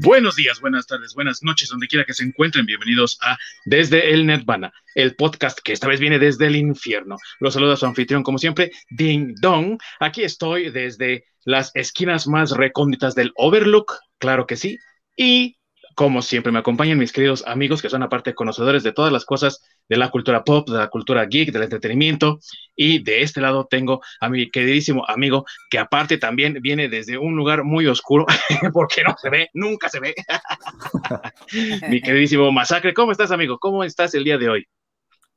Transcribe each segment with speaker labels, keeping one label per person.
Speaker 1: Buenos días, buenas tardes, buenas noches, donde quiera que se encuentren. Bienvenidos a Desde el Netvana, el podcast que esta vez viene desde el infierno. Los saluda su anfitrión, como siempre, Ding Dong. Aquí estoy desde las esquinas más recónditas del Overlook, claro que sí. Y como siempre, me acompañan mis queridos amigos que son aparte conocedores de todas las cosas de la cultura pop, de la cultura geek, del entretenimiento. Y de este lado tengo a mi queridísimo amigo que aparte también viene desde un lugar muy oscuro, porque no se ve, nunca se ve. mi queridísimo Masacre, ¿cómo estás, amigo? ¿Cómo estás el día de hoy?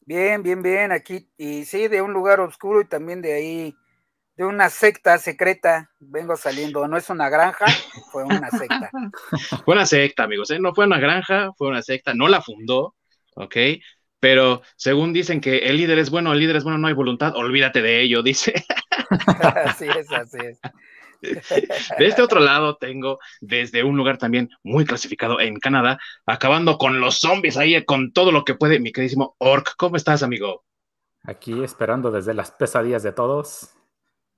Speaker 2: Bien, bien, bien, aquí. Y sí, de un lugar oscuro y también de ahí de una secta secreta vengo saliendo. No es una granja, fue una secta.
Speaker 1: fue una secta, amigos. ¿eh? No fue una granja, fue una secta. No la fundó, ¿ok? Pero según dicen que el líder es bueno, el líder es bueno, no hay voluntad, olvídate de ello, dice.
Speaker 2: así es, así es.
Speaker 1: De este otro lado tengo desde un lugar también muy clasificado en Canadá, acabando con los zombies ahí, con todo lo que puede, mi queridísimo Orc. ¿Cómo estás, amigo?
Speaker 3: Aquí esperando desde las pesadillas de todos.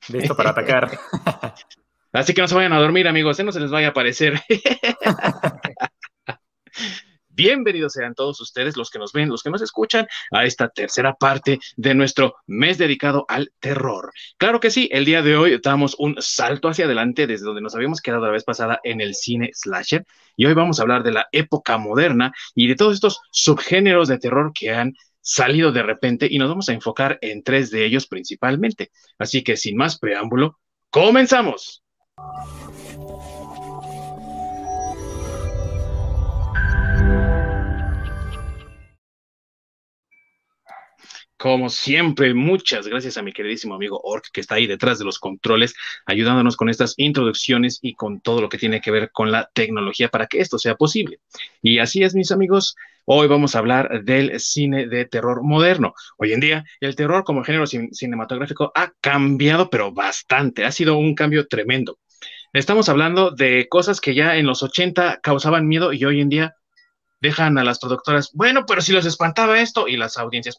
Speaker 3: Listo para atacar.
Speaker 1: Así que no se vayan a dormir, amigos, no se les vaya a aparecer. Bienvenidos sean todos ustedes, los que nos ven, los que nos escuchan, a esta tercera parte de nuestro mes dedicado al terror. Claro que sí, el día de hoy damos un salto hacia adelante desde donde nos habíamos quedado la vez pasada en el cine slasher. Y hoy vamos a hablar de la época moderna y de todos estos subgéneros de terror que han salido de repente y nos vamos a enfocar en tres de ellos principalmente. Así que sin más preámbulo, comenzamos. Como siempre, muchas gracias a mi queridísimo amigo Ork, que está ahí detrás de los controles, ayudándonos con estas introducciones y con todo lo que tiene que ver con la tecnología para que esto sea posible. Y así es, mis amigos, hoy vamos a hablar del cine de terror moderno. Hoy en día, el terror como género cinematográfico ha cambiado, pero bastante. Ha sido un cambio tremendo. Estamos hablando de cosas que ya en los 80 causaban miedo y hoy en día dejan a las productoras, bueno, pero si los espantaba esto y las audiencias,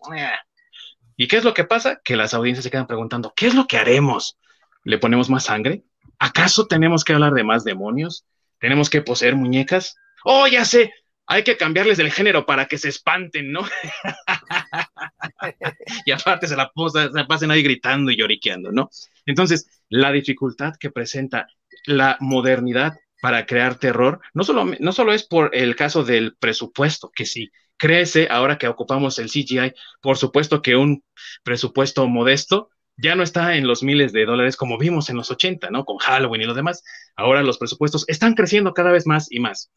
Speaker 1: ¿Y qué es lo que pasa? Que las audiencias se quedan preguntando, ¿qué es lo que haremos? ¿Le ponemos más sangre? ¿Acaso tenemos que hablar de más demonios? ¿Tenemos que poseer muñecas? Oh, ya sé, hay que cambiarles el género para que se espanten, ¿no? y aparte se la, se pasen ahí gritando y lloriqueando, ¿no? Entonces, la dificultad que presenta la modernidad para crear terror, no solo, no solo es por el caso del presupuesto, que sí, crece ahora que ocupamos el CGI. Por supuesto que un presupuesto modesto ya no está en los miles de dólares como vimos en los 80, ¿no? Con Halloween y lo demás. Ahora los presupuestos están creciendo cada vez más y más.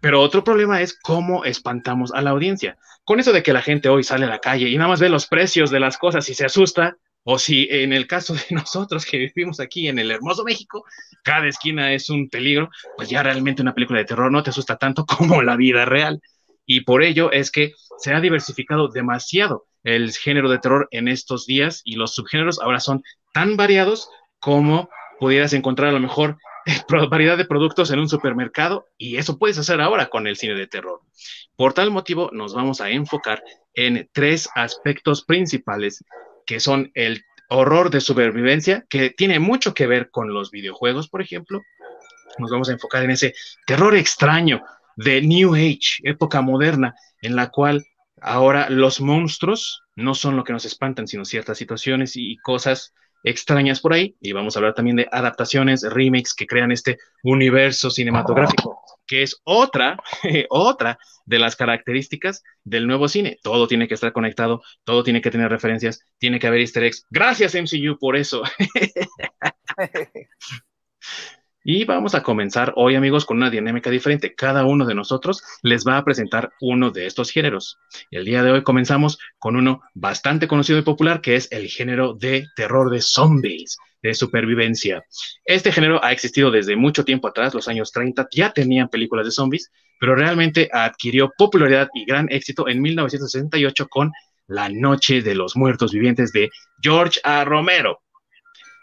Speaker 1: Pero otro problema es cómo espantamos a la audiencia. Con eso de que la gente hoy sale a la calle y nada más ve los precios de las cosas y se asusta, o si en el caso de nosotros que vivimos aquí en el hermoso México, cada esquina es un peligro, pues ya realmente una película de terror no te asusta tanto como la vida real y por ello es que se ha diversificado demasiado el género de terror en estos días y los subgéneros ahora son tan variados como pudieras encontrar a lo mejor variedad de productos en un supermercado y eso puedes hacer ahora con el cine de terror. Por tal motivo nos vamos a enfocar en tres aspectos principales que son el horror de supervivencia, que tiene mucho que ver con los videojuegos, por ejemplo. Nos vamos a enfocar en ese terror extraño de New Age, época moderna, en la cual ahora los monstruos no son lo que nos espantan, sino ciertas situaciones y cosas extrañas por ahí. Y vamos a hablar también de adaptaciones, remakes que crean este universo cinematográfico, que es otra, otra de las características del nuevo cine. Todo tiene que estar conectado, todo tiene que tener referencias, tiene que haber easter eggs. Gracias MCU por eso. Y vamos a comenzar hoy, amigos, con una dinámica diferente. Cada uno de nosotros les va a presentar uno de estos géneros. El día de hoy comenzamos con uno bastante conocido y popular, que es el género de terror de zombies, de supervivencia. Este género ha existido desde mucho tiempo atrás, los años 30, ya tenían películas de zombies, pero realmente adquirió popularidad y gran éxito en 1968 con La Noche de los Muertos Vivientes de George A. Romero.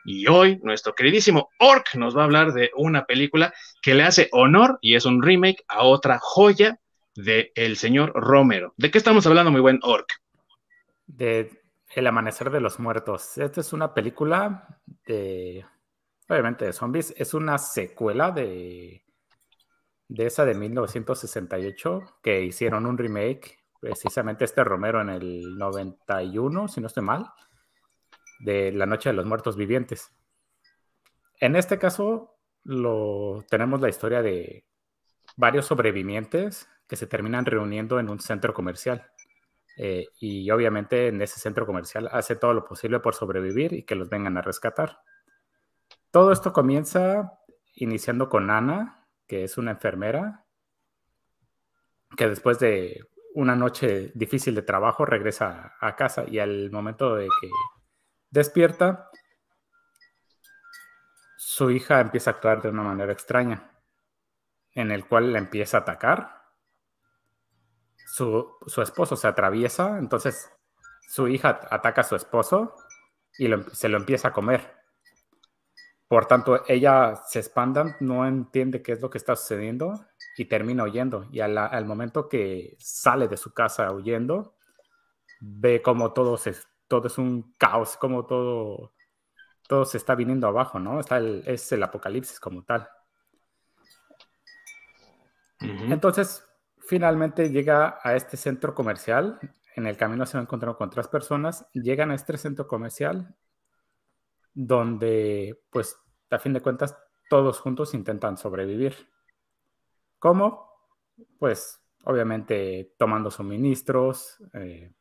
Speaker 1: Y hoy nuestro queridísimo Orc nos va a hablar de una película que le hace honor y es un remake a otra joya de el señor Romero. ¿De qué estamos hablando, muy buen Orc?
Speaker 3: De El Amanecer de los Muertos. Esta es una película de, obviamente, de zombies. Es una secuela de de esa de 1968, que hicieron un remake, precisamente este Romero en el 91, si no estoy mal, de La Noche de los Muertos Vivientes. En este caso, lo, tenemos la historia de varios sobrevivientes que se terminan reuniendo en un centro comercial. Eh, y obviamente en ese centro comercial hace todo lo posible por sobrevivir y que los vengan a rescatar. Todo esto comienza iniciando con Ana, que es una enfermera, que después de una noche difícil de trabajo regresa a casa y al momento de que despierta, su hija empieza a actuar de una manera extraña, en el cual la empieza a atacar. Su, esposo se atraviesa, entonces su hija ataca a su esposo y se lo empieza a comer. Por tanto, ella se espanta, no entiende qué es lo que está sucediendo y termina huyendo. Y al, momento que sale de su casa huyendo, ve como todo, se, todo es un caos, como todo, todo se está viniendo abajo, ¿no? Está es el apocalipsis como tal. Entonces, finalmente llega a este centro comercial. En el camino se va encontrando con otras personas. Llegan a este centro comercial donde, pues, a fin de cuentas, todos juntos intentan sobrevivir. ¿Cómo? Pues, obviamente, tomando suministros, eh,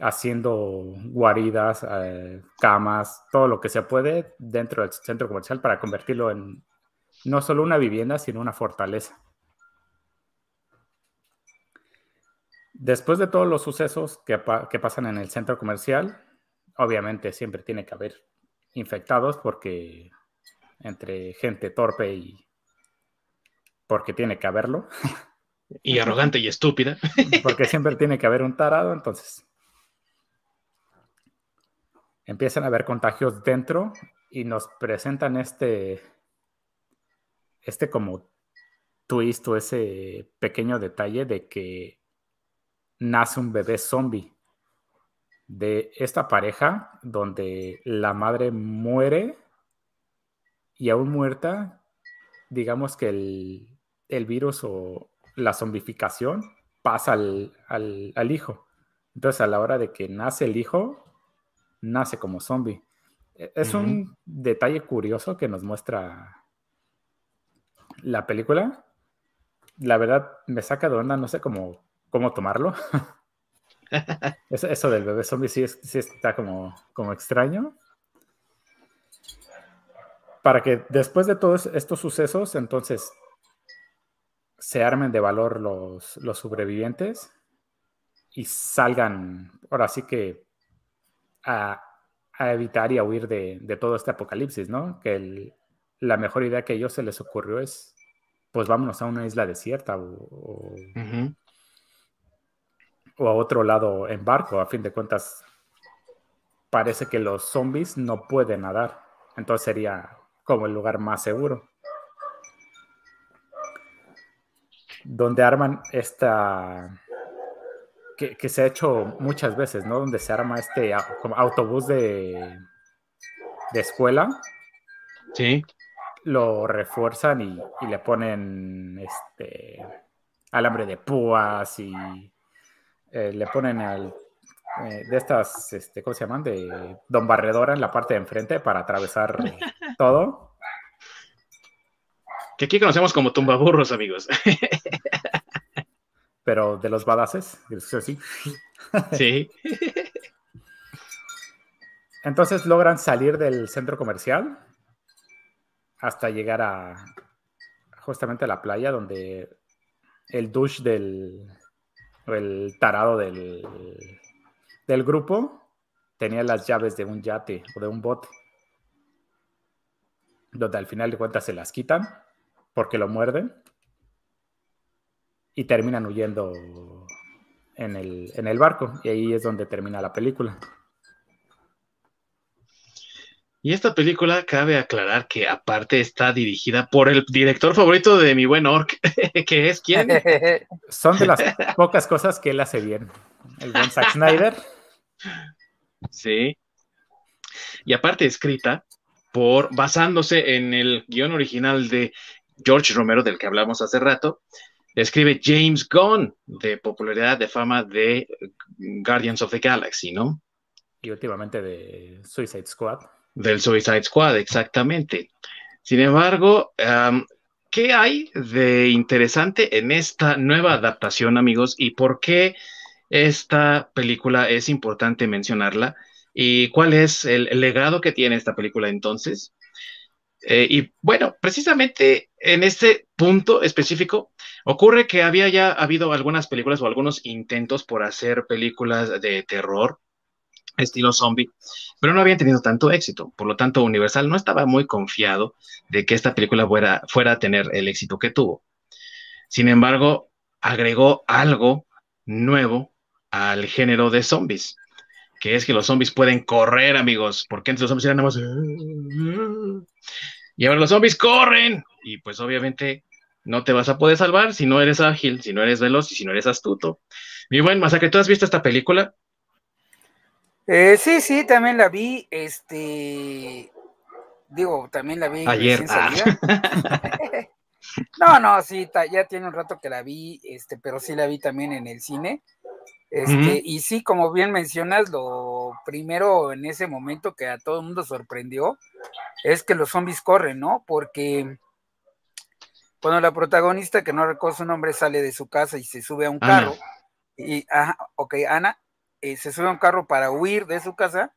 Speaker 3: haciendo guaridas, eh, camas, todo lo que se puede dentro del centro comercial para convertirlo en no solo una vivienda, sino una fortaleza. Después de todos los sucesos que, que pasan en el centro comercial, obviamente siempre tiene que haber infectados porque entre gente torpe y porque tiene que haberlo.
Speaker 1: Y arrogante y estúpida.
Speaker 3: Porque siempre tiene que haber un tarado, entonces empiezan a haber contagios dentro y nos presentan este, este como twist o ese pequeño detalle de que nace un bebé zombie de esta pareja donde la madre muere y aún muerta, digamos que el, virus o la zombificación pasa al, al, hijo. Entonces a la hora de que nace el hijo, nace como zombie. E, es un detalle curioso que nos muestra la película. La verdad me saca de onda, no sé cómo, cómo tomarlo. eso, del bebé zombie sí, está como, como extraño. Para que después de todos estos sucesos, entonces se armen de valor los, los sobrevivientes y salgan, ahora sí que a, evitar y a huir de, todo este apocalipsis, ¿no? Que la mejor idea que a ellos se les ocurrió es, pues vámonos a una isla desierta o, a otro lado en barco. A fin de cuentas, parece que los zombies no pueden nadar. Entonces sería como el lugar más seguro. Donde arman esta que, se ha hecho muchas veces, ¿no? Donde se arma este autobús de, de escuela.
Speaker 1: Sí.
Speaker 3: Lo refuerzan y, le ponen este alambre de púas y eh, le ponen al, eh, de estas, este, ¿cómo se llaman? De Don Barredora en la parte de enfrente para atravesar todo.
Speaker 1: Que aquí conocemos como tumbaburros, amigos.
Speaker 3: pero de los badaces, sí.
Speaker 1: Sí.
Speaker 3: Entonces logran salir del centro comercial hasta llegar a justamente a la playa donde el douche del el tarado del, del grupo tenía las llaves de un yate o de un bote donde al final de cuentas se las quitan porque lo muerden y terminan huyendo en el, barco. Y ahí es donde termina la película.
Speaker 1: Y esta película cabe aclarar que aparte está dirigida por el director favorito de mi buen Orc, que es quién.
Speaker 3: Son de las pocas cosas que él hace bien. El buen Zack Snyder.
Speaker 1: Sí. Y aparte escrita por basándose en el guion original de George Romero, del que hablamos hace rato, escribe James Gunn, de popularidad, de fama de Guardians of the Galaxy, ¿no?
Speaker 3: Y últimamente de Suicide Squad.
Speaker 1: Del Suicide Squad, exactamente. Sin embargo, ¿qué hay de interesante en esta nueva adaptación, amigos? ¿Y por qué esta película es importante mencionarla? ¿Y cuál es el, legado que tiene esta película entonces? Eh, y bueno, precisamente en este punto específico, ocurre que había ya habido algunas películas o algunos intentos por hacer películas de terror estilo zombie, pero no habían tenido tanto éxito. Por lo tanto, Universal no estaba muy confiado de que esta película fuera, fuera a tener el éxito que tuvo. Sin embargo, agregó algo nuevo al género de zombies que es que los zombies pueden correr, amigos, porque antes los zombies eran nada más... Y ahora los zombies corren. Y pues obviamente no te vas a poder salvar si no eres ágil, si no eres veloz y si no eres astuto. Mi buen Masacre, ¿tú has visto esta película?
Speaker 2: Eh, sí, sí, también la vi. Este. Digo, también la vi.
Speaker 1: Ayer. Ah.
Speaker 2: no, no, sí, ya tiene un rato que la vi, este, pero sí la vi también en el cine. Este, Y sí, como bien mencionas, lo primero en ese momento que a todo el mundo sorprendió es que los zombies corren, ¿no? Porque cuando la protagonista, que no recuerdo su nombre, sale de su casa y se sube a un carro, y, ajá, ok, Ana, eh, se sube a un carro para huir de su casa,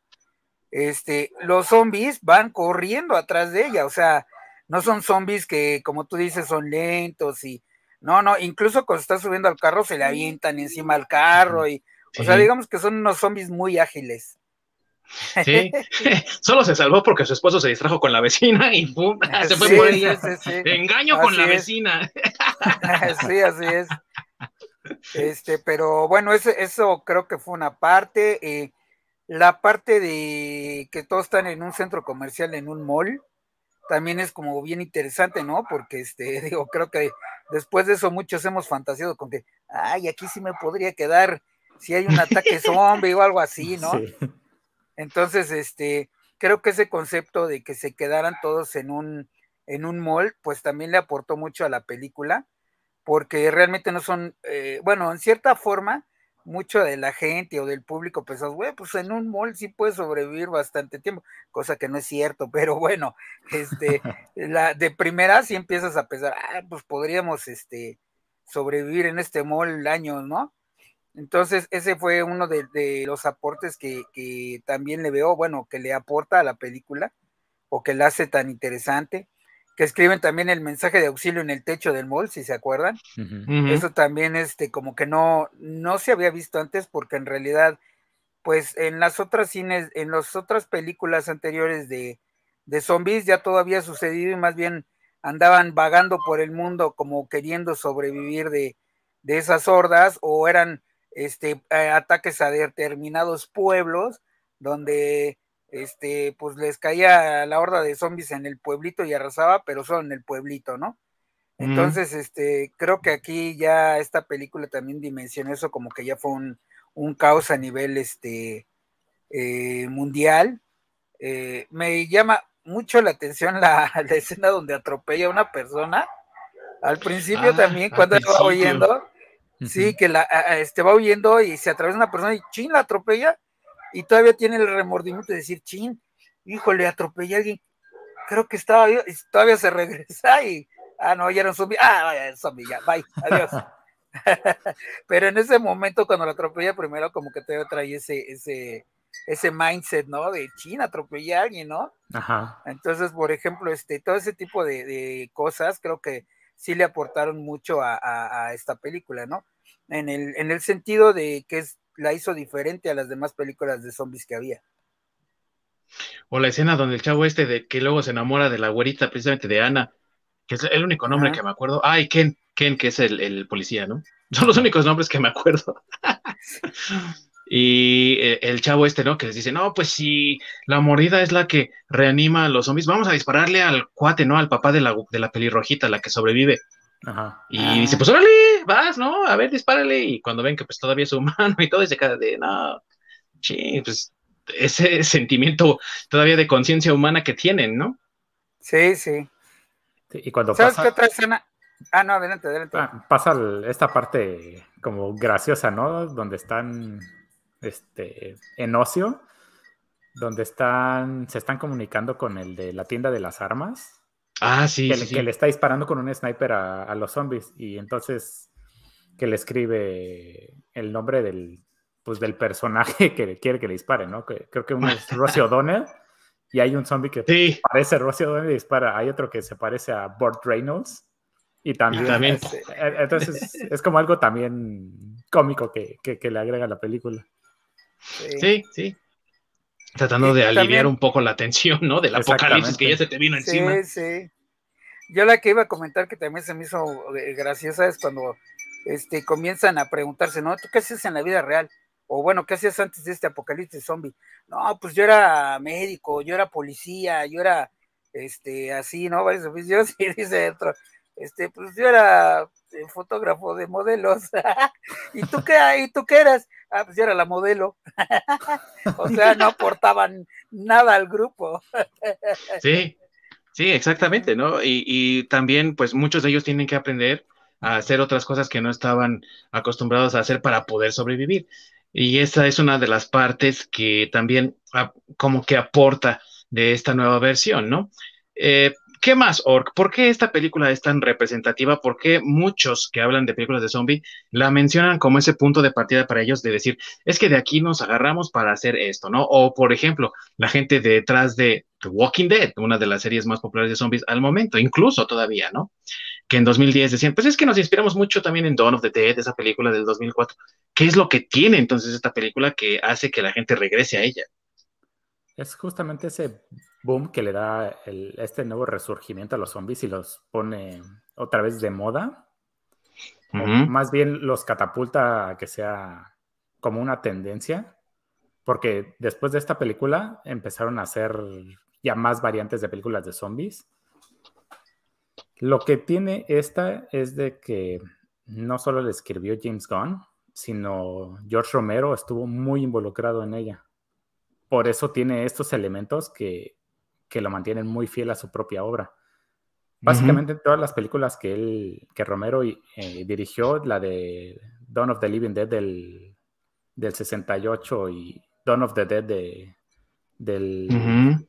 Speaker 2: este, los zombies van corriendo atrás de ella, o sea, no son zombies que, como tú dices, son lentos y no, no, incluso cuando está subiendo al carro se le avientan encima al carro y, o sea, digamos que son unos zombies muy ágiles.
Speaker 1: Sí, solo se salvó porque su esposo se distrajo con la vecina y ¡pum! se fue por ella. Engaño con la vecina.
Speaker 2: sí, así es. Este, pero bueno, eso, eso creo que fue una parte. Eh, la parte de que todos están en un centro comercial, en un mall, también es como bien interesante, ¿no? Porque este, digo, creo que después de eso muchos hemos fantaseado con que, ay, aquí sí me podría quedar si hay un ataque zombie o algo así, ¿no? Entonces, este, creo que ese concepto de que se quedaran todos en un, en un mall, pues también le aportó mucho a la película, porque realmente no son, eh, bueno, en cierta forma, mucho de la gente o del público pensás, güey, pues en un mall sí puedes sobrevivir bastante tiempo, cosa que no es cierto, pero bueno, este, la, de primera sí empiezas a pensar, ah, pues podríamos, este, sobrevivir en este mall años, ¿no? Entonces, ese fue uno de, de los aportes que, que, también le veo, bueno, que le aporta a la película o que la hace tan interesante que escriben también el mensaje de auxilio en el techo del mall, si se acuerdan. Eso también, este, como que no, no se había visto antes, porque en realidad, pues en las otras cines, en las otras películas anteriores de, de zombies ya todo había sucedido y más bien andaban vagando por el mundo como queriendo sobrevivir de, de esas hordas o eran este, eh, ataques a determinados pueblos donde este, pues les caía la horda de zombies en el pueblito y arrasaba, pero solo en el pueblito, ¿no? Entonces, este, creo que aquí ya esta película también dimensionó eso como que ya fue un, caos a nivel este, eh, mundial. Eh, me llama mucho la atención la, escena donde atropella a una persona. Al principio ah, también, cuando sí, que la, este, va huyendo y se atraviesa una persona y chin, la atropella y todavía tiene el remordimiento de decir, chin, híjole, atropellé a alguien, creo que estaba, y todavía se regresa y, ah, no, ya era un zombie, ah, vaya, zombie, ya, bye, adiós. Pero en ese momento, cuando lo atropella primero, como que todavía trae ese, ese, ese mindset, ¿no? De chin, atropellé a alguien, ¿no? Ajá. Entonces, por ejemplo, este, todo ese tipo de, cosas, creo que sí le aportaron mucho a, a, esta película, ¿no? En el, en el sentido de que es la hizo diferente a las demás películas de zombies que había.
Speaker 1: O la escena donde el chavo este de que luego se enamora de la güerita, precisamente de Ana, que es el único nombre que me acuerdo. Ay, Ken, Ken, que es el, policía, ¿no? Son los únicos nombres que me acuerdo. y eh, el chavo este, ¿no? Que les dice, no, pues si la mordida es la que reanima a los zombies, vamos a dispararle al cuate, ¿no? Al papá de la, de la pelirrojita, la que sobrevive. Y dice, pues órale, vas, ¿no? A ver, dispárale. Y cuando ven que pues todavía es humano y todo, y se queda de, no, sí, pues ese sentimiento todavía de conciencia humana que tienen, ¿no?
Speaker 2: Sí, sí.
Speaker 3: y cuando
Speaker 2: ¿Sabes
Speaker 3: pasa,
Speaker 2: qué otra escena? Ah, no, adelante, adelante.
Speaker 3: ah, pasa el- esta parte como graciosa, ¿no? Donde están este, en ocio, donde están, se están comunicando con el de la tienda de las armas,
Speaker 1: Ah, sí,
Speaker 3: que,
Speaker 1: sí,
Speaker 3: le-
Speaker 1: sí.
Speaker 3: que le está disparando con un sniper a, a los zombies y entonces que le escribe el nombre del, pues, del personaje que quiere que le dispare, ¿no? Que, creo que uno es Rosie O'Donnell y hay un zombie que
Speaker 1: Sí,
Speaker 3: parece Rosie O'Donnell y dispara, hay otro que se parece a Burt Reynolds y también,
Speaker 1: Y también.
Speaker 3: es- eh, entonces es como algo también cómico que, que- que le agrega a la película.
Speaker 2: Sí.
Speaker 1: sí, sí. Tratando de
Speaker 2: también-
Speaker 1: aliviar un poco la tensión, ¿no? Del apocalipsis que ya se te vino encima.
Speaker 2: Sí, sí. Yo la que iba a comentar que también se me hizo eh, graciosa es cuando este, comienzan a preguntarse, ¿no? ¿Tú qué haces en la vida real? O bueno, ¿qué hacías antes de este apocalipsis zombie? No, pues yo era médico, yo era policía, yo era este así, ¿no? Varios oficios y dice otro, este, pues yo era eh, fotógrafo de modelos. ¿Y tú qué, ¿Y tú qué eras? Ah, pues yo era la modelo. o sea, no aportaban nada al grupo.
Speaker 1: Sí, sí, exactamente, ¿no? Y, y también, pues muchos de ellos tienen que aprender a hacer otras cosas que no estaban acostumbrados a hacer para poder sobrevivir. Y esa es una de las partes que también como que aporta de esta nueva versión, ¿no? Eh, ¿Qué más, Orc? ¿Por qué esta película es tan representativa? ¿Por qué muchos que hablan de películas de zombie la mencionan como ese punto de partida para ellos de decir, es que de aquí nos agarramos para hacer esto, ¿no? O, por ejemplo, la gente detrás de The Walking Dead, una de las series más populares de zombies al momento, incluso todavía, ¿no? Que en 2010 decían, pues es que nos inspiramos mucho también en Dawn of the Dead, esa película del 2004. ¿Qué es lo que tiene entonces esta película que hace que la gente regrese a ella?
Speaker 3: Es justamente ese boom que le da el- este nuevo resurgimiento a los zombies y los pone otra vez de moda.
Speaker 1: Ujú.
Speaker 3: más bien los catapulta a que sea como una tendencia. Porque después de esta película empezaron a hacer ya más variantes de películas de zombies. Lo que tiene esta es de que no solo le escribió James Gunn, sino George Romero estuvo muy involucrado en ella. Por eso tiene estos elementos que, que lo mantienen muy fiel a su propia obra. Básicamente todas las películas que él, que Romero eh, dirigió, la de Dawn of the Living Dead del, del 68 y Dawn of the Dead de, del
Speaker 1: Ujú.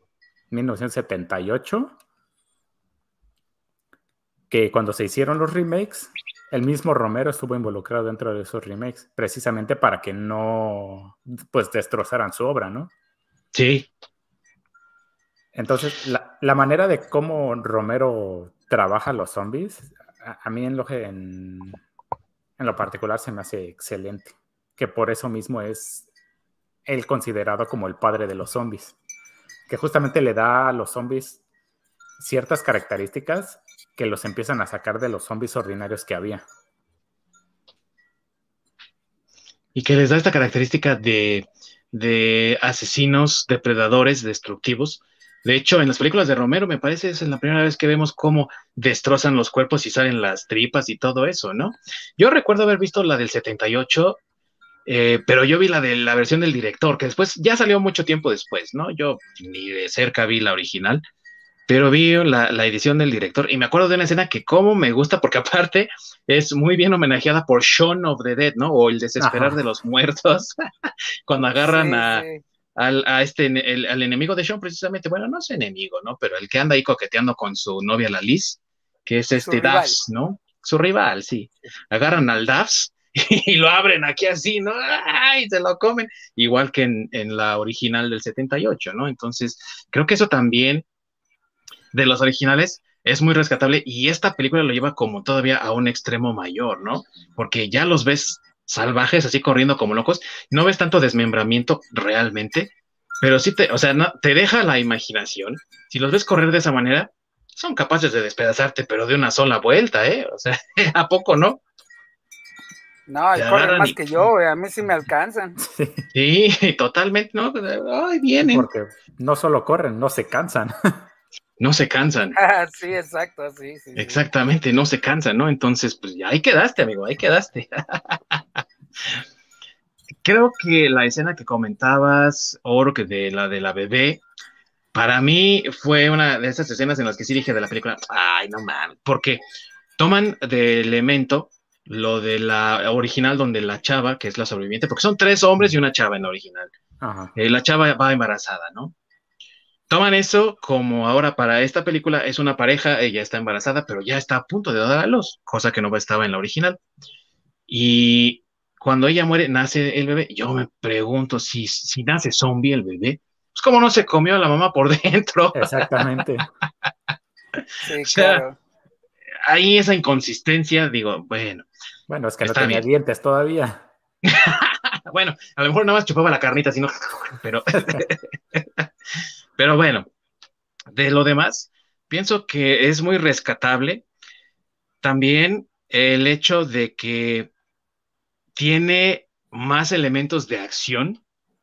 Speaker 3: 1978, que cuando se hicieron los remakes, el mismo Romero estuvo involucrado dentro de esos remakes, precisamente para que no, pues, destrozaran su obra, ¿no?
Speaker 1: Sí,
Speaker 3: Entonces, la, la manera de cómo Romero trabaja los zombies, a, mí en lo, en, en lo particular se me hace excelente, que por eso mismo es él considerado como el padre de los zombies, que justamente le da a los zombies ciertas características que los empiezan a sacar de los zombies ordinarios que había.
Speaker 1: y que les da esta característica de, de asesinos, depredadores, destructivos. De hecho, en las películas de Romero, me parece, es la primera vez que vemos cómo destrozan los cuerpos y salen las tripas y todo eso, ¿no? Yo recuerdo haber visto la del 78, eh, pero yo vi la de la versión del director, que después ya salió mucho tiempo después, ¿no? Yo ni de cerca vi la original, pero vi la, la edición del director y me acuerdo de una escena que como me gusta, porque aparte es muy bien homenajeada por Shaun of the Dead, ¿no? O el desesperar
Speaker 3: Ajá.
Speaker 1: de los muertos, cuando agarran
Speaker 2: Sí,
Speaker 1: a,
Speaker 2: sí.
Speaker 1: Al, a este, el- al enemigo de Sean, precisamente, bueno, no es enemigo, ¿no? Pero el que anda ahí coqueteando con su novia, la Liz, que es este. Daphs, ¿no? Su rival, sí. Agarran al Daphs y lo abren aquí así, ¿no? ¡Ay! Se lo comen, igual que en, en la original del 78, ¿no? Entonces, creo que eso también de los originales es muy rescatable y esta película lo lleva como todavía a un extremo mayor, ¿no? Porque ya los ves salvajes así corriendo como locos, no ves tanto desmembramiento realmente, pero sí te, o sea, no, te deja la imaginación. Si los ves correr de esa manera, son capaces de despedazarte, pero de una sola vuelta, ¿eh? O sea, ¿a poco no?
Speaker 2: No, y corren más
Speaker 1: y-
Speaker 2: que yo, a mí sí me alcanzan.
Speaker 1: Sí, totalmente, ¿no? Ay, vienen,
Speaker 3: Porque no solo corren, no se cansan.
Speaker 1: No se cansan.
Speaker 2: Ah, sí, exacto, sí, sí. sí.
Speaker 1: Exactamente, no se cansan, ¿no? Entonces, pues ya ahí quedaste, amigo, ahí quedaste. Creo que la escena que comentabas, Orc, de la de la bebé, para mí fue una de esas escenas en las que sí dije de la película, ay, no mames, porque toman de elemento lo de la original donde la chava, que es la sobreviviente, porque son tres hombres y una chava en la original. Eh, la chava va embarazada, ¿no? Toman eso como ahora para esta película es una pareja, ella está embarazada, pero ya está a punto de dar a luz, cosa que no estaba en la original. Y cuando ella muere, nace el bebé. Yo me pregunto si, si nace zombie el bebé, pues como no se comió a la mamá por dentro.
Speaker 3: Exactamente.
Speaker 1: sí, claro. Ahí esa inconsistencia, digo, bueno.
Speaker 3: Bueno, es que no tenía dientes todavía.
Speaker 1: bueno, a lo mejor nada más chupaba la carnita, sino, pero, pero bueno, de lo demás, pienso que es muy rescatable también el hecho de que tiene más elementos de acción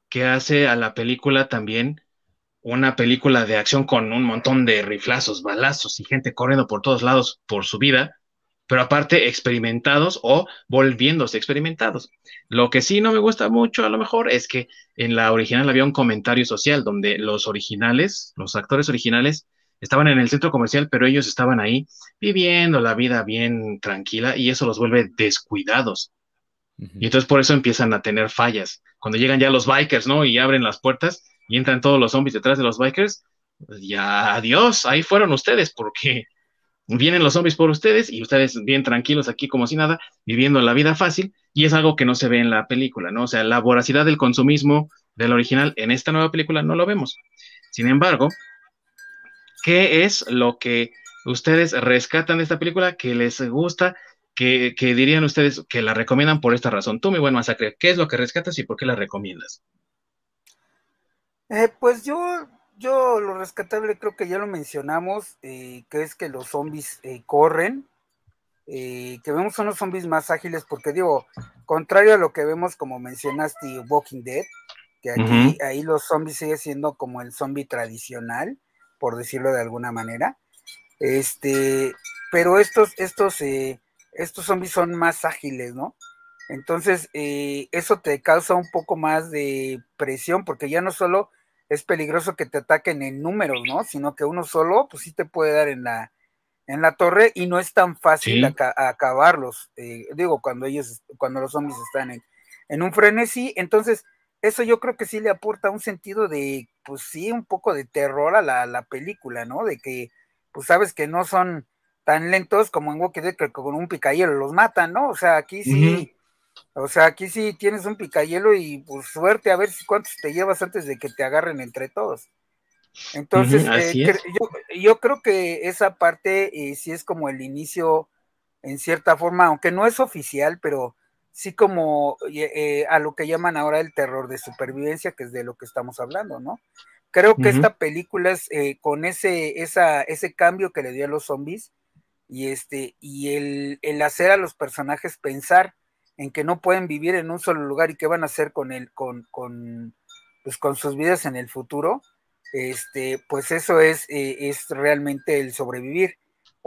Speaker 1: que hace a la película también una película de acción con un montón de riflazos, balazos y gente corriendo por todos lados por su vida, pero aparte experimentados o volviéndose experimentados. Lo que sí no me gusta mucho a lo mejor es que en la original había un comentario social donde los originales, los actores originales, estaban en el centro comercial, pero ellos estaban ahí viviendo la vida bien tranquila y eso los vuelve descuidados. Y entonces por eso empiezan a tener fallas. Cuando llegan ya los bikers, ¿no? Y abren las puertas y entran todos los zombies detrás de los bikers, ya adiós, ahí fueron ustedes, porque vienen los zombies por ustedes y ustedes bien tranquilos aquí como si nada, viviendo la vida fácil, y es algo que no se ve en la película, ¿no? O sea, la voracidad del consumismo del original en esta nueva película no lo vemos. Sin embargo, ¿qué es lo que ustedes rescatan de esta película que les gusta que, dirían ustedes que la recomiendan por esta razón. Tú, mi buen masacre, ¿qué es lo que rescatas y por qué la recomiendas?
Speaker 2: Eh, pues yo, yo lo rescatable creo que ya lo mencionamos, eh, que es que los zombies eh, corren, que vemos unos zombies más ágiles, porque digo, contrario a lo que vemos como mencionaste Walking Dead, que aquí ahí los zombies sigue siendo como el zombie tradicional, por decirlo de alguna manera. Este, pero estos, estos estos zombies son más ágiles, ¿no? Entonces, eh, eso te causa un poco más de presión, porque ya no solo es peligroso que te ataquen en números, ¿no? Sino que uno solo, pues sí te puede dar en la, en la torre y no es tan fácil acabarlos. Eh, digo, cuando ellos, cuando los zombies están en, en un frenesí, entonces eso yo creo que sí le aporta un sentido de, pues sí, un poco de terror a la, la película, ¿no? De que, pues sabes que no son tan lentos como en Walking Dead que con un picayelo los matan, ¿no? O sea, aquí sí, o sea, aquí sí tienes un picayelo y pues suerte a ver si cuántos te llevas antes de que te agarren entre todos. Entonces, eh, yo, creo que esa parte eh, sí es como el inicio, en cierta forma, aunque no es oficial, pero sí como eh, a lo que llaman ahora el terror de supervivencia, que es de lo que estamos hablando, ¿no? Creo que esta película es con ese, esa, ese cambio que le dio a los zombies, y este y el, hacer a los personajes pensar en que no pueden vivir en un solo lugar y qué van a hacer con el con, con pues con sus vidas en el futuro este pues eso es eh, es realmente el sobrevivir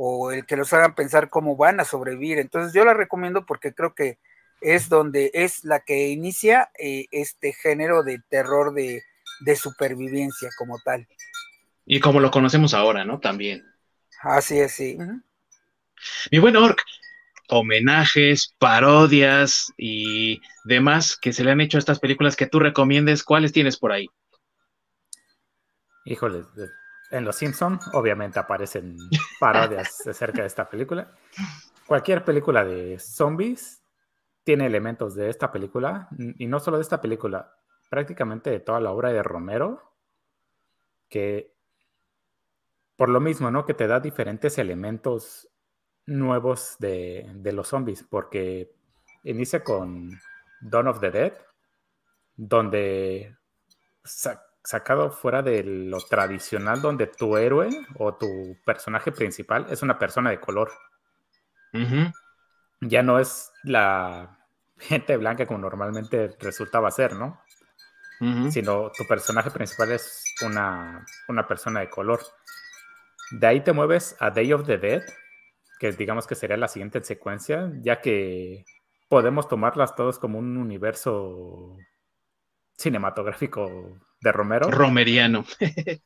Speaker 2: o el que los hagan pensar cómo van a sobrevivir. Entonces yo la recomiendo porque creo que es donde es la que inicia eh, este género de terror de, de supervivencia como tal.
Speaker 1: Y como lo conocemos ahora no también.
Speaker 2: Así es sí.
Speaker 1: Mi buen Orc, homenajes, parodias y demás que se le han hecho a estas películas que tú recomiendes, ¿cuáles tienes por ahí?
Speaker 3: Híjole, en Los Simpson obviamente aparecen parodias acerca de esta película. Cualquier película de zombies tiene elementos de esta película, y no solo de esta película, prácticamente de toda la obra de Romero, que por lo mismo, ¿no? Que te da diferentes elementos nuevos de, los zombies, porque inicia con Dawn of the Dead, donde sacado fuera de lo tradicional, donde tu héroe o tu personaje principal es una persona de color. Ya no es la gente blanca como normalmente resultaba ser, ¿no? Sino tu personaje principal es una, una persona de color. De ahí te mueves a Day of the Dead, que digamos que sería la siguiente secuencia, ya que podemos tomarlas todos como un universo cinematográfico de Romero.
Speaker 1: Romeriano.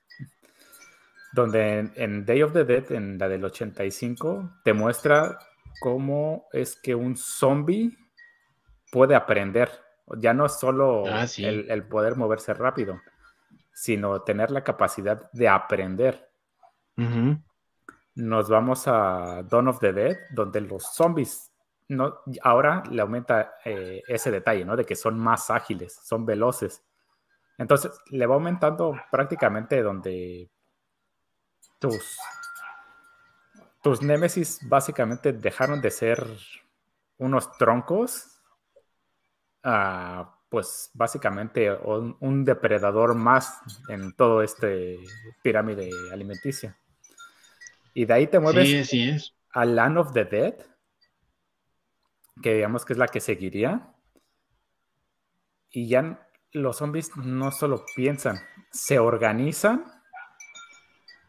Speaker 3: donde en, Day of the Dead, en la del 85, te muestra cómo es que un zombie puede aprender. Ya no es solo ah, el, poder moverse rápido, sino tener la capacidad de aprender. Nos vamos a Dawn of the Dead, donde los zombies no, ahora le aumenta eh, ese detalle, ¿no? De que son más ágiles, son veloces. Entonces, le va aumentando prácticamente donde tus, tus némesis básicamente dejaron de ser unos troncos pues básicamente un, depredador más en todo este pirámide alimenticia. Y de ahí te mueves a Land of the Dead, que digamos que es la que seguiría. Y ya los zombies no solo piensan, se organizan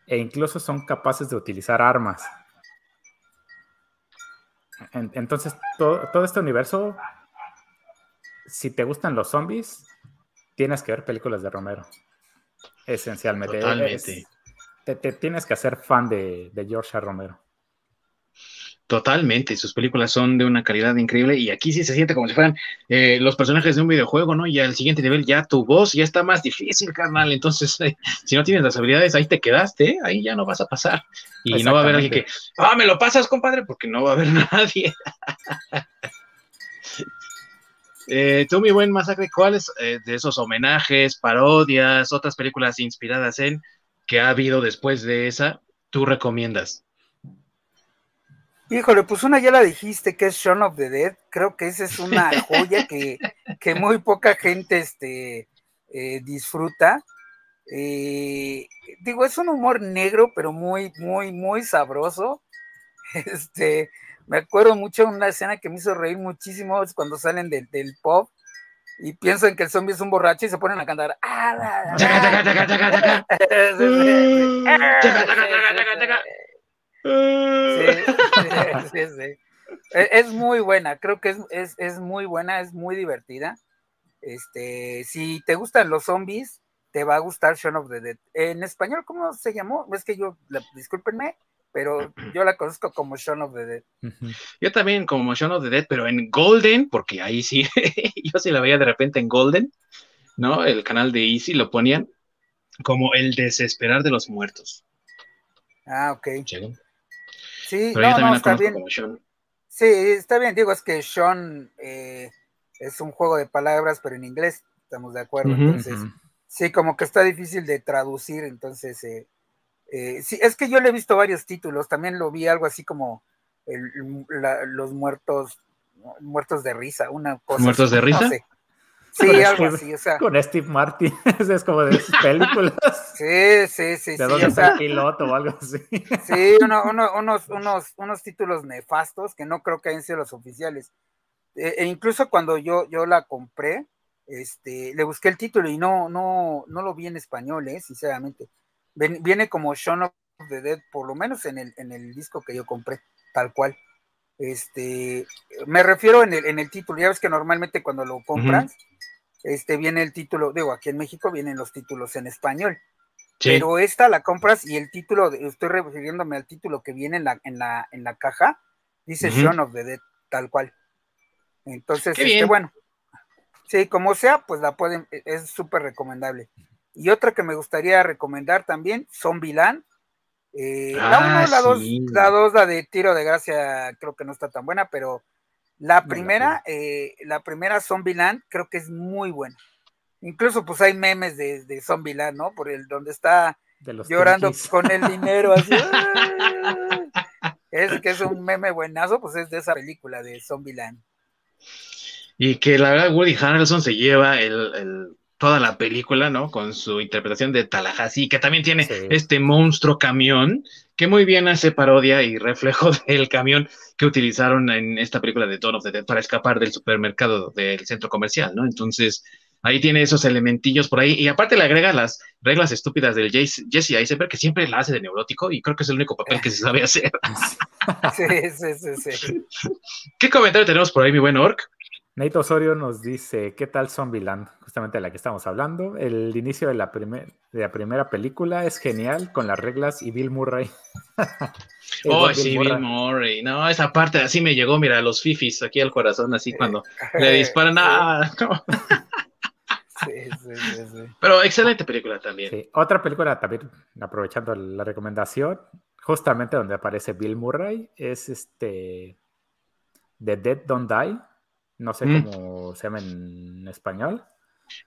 Speaker 3: e incluso son capaces de utilizar armas. entonces, todo, este universo, si te gustan los zombies, tienes que ver películas de Romero. Esencialmente. Te, tienes que hacer fan de, de George Romero.
Speaker 1: Totalmente, sus películas son de una calidad increíble y aquí sí se siente como si fueran eh, los personajes de un videojuego, ¿no? Y al siguiente nivel ya tu voz ya está más difícil, carnal. Entonces, eh, si no tienes las habilidades, ahí te quedaste, ¿eh? ahí ya no vas a pasar. Y no va a haber alguien que, ah, me lo pasas, compadre, porque no va a haber nadie. tú, mi buen masacre, ¿cuáles de esos homenajes, parodias, otras películas inspiradas en que ha habido después de esa, tú recomiendas?
Speaker 2: Híjole, pues una ya la dijiste, que es Shaun of the Dead. Creo que esa es una joya que, muy poca gente este, eh, disfruta. Eh, digo, es un humor negro, pero muy, muy, muy sabroso. Este, me acuerdo mucho de una escena que me hizo reír muchísimo es cuando salen del pop y piensan que el zombie es un borracho y se ponen a cantar. Es muy buena, creo que es, muy buena, es muy divertida. Este, si te gustan los zombies, te va a gustar Shaun of the Dead. En español, ¿cómo se llamó? Es que yo, discúlpenme, pero yo la conozco como Shaun of the Dead.
Speaker 1: Yo también como Shaun of the Dead, pero en Golden, porque ahí sí, yo sí la veía de repente en Golden, ¿no? El canal de Easy lo ponían como el desesperar de los muertos.
Speaker 2: Ah, ok. Sí, no, no, está bien. Sí, está bien, digo, es que Sean eh, es un juego de palabras, pero en inglés, estamos de acuerdo. entonces, sí, como que está difícil de traducir, entonces, eh, eh, sí, es que yo le he visto varios títulos, también lo vi algo así como los muertos, muertos de risa, una cosa.
Speaker 1: ¿Muertos de risa?
Speaker 2: Sí, algo así, o sea.
Speaker 3: Con Steve Martin, es como de sus películas.
Speaker 2: Sí, sí, sí.
Speaker 3: De sí, dónde o piloto o algo así.
Speaker 2: Sí, unos, unos, unos títulos nefastos que no creo que hayan sido los oficiales. E, e, incluso cuando yo, yo la compré, este, le busqué el título y no, no, no lo vi en español, eh, sinceramente. Viene como Shaun of the Dead, por lo menos en el, en el disco que yo compré, tal cual. Este, me refiero en el, en el título, ya ves que normalmente cuando lo compras, este viene el título, digo, aquí en México vienen los títulos en español. Pero esta la compras y el título, estoy refiriéndome al título que viene en la, en la, en la caja, dice Shaun of the Dead, tal cual. Entonces, este, bueno, sí, como sea, pues la pueden, e, es súper recomendable. Y otra que me gustaría recomendar también, Zombieland. Eh, la uno, ah, la dos, la dos, la de tiro de gracia, creo que no está tan buena, pero la primera, eh, la primera Zombieland creo que es muy buena. Incluso pues hay memes de, de Zombieland, ¿no? Por el donde está llorando con el dinero así. es que es un meme buenazo, pues es de esa película de Zombieland.
Speaker 1: Y que la verdad Woody Harrelson se lleva el, toda la película, ¿no? Con su interpretación de Tallahassee, que también tiene este monstruo camión, que muy bien hace parodia y reflejo del camión que utilizaron en esta película de Dawn of the Dead para escapar del supermercado del centro comercial, ¿no? Entonces, ahí tiene esos elementillos por ahí, y aparte le agrega las reglas estúpidas del Jesse Eisenberg, que siempre la hace de neurótico, y creo que es el único papel que se sabe hacer.
Speaker 2: Sí, sí, sí, sí.
Speaker 1: ¿Qué comentario tenemos por ahí, mi buen Orc?
Speaker 3: Nate Osorio nos dice, ¿qué tal Zombieland? Justamente de la que estamos hablando. El inicio de la, de la primera película es genial con las reglas y Bill Murray.
Speaker 1: oh, sí, Bill Murray. No, esa parte así me llegó, mira, los fifis aquí al corazón, así cuando le disparan. ¡Ah! Sí, sí, sí, Pero excelente película también.
Speaker 3: Otra película también, aprovechando la recomendación, justamente donde aparece Bill Murray, es este The Dead Don't Die no sé mm. cómo se llama en español.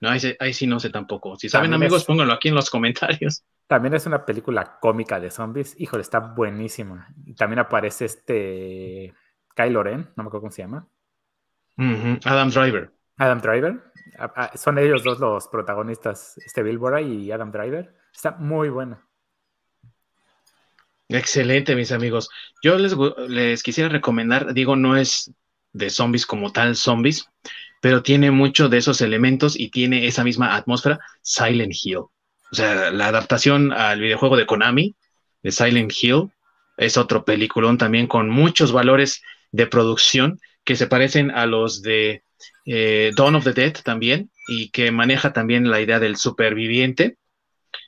Speaker 1: No, ahí, sí no sé tampoco. Si saben, amigos, pónganlo aquí en los comentarios.
Speaker 3: También es una película cómica de zombies. Híjole, está buenísima. También aparece este Kylo Ren, no me acuerdo cómo se llama.
Speaker 1: Adam Driver.
Speaker 3: Adam Driver. Son ellos dos los protagonistas, este Bill y Adam Driver. Está muy buena.
Speaker 1: Excelente, mis amigos. Yo les, les quisiera recomendar, digo, no es de zombies como tal, zombies, pero tiene mucho de esos elementos y tiene esa misma atmósfera, Silent Hill. O sea, la adaptación al videojuego de Konami, de Silent Hill, es otro peliculón también con muchos valores de producción que se parecen a los de eh, Dawn of the Dead también y que maneja también la idea del superviviente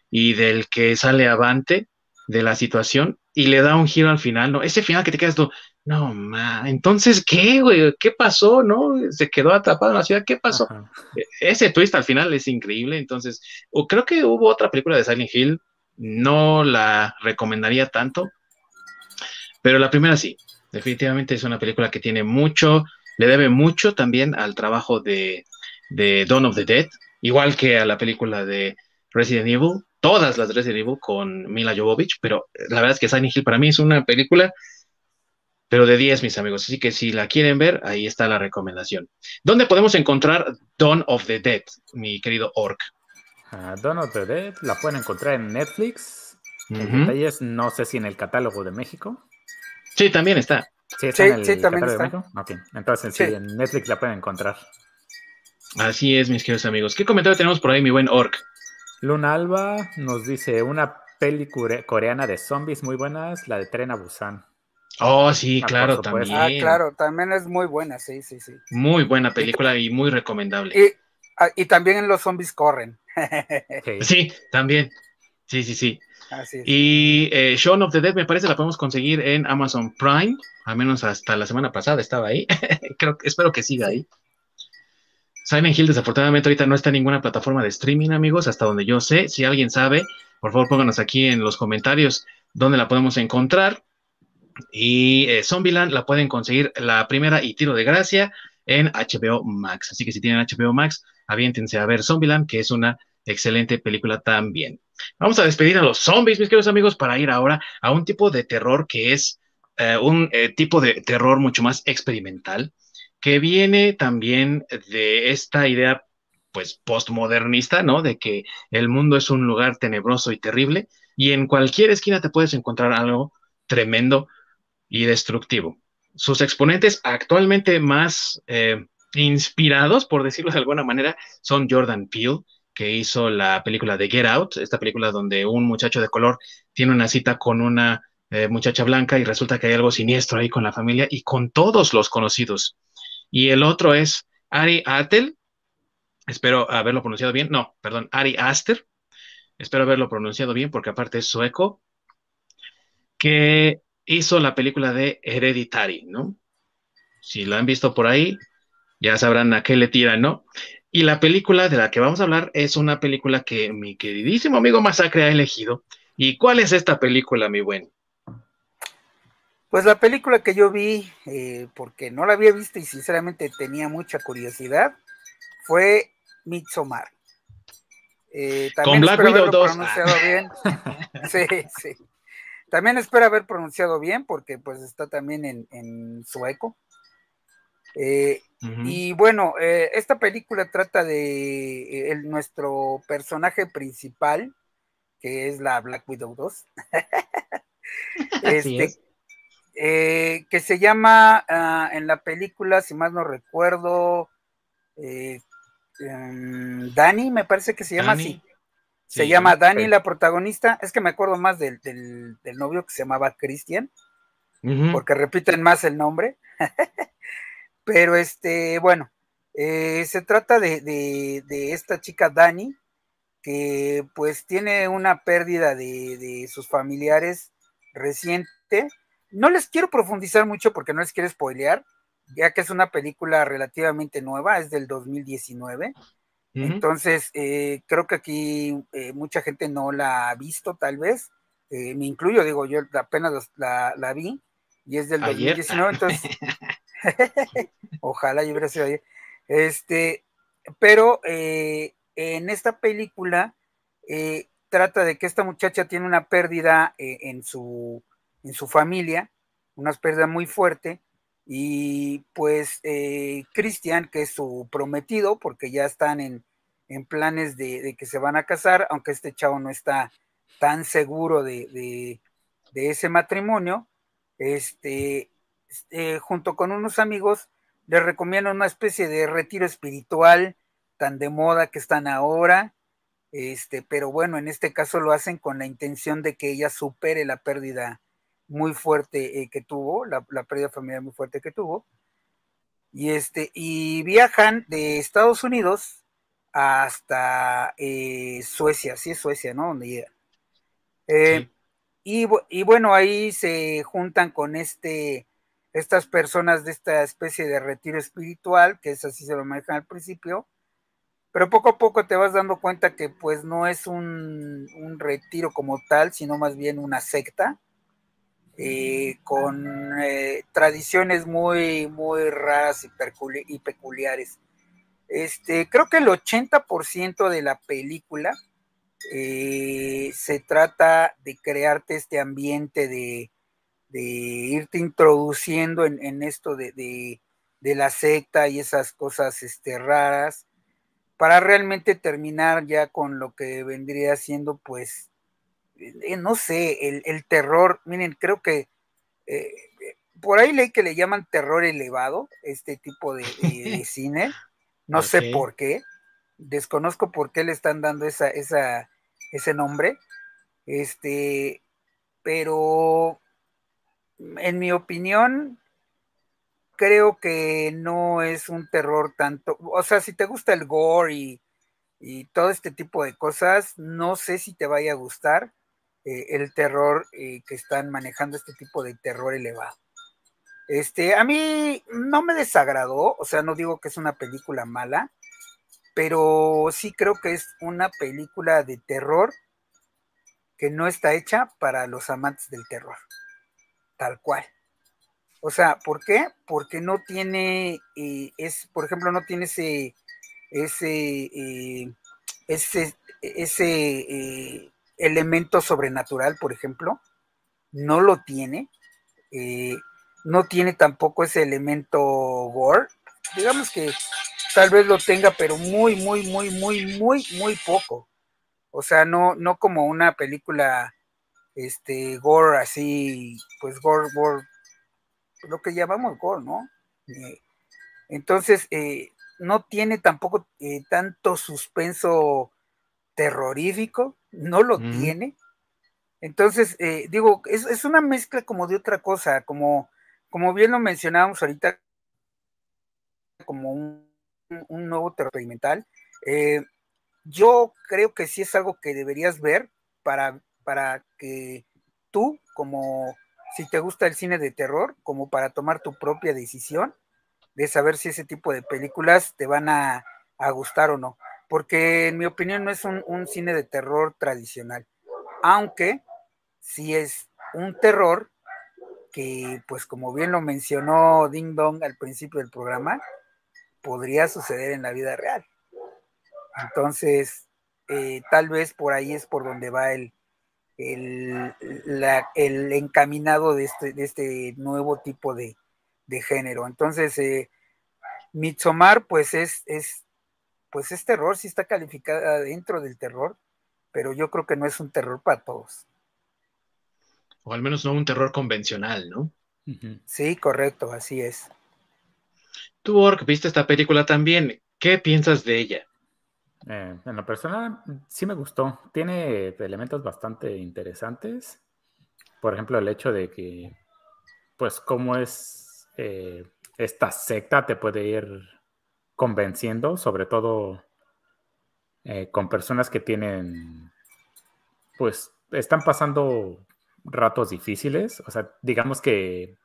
Speaker 1: y del que sale avante de la situación y le da un giro al final, ¿no? Ese final que te quedas tú, no, ma, entonces, ¿qué, güey? ¿Qué pasó, no? Se quedó atrapado en la ciudad, ¿qué pasó? E, ese twist al final es increíble, entonces, creo que hubo otra película de Silent Hill, no la recomendaría tanto, pero la primera sí, definitivamente es una película que tiene mucho, le debe mucho también al trabajo de, de Dawn of the Dead, igual que a la película de Resident Evil, todas las de Resident Evil con Mila Jovovich, pero la verdad es que Silent Hill para mí es una película pero de 10, mis amigos. Así que si la quieren ver, ahí está la recomendación. ¿Dónde podemos encontrar Dawn of the Dead, mi querido Orc?
Speaker 3: Uh, Dawn of the Dead la pueden encontrar en Netflix. detalles, no sé si en el catálogo de México.
Speaker 1: Sí, también está.
Speaker 3: Sí, está en el catálogo de México. Okay. Entonces, sí. en Netflix la pueden encontrar.
Speaker 1: Así es, mis queridos amigos. ¿Qué comentario tenemos por ahí, mi buen Orc?
Speaker 3: Luna Alba nos dice una peli coreana de zombies muy buenas, la de Tren a Busan.
Speaker 1: Oh, sí, ah, claro, también.
Speaker 2: Ah, claro, también es muy buena, sí, sí, sí.
Speaker 1: Muy buena película y, muy recomendable.
Speaker 2: Y, ah, y, también los zombies corren.
Speaker 1: sí, también. Sí, sí, sí. Así es. Y eh, Shaun of the Dead me parece la podemos conseguir en Amazon Prime, al menos hasta la semana pasada estaba ahí. Creo, espero que siga ahí. Silent Hill desafortunadamente ahorita no está en ninguna plataforma de streaming, amigos, hasta donde yo sé. Si alguien sabe, por favor pónganos aquí en los comentarios dónde la podemos encontrar. Y eh, Zombieland la pueden conseguir la primera y tiro de gracia en HBO Max. Así que si tienen HBO Max, aviéntense a ver Zombieland, que es una excelente película también. Vamos a despedir a los zombies, mis queridos amigos, para ir ahora a un tipo de terror que es eh, un eh, tipo de terror mucho más experimental, que viene también de esta idea, pues, postmodernista, ¿no? De que el mundo es un lugar tenebroso y terrible, y en cualquier esquina te puedes encontrar algo tremendo y destructivo. Sus exponentes actualmente más eh, inspirados, por decirlo de alguna manera, son Jordan Peele, que hizo la película de Get Out, esta película donde un muchacho de color tiene una cita con una eh, muchacha blanca y resulta que hay algo siniestro ahí con la familia y con todos los conocidos. Y el otro es Ari Atel, espero haberlo pronunciado bien, no, perdón, Ari Aster, espero haberlo pronunciado bien porque aparte es sueco, que hizo la película de Hereditary, ¿no? Si la han visto por ahí, ya sabrán a qué le tiran, ¿no? Y la película de la que vamos a hablar es una película que mi queridísimo amigo Masacre ha elegido. ¿Y cuál es esta película, mi buen?
Speaker 2: Pues la película que yo vi, eh, porque no la había visto y sinceramente tenía mucha curiosidad, fue Midsommar.
Speaker 1: Eh, Con Black Widow 2.
Speaker 2: Bien. Sí, sí. También espero haber pronunciado bien porque pues está también en, sueco. Eh, y bueno, eh, esta película trata de eh, nuestro personaje principal, que es la Black Widow 2. este, que se llama ah, en la película, si más no recuerdo, em, Dani, me parece que se llama así. Se llama Dani, la protagonista. Es que me acuerdo más del, novio que se llamaba Christian, porque repiten más el nombre. Pero este, bueno, Eh, se trata de, de, esta chica Dani, que pues tiene una pérdida de, de, sus familiares reciente. No les quiero profundizar mucho porque no les quiero spoilear, ya que es una película relativamente nueva, es del 2019. Entonces, eh, creo que aquí eh, mucha gente no la ha visto, tal vez. Eh, me incluyo, digo, yo apenas la, la, vi y es del 2019, entonces, ojalá yo hubiera sido ayer. Este, pero en esta película trata de que esta muchacha tiene una pérdida en, su, en su familia, una pérdida muy fuerte, y pues eh, Cristian, que es su prometido, porque ya están en, planes de, que se van a casar, aunque este chavo no está tan seguro de, ese matrimonio, este, eh, junto con unos amigos, le recomiendan una especie de retiro espiritual tan de moda que están ahora, este, pero bueno, en este caso lo hacen con la intención de que ella supere la pérdida muy fuerte eh, que tuvo, la, pérdida familiar muy fuerte que tuvo. Y, este, y viajan de Estados Unidos hasta eh, Suecia, sí es Suecia, ¿no? Donde llegan. Eh, y, y, bueno, ahí se juntan con este, estas personas de esta especie de retiro espiritual, que es así se lo manejan al principio, pero poco a poco te vas dando cuenta que pues no es un, un retiro como tal, sino más bien una secta, eh, con eh, tradiciones muy, muy raras y, peculiares. Este, creo que el 80% de la película eh, se trata de crearte este ambiente de, irte introduciendo en, esto de, la secta y esas cosas este, raras para realmente terminar ya con lo que vendría siendo pues eh, no sé, el, terror, miren, creo que eh, por ahí leí que le llaman terror elevado, este tipo de, cine, no sé por qué, desconozco por qué le están dando esa, esa, ese nombre, este, pero en mi opinión, creo que no es un terror tanto, o sea, si te gusta el gore y, y todo este tipo de cosas, no sé si te vaya a gustar eh, el terror eh, que están manejando este tipo de terror elevado. Este, a mí no me desagradó, o sea, no digo que es una película mala, pero sí creo que es una película de terror que no está hecha para los amantes del terror, tal cual. O sea, ¿por qué? Porque no tiene, eh, es, por ejemplo, no tiene ese, ese, ese, ese elemento sobrenatural, por ejemplo, no lo tiene. Eh, no tiene tampoco ese elemento gore. Digamos que tal vez lo tenga, pero muy, muy, muy, muy, muy, muy poco. O sea, no, no como una película este gore así, pues gore, gore, lo que llamamos gore, ¿no? Eh, entonces, eh, no tiene tampoco tanto suspenso terrorífico, no lo tiene. Entonces, eh, digo, es, una mezcla como de otra cosa, como, como bien lo mencionábamos ahorita, como un, nuevo terror experimental. Eh, yo creo que sí es algo que deberías ver para, para que tú, como si te gusta el cine de terror, como para tomar tu propia decisión de saber si ese tipo de películas te van a gustar o no porque en mi opinión no es un, cine de terror tradicional, aunque sí es un terror que, pues como bien lo mencionó Ding Dong al principio del programa, podría suceder en la vida real. Entonces, eh, tal vez por ahí es por donde va el, el, encaminado de este, de este, nuevo tipo de, género. Entonces, eh, pues es, es pues es terror, sí está calificada dentro del terror, pero yo creo que no es un terror para todos.
Speaker 1: O al menos no un terror convencional, ¿no?
Speaker 2: Sí, correcto, así es.
Speaker 1: Tú, Ork, viste esta película también. ¿Qué piensas de ella?
Speaker 3: Eh, en lo personal, sí me gustó. Tiene elementos bastante interesantes. Por ejemplo, el hecho de que, pues, cómo es eh, esta secta te puede ir convenciendo, sobre todo eh, con personas que tienen, pues, están pasando ratos difíciles. O sea, digamos que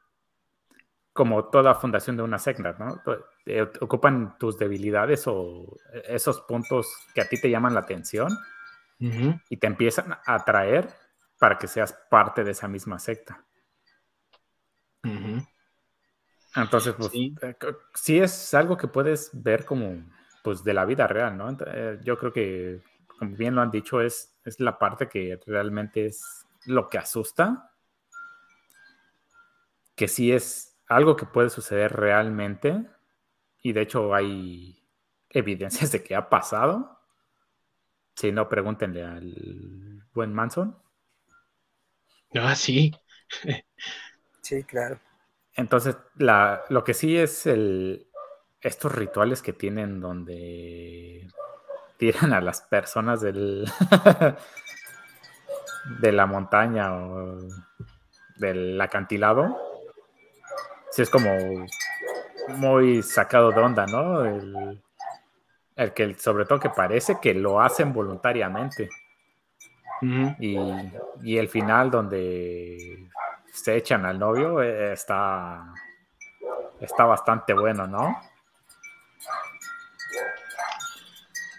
Speaker 3: como toda fundación de una secta, ¿no? Eh, ocupan tus debilidades o esos puntos que a ti te llaman la atención y te empiezan a atraer para que seas parte de esa misma secta. Entonces, pues, eh, sí. es algo que puedes ver como, pues, de la vida real, ¿no? Eh, yo creo que, como bien lo han dicho, es, es la parte que realmente es lo que asusta, que sí es algo que puede suceder realmente, y de hecho hay evidencias de que ha pasado. Si no, pregúntenle al buen Manson.
Speaker 1: Ah, sí.
Speaker 2: sí, claro.
Speaker 3: Entonces, la, lo que sí es el, estos rituales que tienen donde tiran a las personas del, de la montaña o del acantilado. Sí, es como muy sacado de onda, ¿no? El, el que sobre todo que parece que lo hacen voluntariamente. y, y, el final donde se echan al novio eh, está, está bastante bueno, ¿no?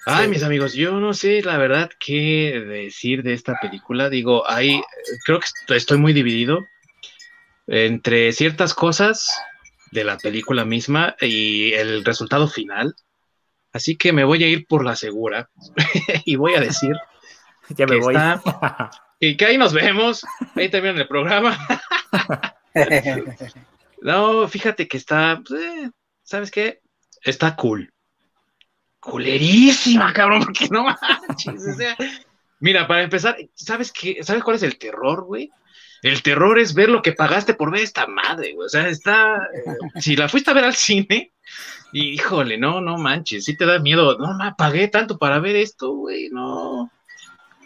Speaker 1: Ay, mis amigos, yo no sé la verdad qué decir de esta película. Digo, hay, creo que estoy muy dividido entre ciertas cosas de la película misma y el resultado final. Así que me voy a ir por la segura y voy a decir
Speaker 3: ya me voy.
Speaker 1: y que ahí nos vemos. Ahí termina el programa. no, fíjate que está, pues, eh, ¿sabes qué? Está cool culerísima, cabrón, porque no manches. O sea, mira, para empezar, ¿sabes qué? ¿Sabes cuál es el terror, güey? El terror es ver lo que pagaste por ver esta madre, güey. O sea, está. Eh, si la fuiste a ver al cine, y, híjole, no, no manches, sí te da miedo. No, me pagué tanto para ver esto, güey, no.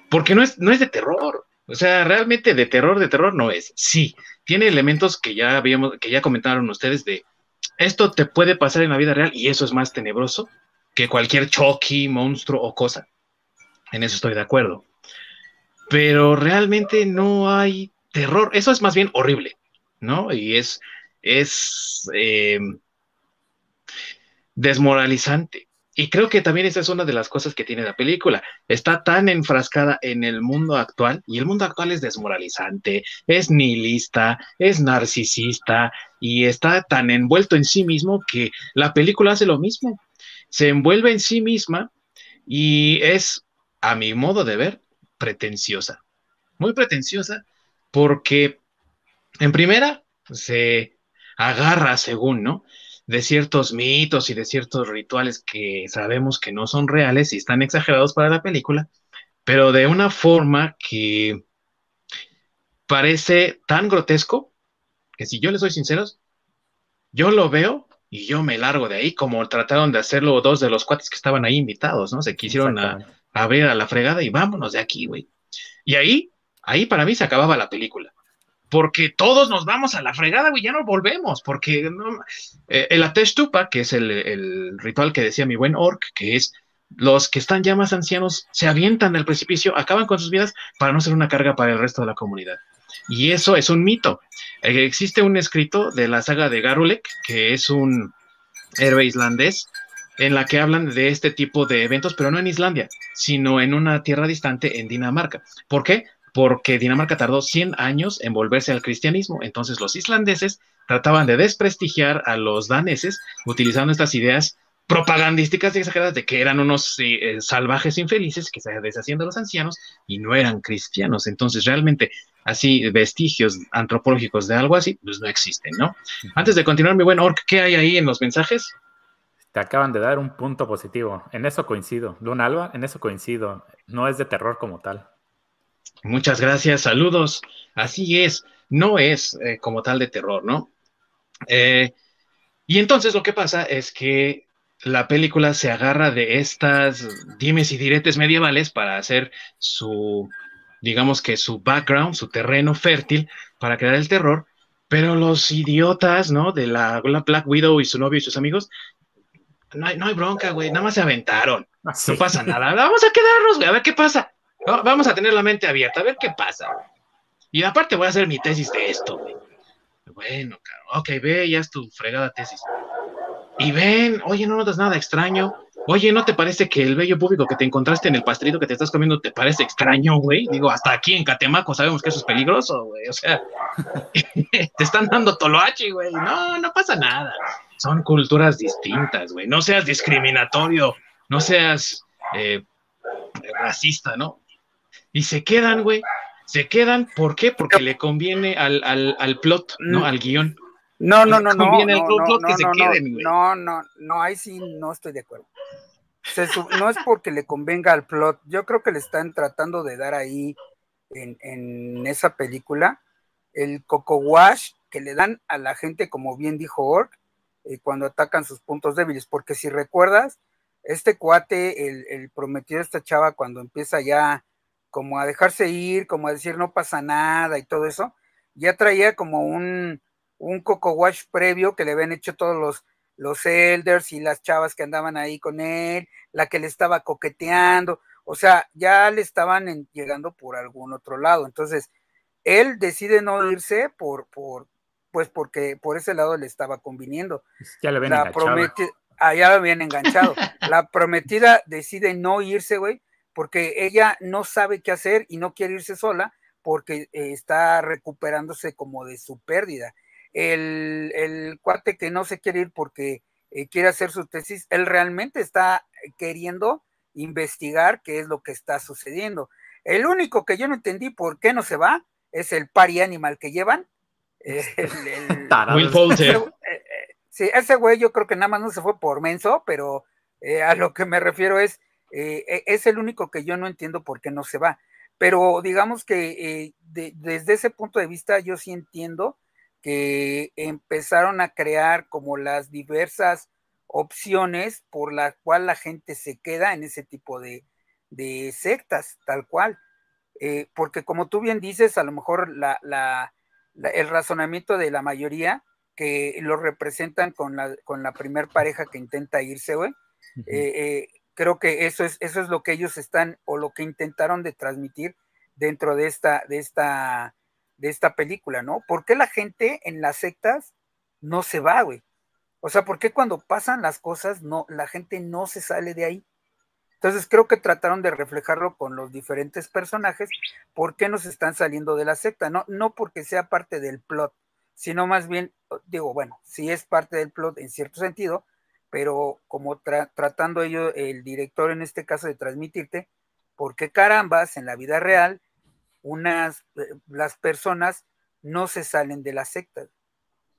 Speaker 1: Porque no es, no es de terror. O sea, realmente de terror, de terror no es. Sí, tiene elementos que ya habíamos, que ya comentaron ustedes de esto te puede pasar en la vida real y eso es más tenebroso que cualquier Chucky, monstruo o cosa. En eso estoy de acuerdo. Pero realmente no hay terror. Eso es más bien horrible, ¿no? Y es, es em, desmoralizante. Y creo que también esa es una de las cosas que tiene la película. Está tan enfrascada en el mundo actual y el mundo actual es desmoralizante, es nihilista, es narcisista y está tan envuelto en sí mismo que la película hace lo mismo se envuelve en sí misma y es, a mi modo de ver, pretenciosa. Muy pretenciosa porque, en primera, se agarra, según, ¿no? De ciertos mitos y de ciertos rituales que sabemos que no son reales y están exagerados para la película, pero de una forma que parece tan grotesco que si yo les soy sinceros, yo lo veo y yo me largo de ahí, como trataron de hacerlo dos de los cuates que estaban ahí invitados, ¿no? Se quisieron a, ver a la fregada y vámonos de aquí, güey. Y ahí, ahí para mí se acababa la película. Porque todos nos vamos a la fregada, güey, ya no volvemos, porque no, eh, el Ateshtupa, que es el, el, ritual que decía mi buen Orc, que es los que están ya más ancianos se avientan del precipicio, acaban con sus vidas para no ser una carga para el resto de la comunidad. Y eso es un mito. Eh, existe un escrito de la saga de Garulek, que es un héroe islandés, en la que hablan de este tipo de eventos, pero no en Islandia, sino en una tierra distante en Dinamarca. ¿Por qué? Porque Dinamarca tardó 100 años en volverse al cristianismo. Entonces los islandeses trataban de desprestigiar a los daneses utilizando estas ideas propagandísticas y exageradas de que eran unos eh, salvajes infelices que se deshacían de los ancianos y no eran cristianos. Entonces, realmente, así, vestigios antropológicos de algo así, pues no existen, ¿no? Antes de continuar, mi buen Orc, ¿qué hay ahí en los mensajes?
Speaker 3: Te acaban de dar un punto positivo. En eso coincido. Luna Alba, en eso coincido. No es de terror como tal.
Speaker 1: Muchas gracias, saludos. Así es, no es eh, como tal de terror, ¿no? Eh, y entonces lo que pasa es que la película se agarra de estas dimes y diretes medievales para hacer su, digamos que su background, su terreno fértil para crear el terror, pero los idiotas, ¿no? De la, Black Widow y su novio y sus amigos no hay, no hay bronca, güey, nada más se aventaron. Ah, no pasa nada. Vamos a quedarnos, güey, a ver qué pasa. Vamos a tener la mente abierta, a ver qué pasa. Y aparte voy a hacer mi tesis de esto, güey. Bueno, claro, ok, ve, ya es tu fregada tesis. Y ven, oye, no notas nada extraño. Oye, ¿no te parece que el bello público que te encontraste en el pastrito que te estás comiendo te parece extraño, güey? Digo, hasta aquí en Catemaco sabemos que eso es peligroso, güey. O sea, te están dando toloachi, güey. No, no pasa nada. Son culturas distintas, güey. No seas discriminatorio, no seas eh, racista, ¿no? Y se quedan, güey. Se quedan, ¿por qué? Porque le conviene al, al, al plot, ¿no? Al guion.
Speaker 2: No, no, no, no. No, no, no, que se queden, no, no, no, ahí sí no estoy de acuerdo. no es porque le convenga al plot. Yo creo que le están tratando de dar ahí en, en esa película el coco wash que le dan a la gente, como bien dijo Ork, eh, cuando atacan sus puntos débiles. Porque si recuerdas, este cuate, el, el prometido de esta chava, cuando empieza ya como a dejarse ir, como a decir no pasa nada y todo eso, ya traía como un un Coco Wash previo que le habían hecho todos los, los elders y las chavas que andaban ahí con él, la que le estaba coqueteando, o sea, ya le estaban llegando por algún otro lado. Entonces, él decide no irse por, por, pues porque por ese lado le estaba conviniendo.
Speaker 3: Ya le habían enganchado.
Speaker 2: Ah, ya lo habían enganchado. la prometida decide no irse, güey, porque ella no sabe qué hacer y no quiere irse sola porque eh, está recuperándose como de su pérdida el, el cuate que no se quiere ir porque eh, quiere hacer su tesis, él realmente está queriendo investigar qué es lo que está sucediendo. El único que yo no entendí por qué no se va es el pari animal que llevan.
Speaker 1: Will Poulter.
Speaker 2: Eh, eh, sí, ese güey yo creo que nada más no se fue por menso, pero a lo que me refiero es, e, es el único que yo no entiendo por qué no se va. Pero digamos que desde ese punto de vista yo sí entiendo que empezaron a crear como las diversas opciones por la cual la gente se queda en ese tipo de, sectas, tal cual. Eh, porque como tú bien dices, a lo mejor la, el razonamiento de la mayoría que lo representan con la, con la primer pareja que intenta irse, güey, eh, eh, creo que eso es, eso es lo que ellos están o lo que intentaron de transmitir dentro de esta, de esta de esta película, ¿no? ¿Por qué la gente en las sectas no se va, güey? O sea, ¿por qué cuando pasan las cosas no, la gente no se sale de ahí? Entonces creo que trataron de reflejarlo con los diferentes personajes, por qué nos están saliendo de la secta, no, no porque sea parte del plot, sino más bien, digo, bueno, sí es parte del plot en cierto sentido, pero como tratando ello el director en este caso de transmitirte, por qué carambas en la vida real unas, eh, las personas no se salen de la secta.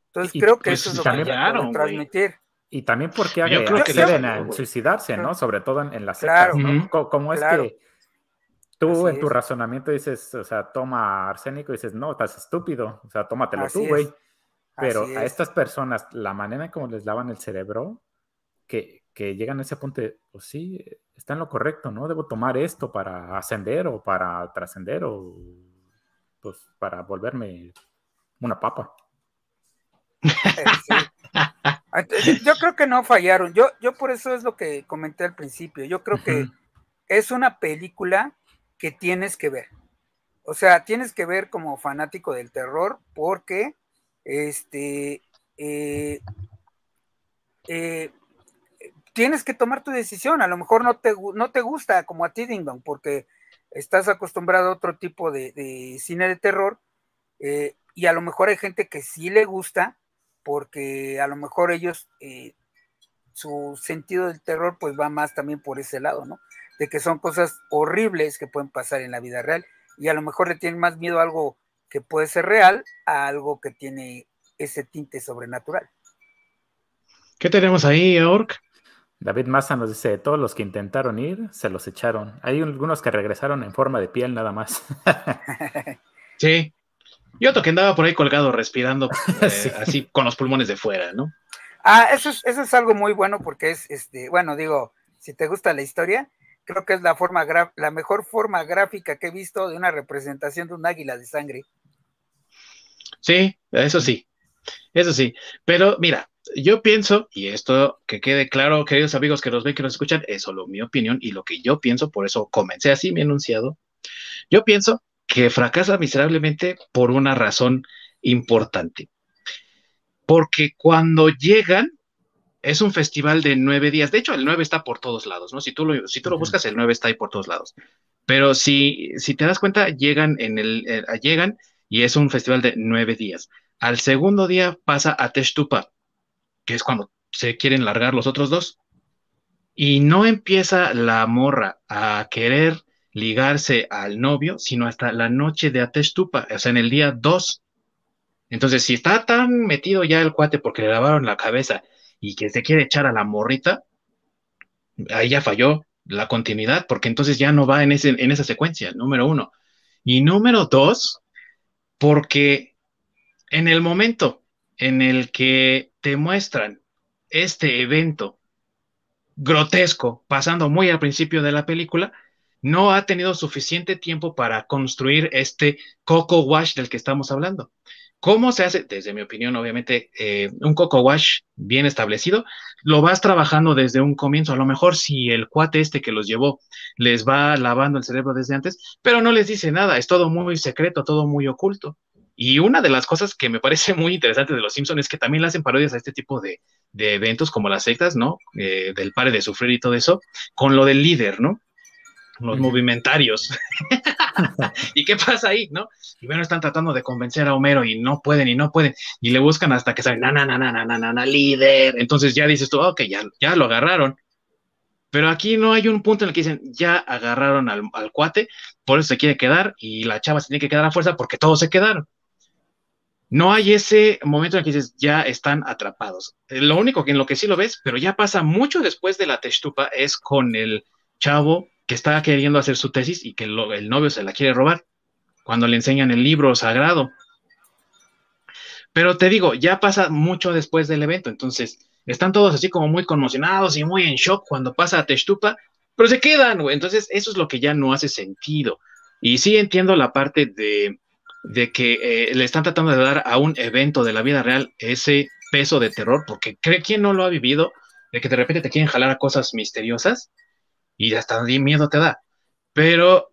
Speaker 2: Entonces creo que pues, eso es lo que quiero transmitir.
Speaker 3: Y también porque acceden a suicidarse, ¿no? Sobre todo en, las sectas, ¿no? Como es que tú en tu razonamiento dices, o sea, toma arsénico y dices, no, estás estúpido, o sea, tómatelo tú, güey. Pero a estas personas, la manera en cómo les lavan el cerebro, que, que llegan a ese punto de, pues sí, está en lo correcto, ¿no? Debo tomar esto para ascender o para trascender o pues para volverme una papa.
Speaker 2: Yo creo que no fallaron. Yo, yo por eso es lo que comenté al principio. Yo creo que es una película que tienes que ver. O sea, tienes que ver como fanático del terror porque este eh, eh, tienes que tomar tu decisión. A lo mejor no te, no te gusta como a Tiddington, porque estás acostumbrado a otro tipo de, cine de terror, eh, y a lo mejor hay gente que sí le gusta, porque a lo mejor ellos, eh, su sentido del terror, pues va más también por ese lado, ¿no? De que son cosas horribles que pueden pasar en la vida real, y a lo mejor le tienen más miedo a algo que puede ser real a algo que tiene ese tinte sobrenatural.
Speaker 1: ¿Qué tenemos ahí, Ork?
Speaker 3: David Massa nos dice, todos los que intentaron ir, se los echaron. Hay algunos que regresaron en forma de piel nada más.
Speaker 1: sí. Y otro que andaba por ahí colgado respirando eh, así con los pulmones de fuera, ¿no?
Speaker 2: Ah, eso es, eso es algo muy bueno porque es, este, bueno, digo, si te gusta la historia, creo que es la, forma la mejor forma gráfica que he visto de una representación de un águila de sangre.
Speaker 1: Sí, eso sí, eso sí. Pero mira, yo pienso, y esto que quede claro, queridos amigos que nos ven, que nos escuchan, es solo mi opinión y lo que yo pienso, por eso comencé así mi enunciado. Yo pienso que fracasa miserablemente por una razón importante. Porque cuando llegan, es un festival de nueve días. De hecho, el nueve está por todos lados, ¿no? Si tú lo, si tú lo buscas, el nueve está ahí por todos lados. Pero si, si te das cuenta, llegan en el, eh, llegan y es un festival de nueve días. Al segundo día pasa a Teshtupa, que es cuando se quieren largar los otros dos. Y no empieza la morra a querer ligarse al novio, sino hasta la noche de Ateshtupa, o sea, en el día 2. Entonces, si está tan metido ya el cuate porque le lavaron la cabeza y que se quiere echar a la morrita, ahí ya falló la continuidad, porque entonces ya no va en, ese, en esa secuencia, número uno. Y número dos, porque en el momento en el que te muestran este evento grotesco, pasando muy al principio de la película, no ha tenido suficiente tiempo para construir este coco wash del que estamos hablando. ¿Cómo se hace? Desde mi opinión, obviamente, eh, un coco wash bien establecido, lo vas trabajando desde un comienzo. A lo mejor si el cuate este que los llevó les va lavando el cerebro desde antes, pero no les dice nada, es todo muy secreto, todo muy oculto. Y una de las cosas que me parece muy interesante de los Simpsons es que también le hacen parodias a este tipo de, eventos como las sectas, ¿no? Eh, del pare de sufrir y todo eso, con lo del líder, ¿no? los movimentarios. ¿Y qué pasa ahí, no? Y bueno, están tratando de convencer a Homero y no pueden y no pueden. Y le buscan hasta que sale, na, na, na, na, na, na, na, líder. Entonces ya dices tú, ok, ya, ya lo agarraron. Pero aquí no hay un punto en el que dicen, ya agarraron al, al cuate, por eso se quiere quedar y la chava se tiene que quedar a fuerza porque todos se quedaron. No hay ese momento en el que dices, ya están atrapados. Lo único que en lo que sí lo ves, pero ya pasa mucho después de la textupa, es con el chavo que está queriendo hacer su tesis y que el novio se la quiere robar cuando le enseñan el libro sagrado. Pero te digo, ya pasa mucho después del evento, entonces están todos así como muy conmocionados y muy en shock cuando pasa a Textupa, pero se quedan, güey. Entonces eso es lo que ya no hace sentido. Y sí entiendo la parte de, de que eh, le están tratando de dar a un evento de la vida real ese peso de terror, porque cree quien no lo ha vivido, de que de repente te quieren jalar a cosas misteriosas y hasta miedo te da. Pero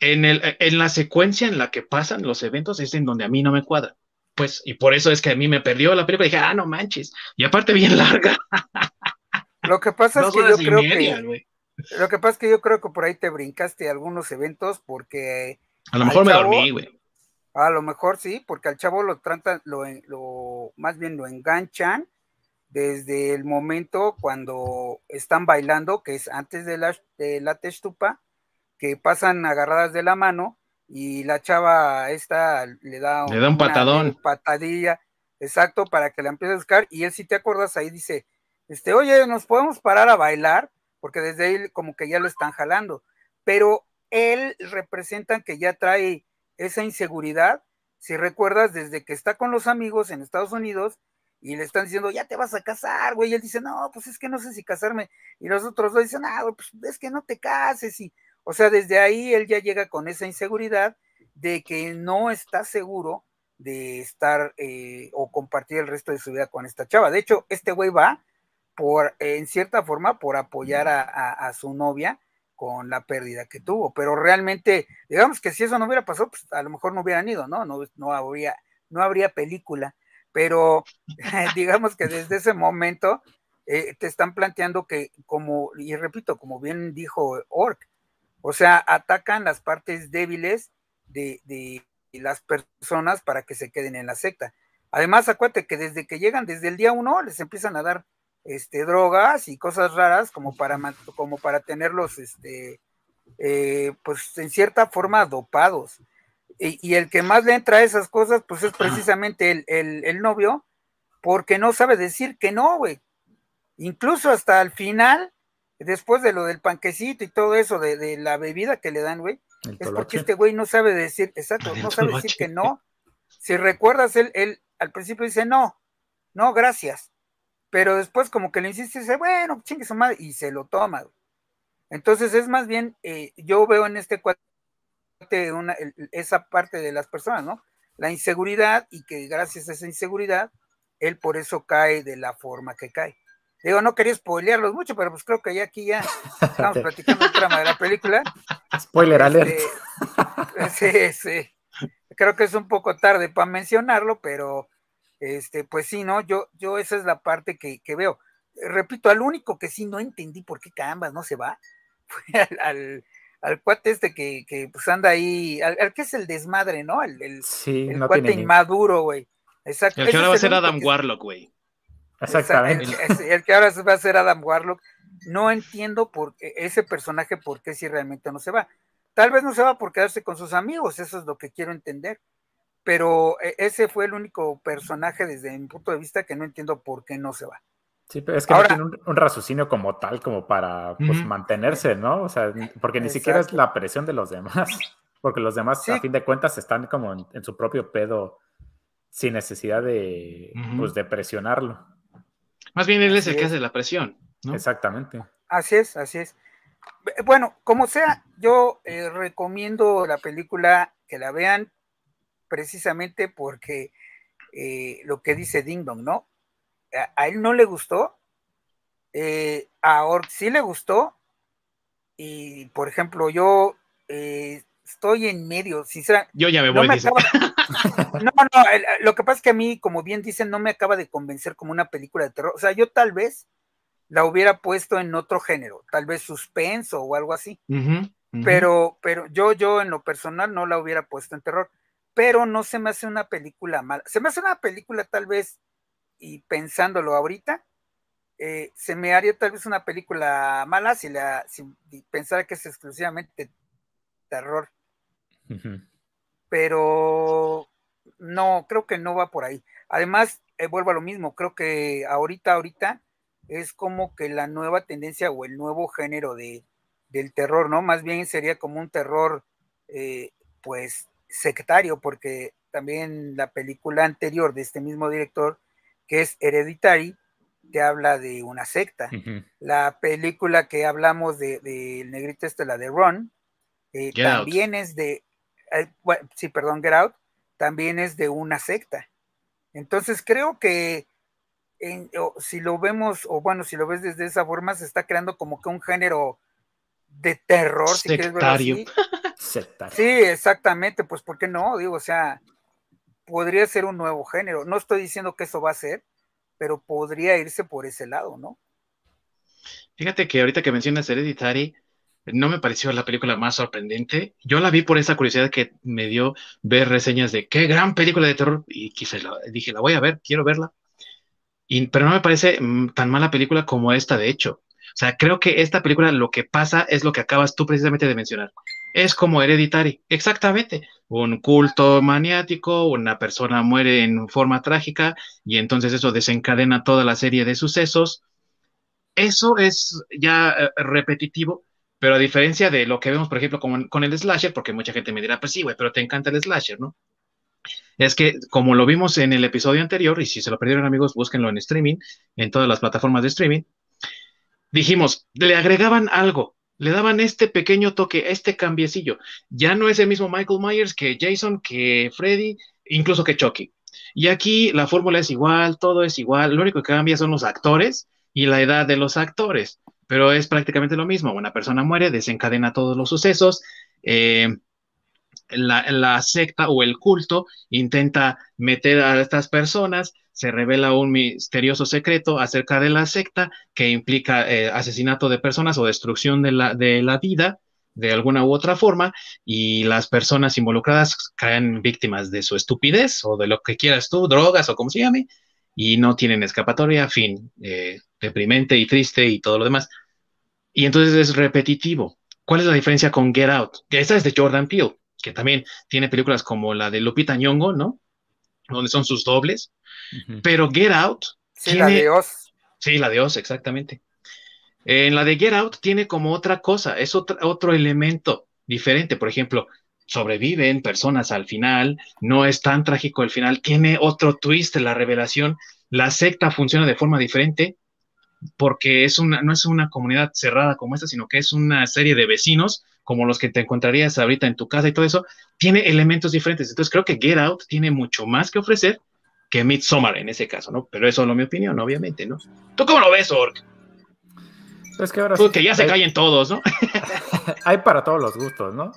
Speaker 1: en, el, en la secuencia en la que pasan los eventos es en donde a mí no me cuadra. Pues, y por eso es que a mí me perdió la película. Y dije, ah, no manches. Y aparte, bien larga.
Speaker 2: Lo que pasa es que yo creo que. Lo que pasa es que yo creo que por ahí te brincaste algunos eventos porque.
Speaker 1: A lo mejor me dormí, güey.
Speaker 2: A lo mejor sí, porque al chavo lo tratan, lo, lo, más bien lo enganchan desde el momento cuando están bailando, que es antes de la, de la testupa, que pasan agarradas de la mano y la chava esta le da,
Speaker 1: le da un patadón.
Speaker 2: patadilla, exacto, para que la empiece a buscar. Y él, si te acuerdas, ahí dice, este, oye, nos podemos parar a bailar, porque desde ahí como que ya lo están jalando. Pero él representa que ya trae esa inseguridad. Si recuerdas, desde que está con los amigos en Estados Unidos, y le están diciendo, ya te vas a casar, güey, y él dice, no, pues es que no sé si casarme, y los otros dos dicen, ah, pues es que no te cases, y, o sea, desde ahí él ya llega con esa inseguridad de que no está seguro de estar eh, o compartir el resto de su vida con esta chava. De hecho, este güey va por, en cierta forma, por apoyar a, su novia con la pérdida que tuvo, pero realmente, digamos que si eso no hubiera pasado, pues a lo mejor no hubieran ido, ¿no? No, no habría, no habría película pero digamos que desde ese momento eh, te están planteando que, como, y repito, como bien dijo Ork, o sea, atacan las partes débiles de, de, las personas para que se queden en la secta. Además, acuérdate que desde que llegan, desde el día uno, les empiezan a dar este, drogas y cosas raras como para, como para tenerlos, este, eh, pues en cierta forma dopados y, el que más le entra a esas cosas, pues es precisamente el, novio, porque no sabe decir que no, güey. Incluso hasta el final, después de lo del panquecito y todo eso, de, la bebida que le dan, güey, es porque este güey no sabe decir, exacto, no sabe decir que no. Si recuerdas, él, él al principio dice no, no, gracias. Pero después como que le insiste y dice, bueno, chingue su madre, y se lo toma. Entonces es más bien, eh, yo veo en este cuadro una, esa parte de las personas, ¿no? La inseguridad y que gracias a esa inseguridad él por eso cae de la forma que cae. Digo, no quería spoilearlos mucho, pero pues creo que ya aquí ya estamos platicando el trama de la película.
Speaker 3: Spoiler alert.
Speaker 2: Este, sí, sí. Creo que es un poco tarde para mencionarlo, pero este, pues sí, ¿no? Yo, yo esa es la parte que, veo. Repito, al único que sí no entendí por qué Cambas no se va, fue al, al, cuate este que, que, pues anda ahí, al, que es el desmadre, ¿no? El, el,
Speaker 3: sí,
Speaker 2: cuate inmaduro, güey.
Speaker 1: Exacto. El que ahora va a ser Adam Warlock, güey.
Speaker 3: Exactamente.
Speaker 2: El, que ahora va a ser Adam Warlock. No entiendo por qué, ese personaje por qué si realmente no se va. Tal vez no se va por quedarse con sus amigos, eso es lo que quiero entender. Pero e, ese fue el único personaje desde mi punto de vista que no entiendo por qué no se va.
Speaker 3: Sí, pero es que no tiene un, raciocinio como tal, como para pues, mantenerse, ¿no? O sea, porque ni siquiera es la presión de los demás, porque los demás, a fin de cuentas, están como en, su propio pedo sin necesidad de, pues, de presionarlo.
Speaker 1: Más bien él es el que hace la presión.
Speaker 3: Exactamente.
Speaker 2: Así es, así es. Bueno, como sea, yo eh, recomiendo la película que la vean precisamente porque eh, lo que dice Ding Dong, ¿no? A, él no le gustó, eh, a Ork sí le gustó, y por ejemplo, yo estoy en medio, sinceramente.
Speaker 1: Yo ya me voy.
Speaker 2: No, no, lo que pasa es que a mí, como bien dicen, no me acaba de convencer como una película de terror. O sea, yo tal vez la hubiera puesto en otro género, tal vez suspenso o algo así. Pero, pero yo, yo en lo personal no la hubiera puesto en terror. Pero no se me hace una película mala. Se me hace una película tal vez, y pensándolo ahorita, eh, se me haría tal vez una película mala si la si pensara que es exclusivamente terror pero no, creo que no va por ahí. Además, eh, vuelvo a lo mismo, creo que ahorita, ahorita es como que la nueva tendencia o el nuevo género de, del terror, ¿no? Más bien sería como un terror, eh, pues, sectario, porque también la película anterior de este mismo director, que es Hereditary, te habla de una secta. La película que hablamos del de, negrito este, la de Ron, eh, también es de, eh, sí, perdón, Get Out, también es de una secta. Entonces creo que si lo vemos, o bueno, si lo ves desde esa forma, se está creando como que un género de terror,
Speaker 1: Sectario.
Speaker 2: si Sí, exactamente, pues ¿por qué no? Digo, o sea, podría ser un nuevo género. No estoy diciendo que eso va a ser, pero podría irse por ese lado, ¿no?
Speaker 1: Fíjate que ahorita que mencionas Hereditary, no me pareció la película más sorprendente. Yo la vi por esa curiosidad que me dio ver reseñas de qué gran película de terror y quise dije, la voy a ver, quiero verla. Y, pero no me parece mm, tan mala película como esta, de hecho. O sea, creo que esta película lo que pasa es lo que acabas tú precisamente de mencionar. Es como Hereditary, exactamente. Un culto maniático, una persona muere en forma trágica y entonces eso desencadena toda la serie de sucesos. Eso es ya eh, repetitivo, pero a diferencia de lo que vemos, por ejemplo, con, con el slasher, porque mucha gente me dirá, pues sí, güey, pero te encanta el slasher, ¿no? Es que como lo vimos en el episodio anterior, y si se lo perdieron amigos, búsquenlo en streaming, en todas las plataformas de streaming, dijimos, le agregaban algo, le daban este pequeño toque, este cambiecillo. Ya no es el mismo Michael Myers que Jason, que Freddy, incluso que Chucky. Y aquí la fórmula es igual, todo es igual, lo único que cambia son los actores y la edad de los actores pero es prácticamente lo mismo. Una persona muere, desencadena todos los sucesos. Eh, la, secta o el culto intenta meter a estas personas, se revela un misterioso secreto acerca de la secta que implica eh, asesinato de personas o destrucción de la, de la vida de alguna u otra forma y las personas involucradas caen víctimas de su estupidez o de lo que quieras tú, drogas o como se llame, y no tienen escapatoria, fin, eh, deprimente y triste y todo lo demás. Y entonces es repetitivo. ¿Cuál es la diferencia con Get Out? Esta es de Jordan Peele, que también tiene películas como la de Lupita Nyong'o, ¿no? Donde son sus dobles. Pero Get Out.
Speaker 2: Sí, la de Oz.
Speaker 1: Sí, la de Oz, exactamente. En la de Get Out tiene como otra cosa, es otro, otro elemento diferente. Por ejemplo, sobreviven personas al final, no es tan trágico el final, tiene otro twist la revelación, la secta funciona de forma diferente porque es una, no es una comunidad cerrada como esta, sino que es una serie de vecinos como los que te encontrarías ahorita en tu casa y todo eso, tiene elementos diferentes. Entonces creo que Get Out tiene mucho más que ofrecer que Midsommar en ese caso, ¿no? Pero eso es mi opinión, obviamente, ¿no? ¿Tú cómo lo ves, Ork?
Speaker 3: Pues que ahora
Speaker 1: que ya se callen todos, ¿no?
Speaker 3: hay para todos los gustos, ¿no?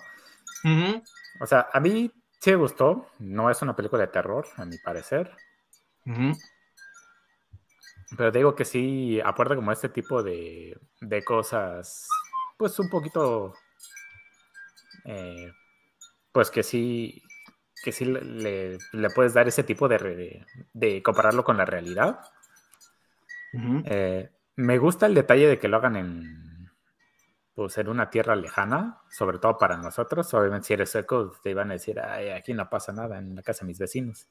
Speaker 3: O sea, a mí sí me gustó. No es una película de terror, a mi parecer. Pero digo que sí aporta como este tipo de, de cosas, pues un poquito, eh, pues que sí, que sí le, puedes dar ese tipo de, de compararlo con la realidad. Eh, me gusta el detalle de que lo hagan en, pues, en una tierra lejana, sobre todo para nosotros. Obviamente, si eres seco, te iban a decir, Ay, aquí no pasa nada en la casa de mis vecinos.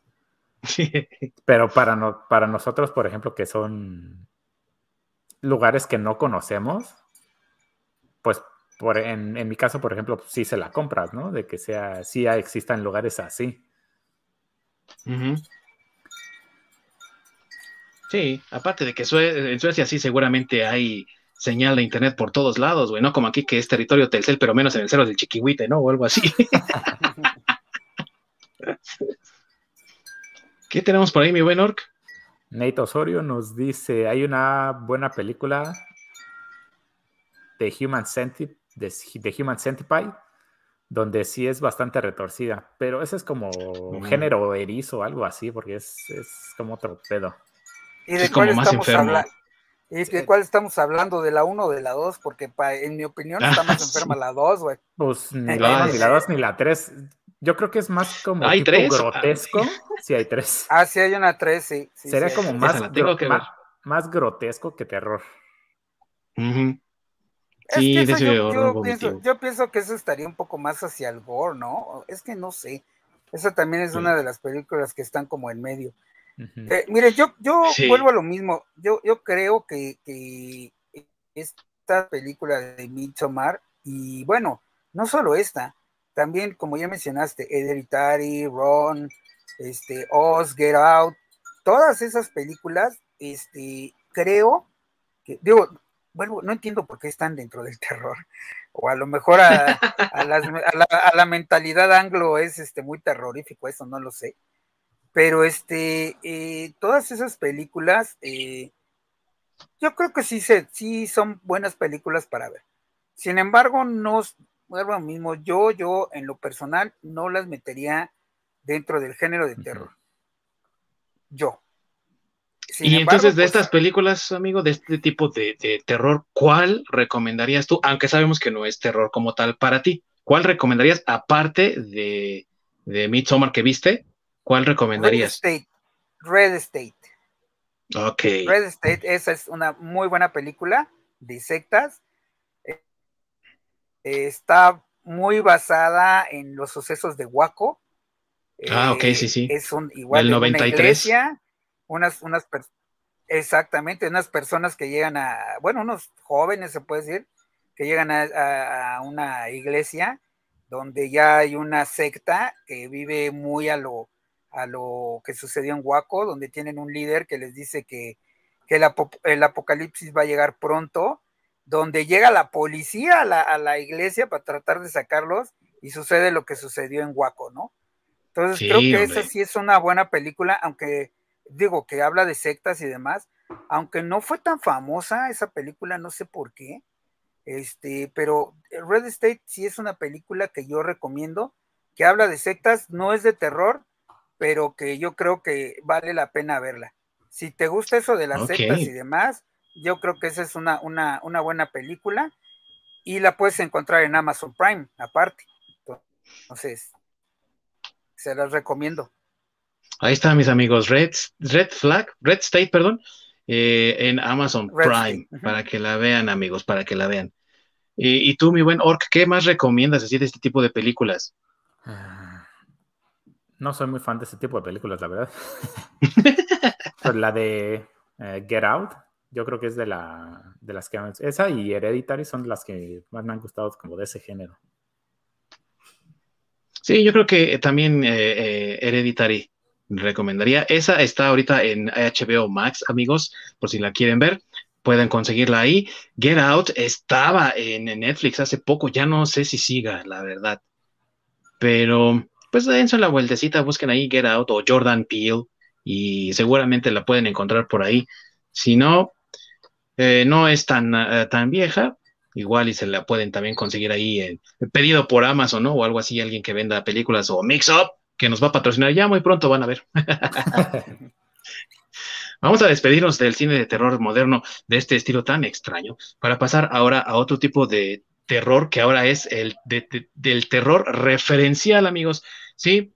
Speaker 3: Pero para, no, para nosotros, por ejemplo, que son lugares que no conocemos, pues por, en, mi caso, por ejemplo, sí se la compras, ¿no? De que sea, sí existan lugares así.
Speaker 1: Sí, aparte de que en Suecia sí seguramente hay señal de internet por todos lados, güey, no como aquí que es territorio Telcel, pero menos en el cerro del Chiquihuite, ¿no? O algo así. ¿Qué tenemos por ahí, mi buen Orc?
Speaker 3: Nate Osorio nos dice, hay una buena película de Human Centipede, de, Human Centipede, donde sí es bastante retorcida, pero ese es como mm. género erizo o algo así, porque es, como otro pedo.
Speaker 2: ¿Y de cuál estamos hablando? ¿Y de cuál estamos hablando? ¿De la 1 o de la 2? Porque en mi opinión está más enferma la 2, güey.
Speaker 3: Pues ni la 1, ni la 2, ni la 3. Yo creo que es más como
Speaker 1: ¿Hay tres?
Speaker 3: grotesco. Sí, hay 3.
Speaker 2: Ah, sí, hay una 3, sí.
Speaker 3: Sería como más, más, grotesco que terror.
Speaker 2: Sí, es que yo, yo, pienso, yo, pienso, que eso estaría un poco más hacia el gore, ¿no? Es que no sé. Esa también es una de las películas que están como en medio. Eh, mire, yo, yo vuelvo a lo mismo. Yo, yo creo que, esta película de Midsommar, y bueno, no solo esta, también, como ya mencionaste, Hereditary, Ron, este, Oz, Get Out, todas esas películas, este, creo que, digo, bueno, no entiendo por qué están dentro del terror, o a lo mejor a, la, mentalidad anglo es este, muy terrorífico, eso no lo sé pero este, eh, todas esas películas, eh, yo creo que sí, sí son buenas películas para ver. Sin embargo, no, mismo, yo, yo en lo personal no las metería dentro del género de terror. Yo.
Speaker 1: y entonces de estas películas, amigo, de este tipo de, terror, ¿cuál recomendarías tú? Aunque sabemos que no es terror como tal para ti. ¿Cuál recomendarías aparte de, de Midsommar que viste? ¿Cuál recomendarías?
Speaker 2: Red State. Red State.
Speaker 1: Ok.
Speaker 2: Red State, esa es una muy buena película de sectas. Eh, está muy basada en los sucesos de Waco.
Speaker 1: Ah, ok, sí, sí.
Speaker 2: Es un igual
Speaker 1: El 93.
Speaker 2: unas, unas exactamente, unas personas que llegan a, bueno, unos jóvenes se puede decir, que llegan a una iglesia donde ya hay una secta que vive muy a lo a lo que sucedió en Waco, donde tienen un líder que les dice que, el, apocalipsis va a llegar pronto, donde llega la policía a la, iglesia para tratar de sacarlos y sucede lo que sucedió en Waco, ¿no? Entonces creo que esa sí es una buena película, aunque digo que habla de sectas y demás, aunque no fue tan famosa esa película, no sé por qué, este, pero Red State sí es una película que yo recomiendo, que habla de sectas, no es de terror, pero que yo creo que vale la pena verla. Si te gusta eso de las sectas y demás, yo creo que esa es una, una, una, buena película y la puedes encontrar en Amazon Prime, aparte. Entonces, se las recomiendo.
Speaker 1: Ahí están mis amigos, Red, Red Flag, Red State, perdón, eh, en Amazon Prime, para que la vean, amigos, para que la vean. Y, tú, mi buen Orc, ¿qué más recomiendas así de este tipo de películas?
Speaker 3: No soy muy fan de ese tipo de películas, la verdad. Pero la de eh, Get Out, yo creo que es de, la, de las que... Esa y Hereditary son las que más me han gustado como de ese género.
Speaker 1: Sí, yo creo que también eh, eh, Hereditary recomendaría. Esa está ahorita en HBO Max, amigos, por si la quieren ver. Pueden conseguirla ahí. Get Out estaba en Netflix hace poco, ya no sé si siga, la verdad. Pero pues dense la vueltecita, busquen ahí Get Out o Jordan Peele, y seguramente la pueden encontrar por ahí. Si no, eh, no es tan, eh, tan vieja, igual y se la pueden también conseguir ahí en, pedido por Amazon, ¿no? O algo así, alguien que venda películas o Mix Up, que nos va a patrocinar ya muy pronto, van a ver. Vamos a despedirnos del cine de terror moderno de este estilo tan extraño para pasar ahora a otro tipo de terror que ahora es el del terror referencial, amigos. Sí,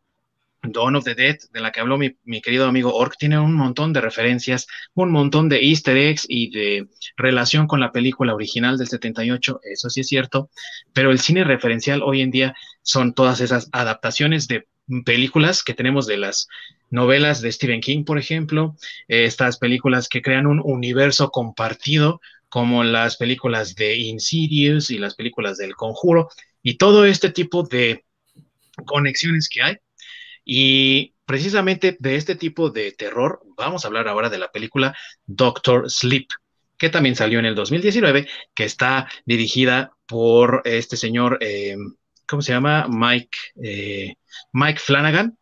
Speaker 1: Dawn of the Dead, de la que habló mi, querido amigo Ork, tiene un montón de referencias, un montón de easter eggs y de relación con la película original del 78, eso sí es cierto, pero el cine referencial hoy en día son todas esas adaptaciones de películas que tenemos de las novelas de Stephen King, por ejemplo, estas películas que crean un universo compartido, como las películas de Insidious y las películas del Conjuro, y todo este tipo de conexiones que hay y precisamente de este tipo de terror, vamos a hablar ahora de la película Doctor Sleep, que también salió en el 2019, que está dirigida por este señor, eh, ¿cómo se llama? Mike, eh, Mike Flanagan,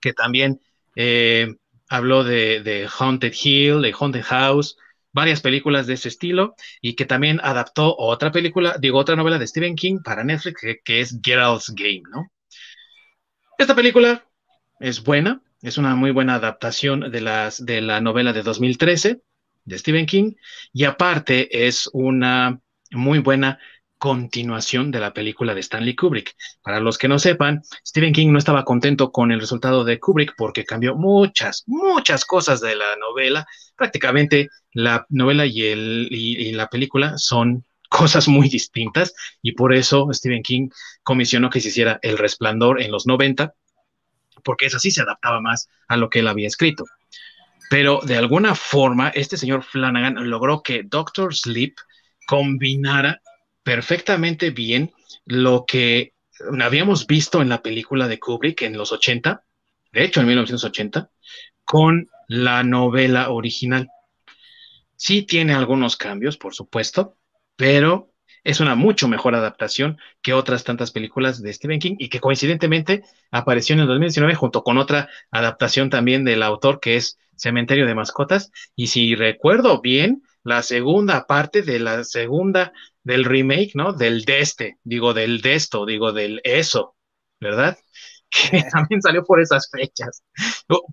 Speaker 1: que también eh, habló de, Haunted Hill, de Haunted House, varias películas de ese estilo y que también adaptó otra película, digo, otra novela de Stephen King para Netflix que, que es Out's Game, ¿no? Esta película es buena, es una muy buena adaptación de, las, de la novela de 2013 de Stephen King y aparte es una muy buena continuación de la película de Stanley Kubrick. Para los que no sepan, Stephen King no estaba contento con el resultado de Kubrick porque cambió muchas, muchas cosas de la novela. Prácticamente la novela y, el, y la película son cosas muy distintas y por eso Stephen King comisionó que se hiciera El Resplandor en los 90, porque es así, se adaptaba más a lo que él había escrito. Pero de alguna forma, este señor Flanagan logró que Doctor Sleep combinara perfectamente bien lo que habíamos visto en la película de Kubrick en los 80, de hecho en 1980, con la novela original. Sí tiene algunos cambios, por supuesto, pero es una mucho mejor adaptación que otras tantas películas de Stephen King y que coincidentemente apareció en el 2019 junto con otra adaptación también del autor que es Cementerio de Mascotas. Y si recuerdo bien, la segunda parte de la segunda del remake, ¿no? Del de este, digo del de esto, digo del eso, ¿verdad? Que también salió por esas fechas.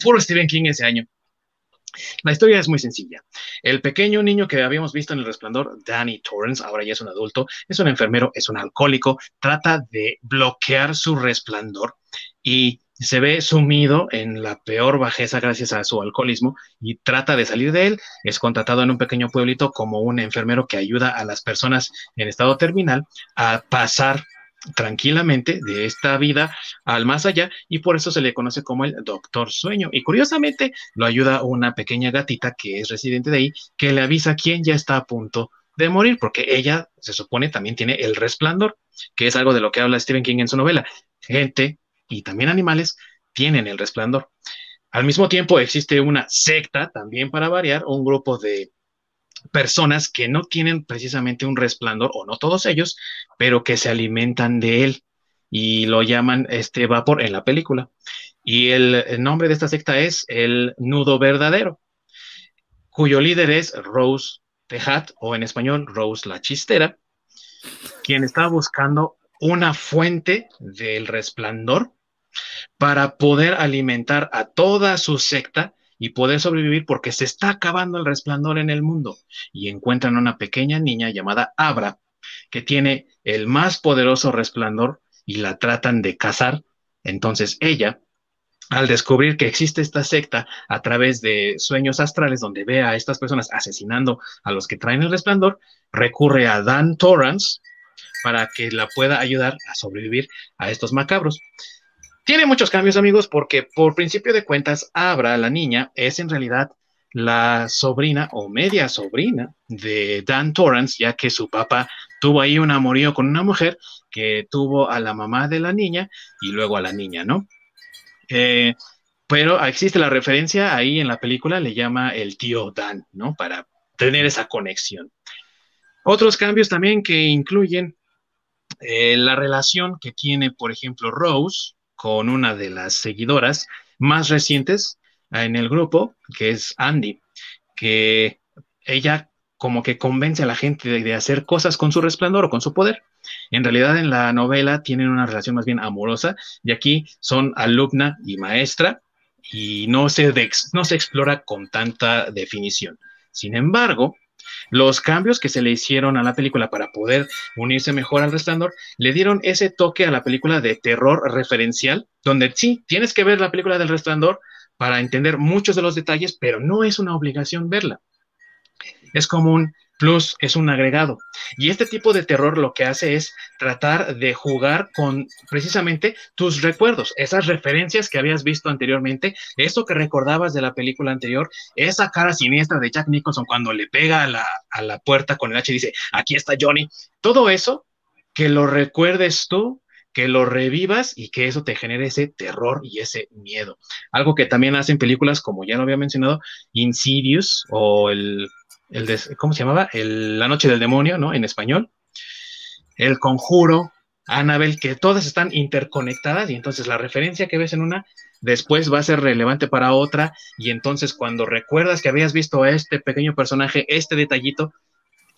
Speaker 1: Puro Stephen King ese año. La historia es muy sencilla. El pequeño niño que habíamos visto en El Resplandor, Danny Torrance, ahora ya es un adulto, es un enfermero, es un alcohólico, trata de bloquear su resplandor y se ve sumido en la peor bajeza gracias a su alcoholismo y trata de salir de él. Es contratado en un pequeño pueblito como un enfermero que ayuda a las personas en estado terminal a pasar tranquilamente de esta vida al más allá y por eso se le conoce como el doctor sueño. Y curiosamente lo ayuda una pequeña gatita que es residente de ahí que le avisa quién ya está a punto de morir porque ella se supone también tiene el resplandor, que es algo de lo que habla Stephen King en su novela. Gente y también animales tienen el resplandor. Al mismo tiempo existe una secta también para variar, un grupo de personas que no tienen precisamente un resplandor, o no todos ellos, pero que se alimentan de él y lo llaman este vapor en la película. Y el, nombre de esta secta es el nudo verdadero, cuyo líder es Rose Tejat, o en español Rose la Chistera, quien está buscando una fuente del resplandor para poder alimentar a toda su secta y poder sobrevivir porque se está acabando el resplandor en el mundo. Y encuentran una pequeña niña llamada Abra, que tiene el más poderoso resplandor y la tratan de cazar. Entonces ella, al descubrir que existe esta secta a través de sueños astrales donde ve a estas personas asesinando a los que traen el resplandor, recurre a Dan Torrance para que la pueda ayudar a sobrevivir a estos macabros. Tiene muchos cambios, amigos, porque por principio de cuentas, Abra, la niña, es en realidad la sobrina o media sobrina de Dan Torrance, ya que su papá tuvo ahí un amorío con una mujer que tuvo a la mamá de la niña y luego a la niña, ¿no? Eh, pero existe la referencia ahí en la película, le llama el tío Dan, ¿no? Para tener esa conexión. Otros cambios también que incluyen eh, la relación que tiene, por ejemplo, Rose con una de las seguidoras más recientes, en el grupo, que es Andy, que ella como que convence a la gente de, hacer cosas con su resplandor o con su poder. En realidad en la novela tienen una relación más bien amorosa y aquí son alumna y maestra y no se, no se explora con tanta definición. Sin embargo, los cambios que se le hicieron a la película para poder unirse mejor al resplandor le dieron ese toque a la película de terror referencial, donde sí, tienes que ver la película del resplandor para entender muchos de los detalles, pero no es una obligación verla. Es como un plus, es un agregado. Y este tipo de terror lo que hace es tratar de jugar con precisamente tus recuerdos, esas referencias que habías visto anteriormente, eso que recordabas de la película anterior, esa cara siniestra de Jack Nicholson cuando le pega a la, a la puerta con el H y dice, aquí está Johnny. Todo eso, que lo recuerdes tú que lo revivas y que eso te genere ese terror y ese miedo. Algo que también hacen películas, como ya lo había mencionado, Insidious o el, el ¿cómo se llamaba? El, La Noche del Demonio, ¿no? En español. El Conjuro, Annabelle, que todas están interconectadas y entonces la referencia que ves en una después va a ser relevante para otra y entonces cuando recuerdas que habías visto a este pequeño personaje, este detallito,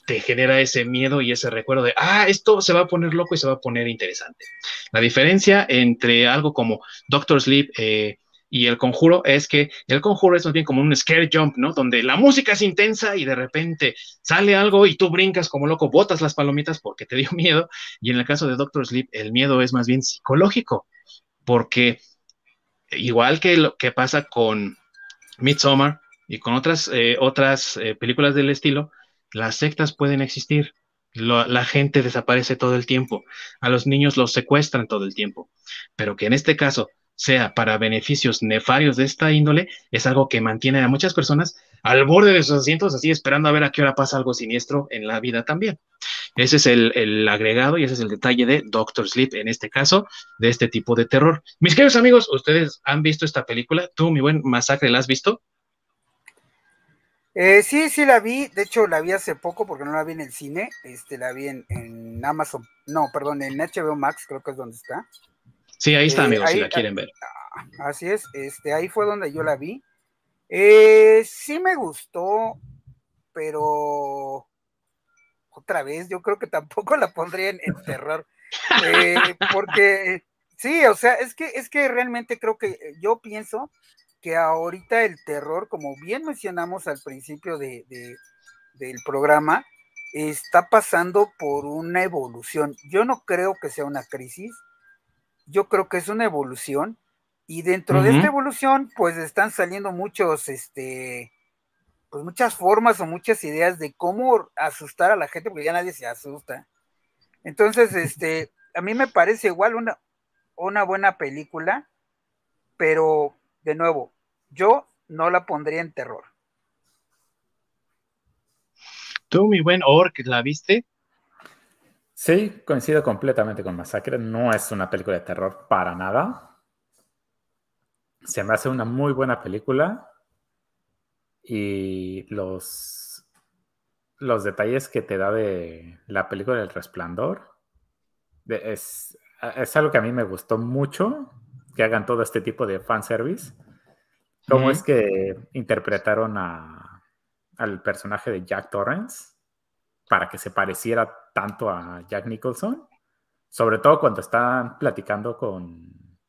Speaker 1: te genera ese miedo y ese recuerdo de, ah, esto se va a poner loco y se va a poner interesante. La diferencia entre algo como Doctor Sleep eh, y el conjuro es que el conjuro es más bien como un scare jump, ¿no? Donde la música es intensa y de repente sale algo y tú brincas como loco, botas las palomitas porque te dio miedo. Y en el caso de Doctor Sleep, el miedo es más bien psicológico, porque igual que lo que pasa con Midsommar y con otras, eh, otras eh, películas del estilo, las sectas pueden existir. la gente desaparece todo el tiempo. A los niños los secuestran todo el tiempo. Pero que en este caso sea para beneficios nefarios de esta índole, es algo que mantiene a muchas personas al borde de sus asientos, así esperando a ver a qué hora pasa algo siniestro en la vida también. Ese es el, el, agregado y ese es el detalle de Doctor Sleep, en este caso, de este tipo de terror. Mis queridos amigos, ¿ustedes han visto esta película? ¿Tú, mi buen Masacre, la has visto?
Speaker 2: Eh, sí, sí la vi, de hecho la vi hace poco porque no la vi en el cine, este, la vi en, Amazon, no, perdón, en HBO Max creo que es donde está.
Speaker 1: Sí, ahí está, amigos, si la quieren ver.
Speaker 2: Ah, así es, este, ahí fue donde yo la vi. Eh, sí me gustó, pero otra vez, yo creo que tampoco la pondría en, terror, eh, porque sí, o sea, es que, es que realmente creo que yo pienso que ahorita el terror, como bien mencionamos al principio de, del programa, está pasando por una evolución. Yo no creo que sea una crisis, yo creo que es una evolución y dentro de esta evolución pues están saliendo muchos, este, pues muchas formas o muchas ideas de cómo asustar a la gente porque ya nadie se asusta. Entonces, este, a mí me parece igual una, una buena película, pero de nuevo, yo no la pondría en terror.
Speaker 1: Tú, mi buen Ork, ¿la viste?
Speaker 3: Sí, coincido completamente con Masacre. No es una película de terror para nada. Se me hace una muy buena película. Y los, los detalles que te da de la película del resplandor es, es algo que a mí me gustó mucho. Que hagan todo este tipo de fanservice ¿Cómo es que interpretaron a, al personaje de Jack Torrance para que se pareciera tanto a Jack Nicholson? Sobre todo cuando están platicando con,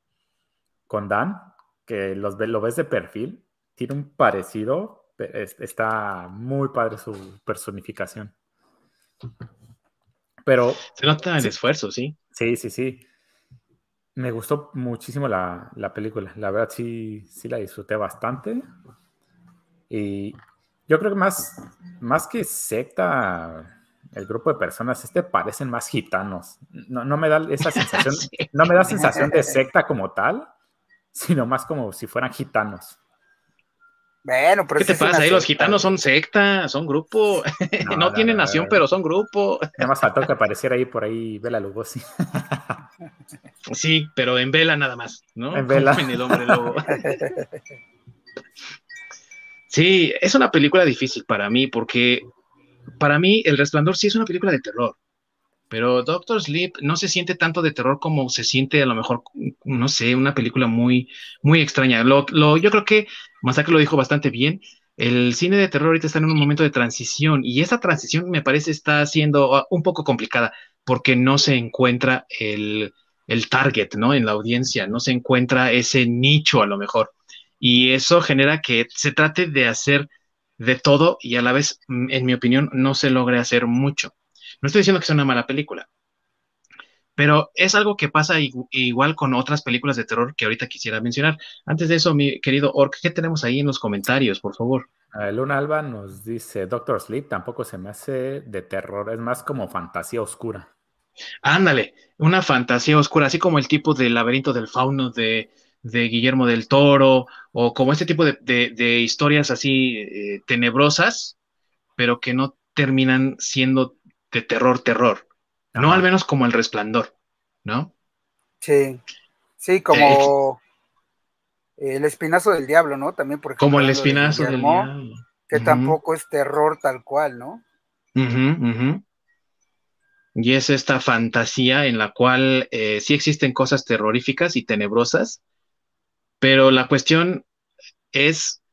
Speaker 3: con Dan, que los, lo ves de perfil, tiene un parecido, está muy padre su personificación. Pero...
Speaker 1: Se nota el esfuerzo, sí.
Speaker 3: Sí, sí, sí. Me gustó muchísimo la, película. La verdad sí, sí la disfruté bastante. Y yo creo que más, más que secta, el grupo de personas, este parecen más gitanos. No, me da esa sensación, no me da sensación de secta como tal, sino más como si fueran gitanos.
Speaker 1: Bueno, pero ¿Qué te pasa? Ahí los gitanos son secta, son grupo. No, tienen nación, pero son grupo.
Speaker 3: Nada más faltó que apareciera ahí por ahí Vela Lugosi.
Speaker 1: Sí, pero en vela nada más, ¿no?
Speaker 3: En vela.
Speaker 1: el hombre lobo. Sí, es una película difícil para mí porque para mí El Resplandor sí es una película de terror, pero Doctor Sleep no se siente tanto de terror como se siente a lo mejor, no sé, una película muy, muy extraña. Lo, lo, yo creo que Masacre lo dijo bastante bien. El cine de terror ahorita está en un momento de transición y esa transición me parece está siendo ah, un poco complicada porque no se encuentra el, el target, ¿no? En la audiencia, no se encuentra ese nicho a lo mejor. Y eso genera que se trate de hacer de todo y a la vez, mm, en mi opinión, no se logre hacer mucho. No estoy diciendo que sea una mala película, pero es algo que pasa igual con otras películas de terror que ahorita quisiera mencionar. Antes de eso, mi querido Ork, ¿qué tenemos ahí en los comentarios, por favor?
Speaker 3: Luna Alba nos dice, Doctor Sleep tampoco se me hace de terror, es más como fantasía oscura.
Speaker 1: Ándale, una fantasía oscura, así como el tipo del laberinto del fauno de, Guillermo del Toro, o como este tipo de, historias así eh, tenebrosas, pero que no terminan siendo de terror, terror. No al menos como el resplandor, ¿no?
Speaker 2: Sí, sí, como eh, el espinazo del diablo, ¿no? También, por
Speaker 1: ejemplo. Como el espinazo del diablo.
Speaker 2: Que tampoco es terror tal cual, ¿no?
Speaker 1: Y es esta fantasía en la cual eh, sí existen cosas terroríficas y tenebrosas, pero la cuestión es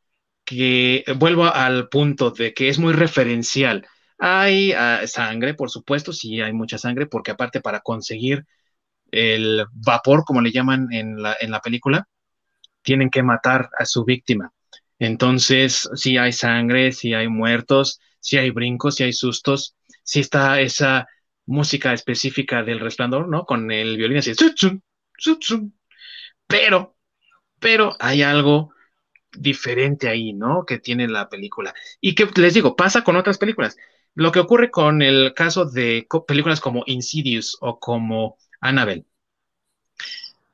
Speaker 1: que vuelvo al punto de que es muy referencial. Hay ah, sangre, por supuesto, sí hay mucha sangre, porque aparte para conseguir el vapor, como le llaman en la, en la película, tienen que matar a su víctima. Entonces, sí hay sangre, sí hay muertos, sí hay brincos, sí hay sustos, sí está esa música específica del resplandor, ¿no? Con el violín así, pero, pero hay algo diferente ahí, ¿no? Que tiene la película. Y que les digo, pasa con otras películas. Lo que ocurre con el caso de películas como Insidious o como Annabelle.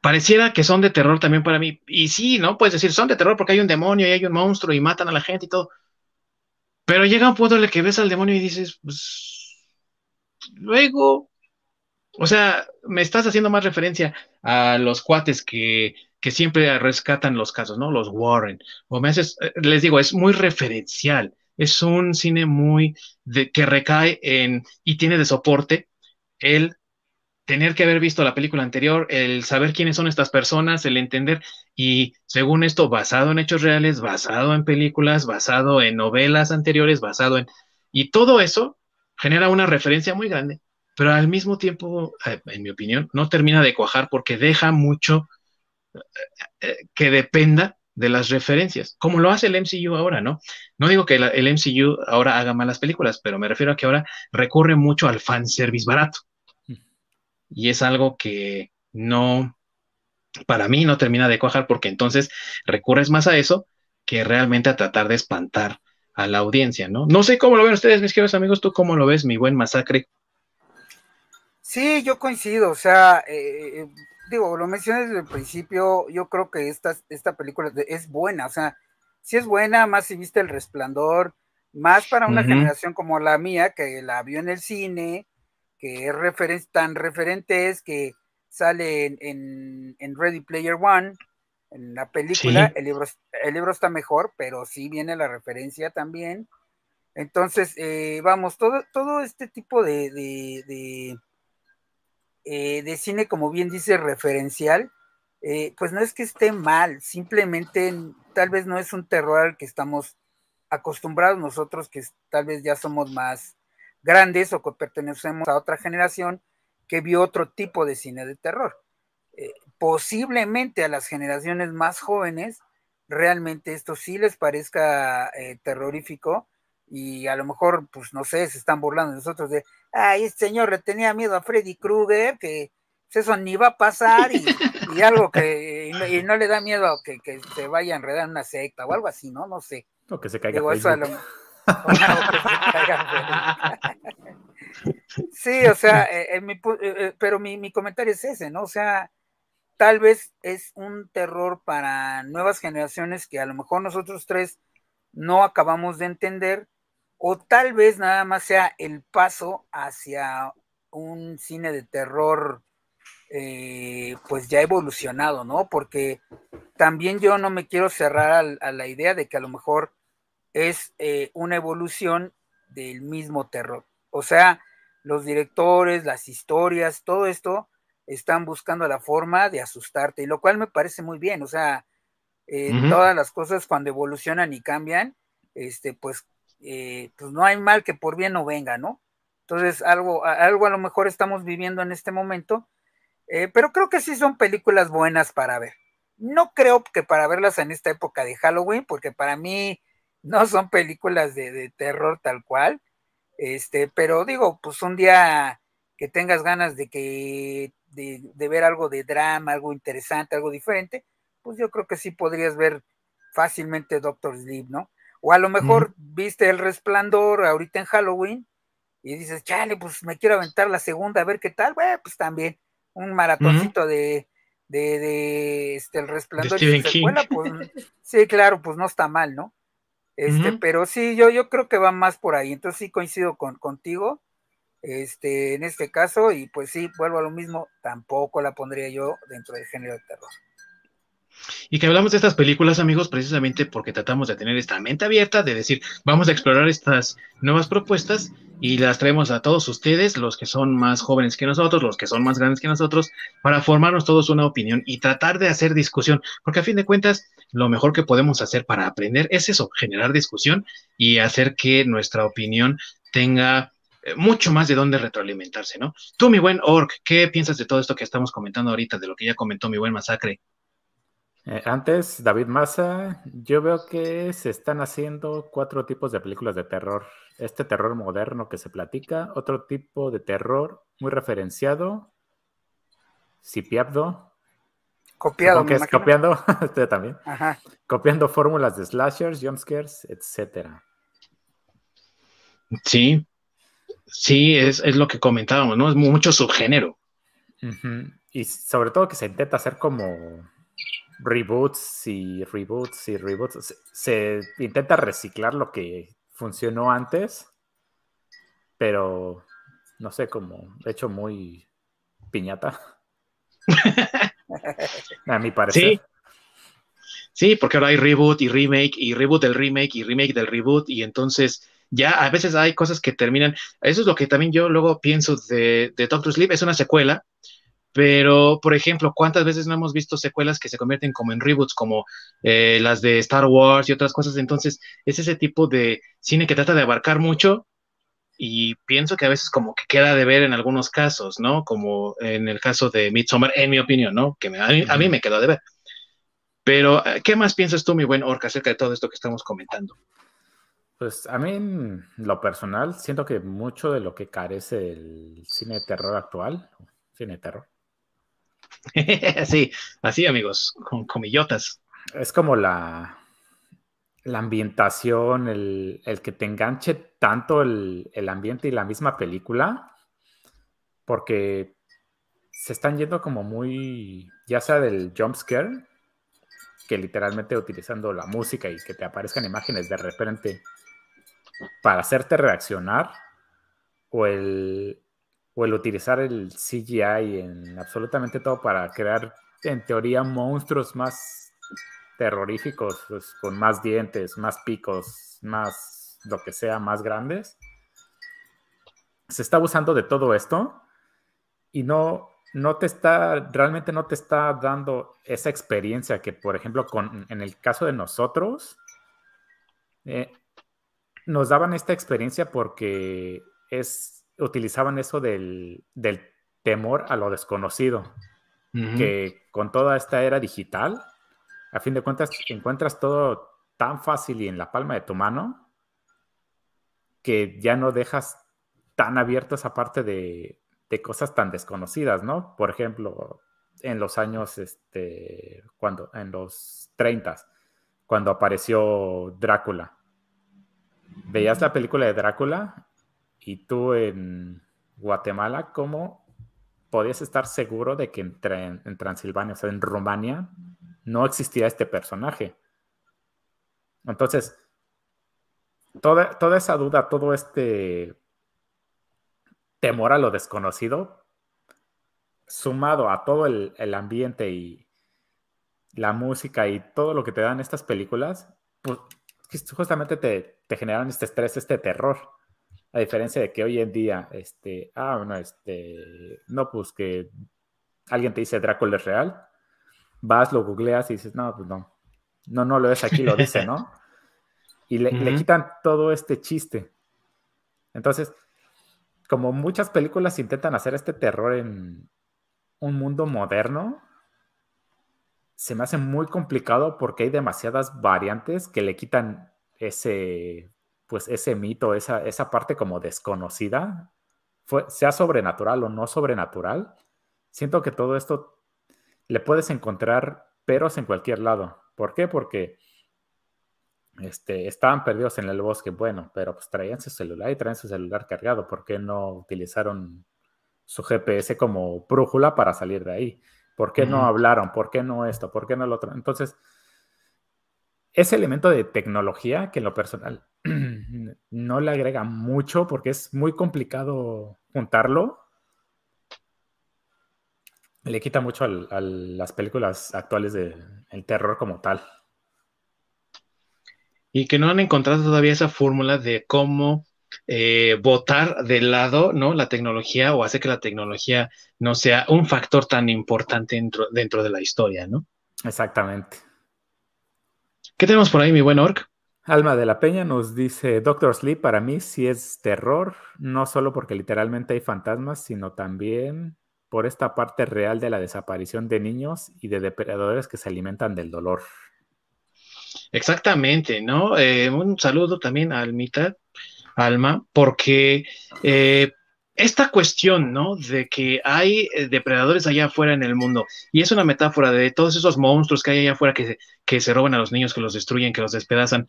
Speaker 1: Pareciera que son de terror también para mí. Y sí, ¿no? Puedes decir, son de terror porque hay un demonio y hay un monstruo y matan a la gente y todo. Pero llega un punto en el que ves al demonio y dices, pues, luego, o sea, me estás haciendo más referencia a los cuates que, que siempre rescatan los casos, ¿no? Los Warren. O me haces, eh, les digo, es muy referencial es un cine muy de, que recae en y tiene de soporte el tener que haber visto la película anterior, el saber quiénes son estas personas, el entender y según esto basado en hechos reales, basado en películas, basado en novelas anteriores, basado en y todo eso genera una referencia muy grande, pero al mismo tiempo, eh, en mi opinión, no termina de cuajar porque deja mucho que dependa de las referencias, como lo hace el MCU ahora, ¿no? No digo que el MCU ahora haga malas películas, pero me refiero a que ahora recurre mucho al fanservice barato. Y es algo que no, para mí no termina de cuajar porque entonces recurres más a eso que realmente a tratar de espantar a la audiencia, ¿no? No sé cómo lo ven ustedes, mis queridos amigos, ¿tú cómo lo ves, mi buen masacre?
Speaker 2: Sí, yo coincido, o sea, eh, digo, lo mencioné desde el principio, yo creo que esta, esta película es buena, o sea, si es buena, más si viste El Resplandor, más para una generación como la mía, que la vio en el cine, que es tan referente es que sale en, Ready Player One, en la película, el, libro, el libro está mejor, pero sí viene la referencia también. Entonces, eh, vamos, todo, todo este tipo de eh, de cine, como bien dice, referencial, eh, pues no es que esté mal, simplemente tal vez no es un terror al que estamos acostumbrados nosotros, que tal vez ya somos más grandes o que pertenecemos a otra generación que vio otro tipo de cine de terror. Eh, posiblemente a las generaciones más jóvenes, realmente esto sí les parezca terrorífico y a lo mejor, pues no sé, se están burlando de nosotros de, ay, este señor le tenía miedo a Freddy Krueger, que pues, eso ni va a pasar y, algo que, y no, le da miedo que, que, se vaya a enredar en una secta o algo así, ¿no? No sé.
Speaker 3: O que se caiga eso
Speaker 2: sí, o sea, eh, eh, eh, pero mi, mi comentario es ese, ¿no? O sea, tal vez es un terror para nuevas generaciones que a lo mejor nosotros tres no acabamos de entender, o tal vez nada más sea el paso hacia un cine de terror eh, pues ya evolucionado, ¿no? Porque también yo no me quiero cerrar a, la idea de que a lo mejor es eh, una evolución del mismo terror. O sea, los directores, las historias, todo esto están buscando la forma de asustarte, y lo cual me parece muy bien, o sea, eh, todas las cosas cuando evolucionan y cambian, este, pues, eh, pues no hay mal que por bien no venga, ¿no? Entonces, algo, algo a lo mejor estamos viviendo en este momento, eh, pero creo que sí son películas buenas para ver. No creo que para verlas en esta época de Halloween, porque para mí no son películas de, terror tal cual. Este, pero digo, pues un día que tengas ganas de que de, de, ver algo de drama, algo interesante, algo diferente, pues yo creo que sí podrías ver fácilmente Doctor Sleep, ¿no? O a lo mejor viste El Resplandor ahorita en Halloween y dices, chale, pues me quiero aventar la segunda a ver qué tal, bueno, pues también un maratoncito de, de, de, este, El Resplandor y pues sí, claro, pues no está mal, ¿no? Este, pero sí, yo, yo creo que va más por ahí, entonces sí coincido con, contigo, este, en este caso, y pues sí, vuelvo a lo mismo, tampoco la pondría yo dentro del género de terror.
Speaker 1: Y que hablamos de estas películas, amigos, precisamente porque tratamos de tener esta mente abierta, de decir, vamos a explorar estas nuevas propuestas y las traemos a todos ustedes, los que son más jóvenes que nosotros, los que son más grandes que nosotros, para formarnos todos una opinión y tratar de hacer discusión, porque a fin de cuentas, lo mejor que podemos hacer para aprender es eso, generar discusión y hacer que nuestra opinión tenga eh, mucho más de dónde retroalimentarse, ¿no? Tú, mi buen Orc, ¿qué piensas de todo esto que estamos comentando ahorita, de lo que ya comentó mi buen Masacre?
Speaker 3: Eh, antes, David Massa, yo veo que se están haciendo cuatro tipos de películas de terror. Este terror moderno que se platica, otro tipo de terror muy referenciado, Cipiabdo.
Speaker 2: Copiado.
Speaker 3: Que es copiando, usted también. Copiando fórmulas de slashers, jumpscares, etcétera.
Speaker 1: Sí, sí, es, es, lo que comentábamos, ¿no? Es mucho subgénero.
Speaker 3: Y sobre todo que se intenta hacer como reboots y reboots y reboots. Se, intenta reciclar lo que funcionó antes, pero no sé, como hecho muy piñata. A mi parecer.
Speaker 1: Sí. Sí, porque ahora hay reboot y remake y reboot del remake y remake del reboot y entonces ya a veces hay cosas que terminan. Eso es lo que también yo luego pienso de, de Doctor Sleep. Es una secuela, pero, por ejemplo, ¿cuántas veces no hemos visto secuelas que se convierten como en reboots, como eh, las de Star Wars y otras cosas? Entonces, es ese tipo de cine que trata de abarcar mucho y pienso que a veces como que queda de ver en algunos casos, ¿no? Como en el caso de Midsommar, en mi opinión, ¿no? Que a, mí, me quedó de ver. Pero, eh, ¿qué más piensas tú, mi buen Orca, acerca de todo esto que estamos comentando?
Speaker 3: Pues a mí, lo personal, siento que mucho de lo que carece el cine de terror actual, cine de terror,
Speaker 1: sí, así amigos, con comillotas.
Speaker 3: Es como la, la ambientación, el, que te enganche tanto el, ambiente y la misma película, porque se están yendo como muy, ya sea del jump scare, que literalmente utilizando la música y que te aparezcan imágenes de repente para hacerte reaccionar, o el, o el utilizar el CGI en absolutamente todo para crear, en teoría, monstruos más terroríficos, pues, con más dientes, más picos, más lo que sea, más grandes. Se está abusando de todo esto y no, no te está, realmente no te está dando esa experiencia que, por ejemplo, con, en el caso de nosotros, eh, nos daban esta experiencia porque es utilizaban eso del, temor a lo desconocido, que con toda esta era digital, a fin de cuentas, encuentras todo tan fácil y en la palma de tu mano que ya no dejas tan abierto esa parte de, cosas tan desconocidas, ¿no? Por ejemplo, en los años, este, cuando, en los 30, cuando apareció Drácula. Veías la película de Drácula y tú en Guatemala, ¿cómo podías estar seguro de que en, Transilvania, o sea, en Rumania, no existía este personaje? Entonces, toda, toda esa duda, todo este temor a lo desconocido, sumado a todo el, ambiente y la música y todo lo que te dan estas películas, pues justamente te, te generan este estrés, este terror A diferencia de que hoy en día, este, ah, bueno, este, no, pues que alguien te dice Drácula es real, vas, lo googleas y dices, no, pues no, no, no lo es aquí, lo dice, ¿no? Y le, le quitan todo este chiste. Entonces, como muchas películas intentan hacer este terror en un mundo moderno, se me hace muy complicado porque hay demasiadas variantes que le quitan ese, pues ese mito, esa, esa parte como desconocida, fue, sea sobrenatural o no sobrenatural. Siento que todo esto le puedes encontrar peros en cualquier lado. ¿Por qué? Porque este, estaban perdidos en el bosque, bueno, pero pues traían su celular y traían su celular cargado. ¿Por qué no utilizaron su GPS como brújula para salir de ahí? ¿Por qué no hablaron? ¿Por qué no esto? ¿Por qué no lo otro? Entonces, ese elemento de tecnología que en lo personal no le agrega mucho porque es muy complicado juntarlo, le quita mucho a las películas actuales del terror como tal
Speaker 1: y que no han encontrado todavía esa fórmula de cómo eh, votar de lado, ¿no? La tecnología o hacer que la tecnología no sea un factor tan importante dentro, dentro de la historia, ¿no?
Speaker 3: Exactamente.
Speaker 1: ¿Qué tenemos por ahí, mi buen Orc?
Speaker 3: Alma de la Peña nos dice, Doctor Sleep para mí sí es terror, no solo porque literalmente hay fantasmas, sino también por esta parte real de la desaparición de niños y de depredadores que se alimentan del dolor.
Speaker 1: Exactamente, ¿no? Eh, un saludo también a Almita, Alma, porque eh, esta cuestión, ¿no? De que hay eh, depredadores allá afuera en el mundo, y es una metáfora de todos esos monstruos que hay allá afuera que, que se roban a los niños, que los destruyen, que los despedazan,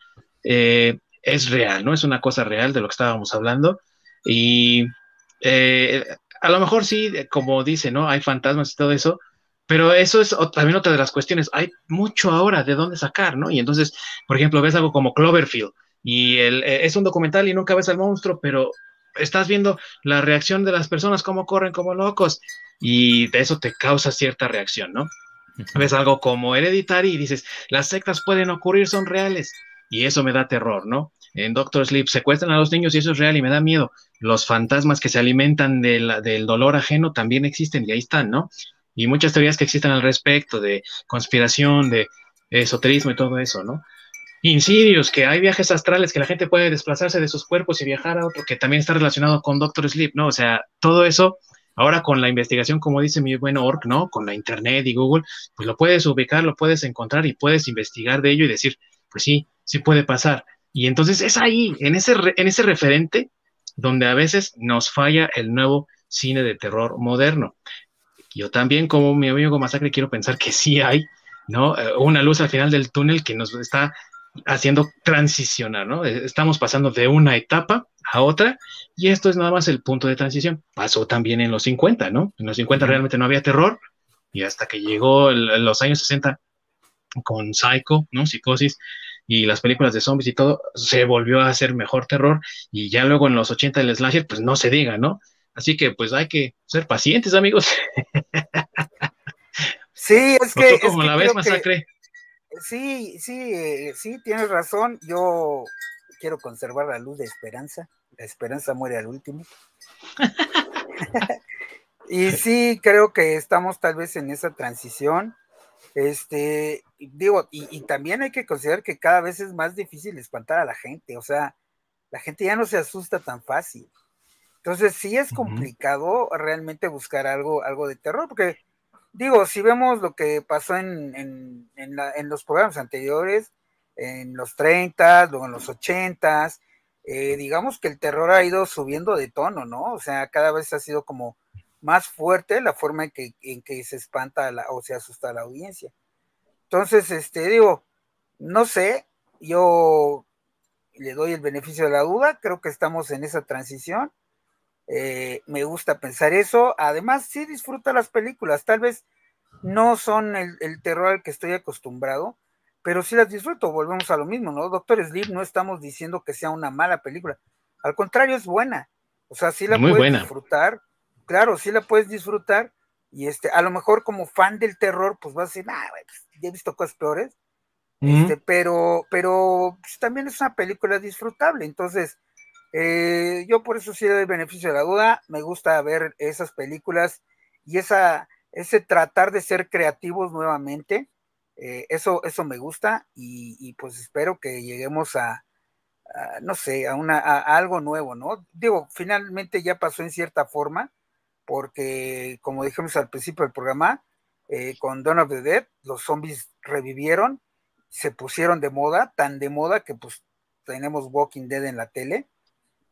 Speaker 1: es real, ¿no? Es una cosa real de lo que estábamos hablando. Y a lo mejor sí, como dice, ¿no? Hay fantasmas y todo eso, pero eso es también otra de las cuestiones. Hay mucho ahora de dónde sacar, ¿no? Y entonces, por ejemplo, ves algo como Cloverfield y el, eh, es un documental y nunca ves al monstruo, pero estás viendo la reacción de las personas, cómo corren como locos, y de eso te causa cierta reacción, ¿no? Ves algo como Hereditary y dices, las sectas pueden ocurrir, son reales, y eso me da terror, ¿no? En Doctor Sleep secuestran a los niños y eso es real y me da miedo. Los fantasmas que se alimentan del dolor ajeno también existen y ahí están, ¿no? y muchas teorías que existen al respecto de conspiración, de esoterismo y todo eso, ¿no? Insidios, que hay viajes astrales, que la gente puede desplazarse de sus cuerpos y viajar a otro, que también está relacionado con Doctor Sleep, ¿no? O sea, todo eso, ahora con la investigación, como dice mi buen Orc, ¿no? Con la Internet y Google, pues lo puedes ubicar, lo puedes encontrar y puedes investigar de ello y decir, pues sí, sí puede pasar. Y entonces es ahí, en ese, en ese referente, donde a veces nos falla el nuevo cine de terror moderno. Yo también, como mi amigo Masacre, quiero pensar que sí hay, ¿no? Eh, una luz al final del túnel que nos está haciendo transicionar, ¿no? Eh, estamos pasando de una etapa a otra y esto es nada más el punto de transición. Pasó también en los 50, ¿no? En los 50 realmente no había terror y hasta que llegó los años 60 con Psycho, ¿no? Psicosis y las películas de zombies y todo, se volvió a hacer mejor terror y ya luego en los 80 el slasher, pues no se diga, ¿no? Así que pues hay que ser pacientes, amigos.
Speaker 2: Sí, es que...
Speaker 1: como la ves, masacre.
Speaker 2: Sí, sí, eh, sí, tienes razón. Yo quiero conservar la luz de esperanza. La esperanza muere al último. y sí, creo que estamos tal vez en esa transición. Este, digo, y, y, también hay que considerar que cada vez es más difícil espantar a la gente. O sea, la gente ya no se asusta tan fácil. Entonces sí es complicado realmente buscar algo, algo de terror, porque digo, si vemos lo que pasó en, en, en, los programas anteriores, en los 30, luego en los 80, eh, digamos que el terror ha ido subiendo de tono, ¿no? O sea, cada vez ha sido como más fuerte la forma en que, en que se espanta la, o se asusta a la audiencia. Entonces, este, digo, no sé, yo le doy el beneficio de la duda, creo que estamos en esa transición eh, me gusta pensar eso. Además, sí disfruta las películas. Tal vez no son el, terror al que estoy acostumbrado, pero sí las disfruto. Volvemos a lo mismo, ¿no? Doctor Sleep, no estamos diciendo que sea una mala película. Al contrario, es buena. O sea, sí la puedes disfrutar. Claro, sí la puedes disfrutar. Y este, a lo mejor como fan del terror, pues vas a decir, ah, pues, ya he visto cosas peores. este, pero, pero pues, también es una película disfrutable. Entonces, Eh, yo por eso sí le doy beneficio de la duda. Me gusta ver esas películas y esa, ese tratar de ser creativos nuevamente. Eh, eso, eso me gusta y, pues espero que lleguemos a, no sé, a, una, a, algo nuevo, ¿no? Digo, finalmente ya pasó en cierta forma, porque como dijimos al principio del programa, eh, con Dawn of the Dead, los zombies revivieron, se pusieron de moda, tan de moda que pues tenemos Walking Dead en la tele.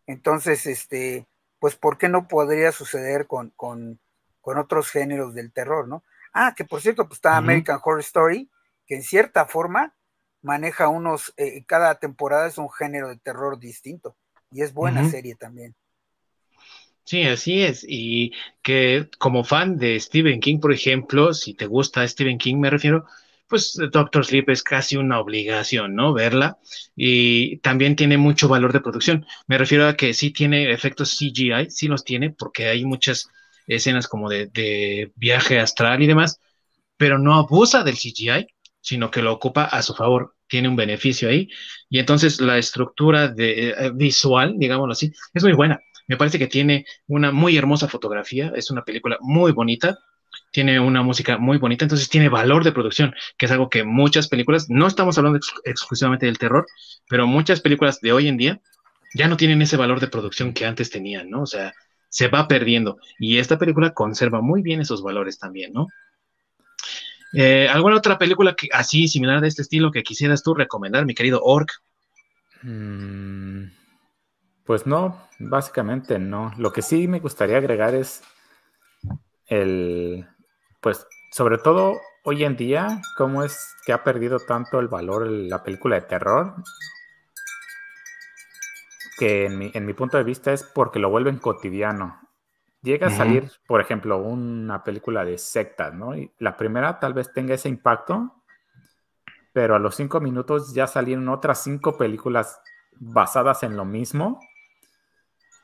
Speaker 2: Entonces, este, pues, ¿por qué no podría suceder con, con, con otros géneros del terror, no? Ah, que por cierto, pues está American Horror Story, que en cierta forma maneja unos, eh, cada temporada es un género de terror distinto y es buena serie también.
Speaker 1: Sí, así es. Y que como fan de Stephen King, por ejemplo, si te gusta Stephen King, me refiero, pues Doctor Sleep es casi una obligación, ¿no? Verla. Y también tiene mucho valor de producción. Me refiero a que sí tiene efectos CGI, sí los tiene, porque hay muchas escenas como de, viaje astral y demás, pero no abusa del CGI sino que lo ocupa a su favor, tiene un beneficio ahí. Y entonces la estructura de, eh, visual, digámoslo así, es muy buena. Me parece que tiene una muy hermosa fotografía, es una película muy bonita, tiene una música muy bonita, entonces tiene valor de producción, que es algo que muchas películas, no estamos hablando exclusivamente del terror, pero muchas películas de hoy en día ya no tienen ese valor de producción que antes tenían, ¿no? O sea, se va perdiendo. Y esta película conserva muy bien esos valores también, ¿no? Eh, ¿Alguna otra película que, así similar de este estilo que quisieras tú recomendar, mi querido Orc?
Speaker 3: Mm, pues no, básicamente no. Lo que sí me gustaría agregar es el, pues sobre todo hoy en día, cómo es que ha perdido tanto el valor la película de terror, que en mi, en mi punto de vista es porque lo vuelven cotidiano. Llega a salir, por ejemplo, una película de sectas, ¿no? Y la primera tal vez tenga ese impacto, pero a los cinco minutos ya salieron otras cinco películas basadas en lo mismo.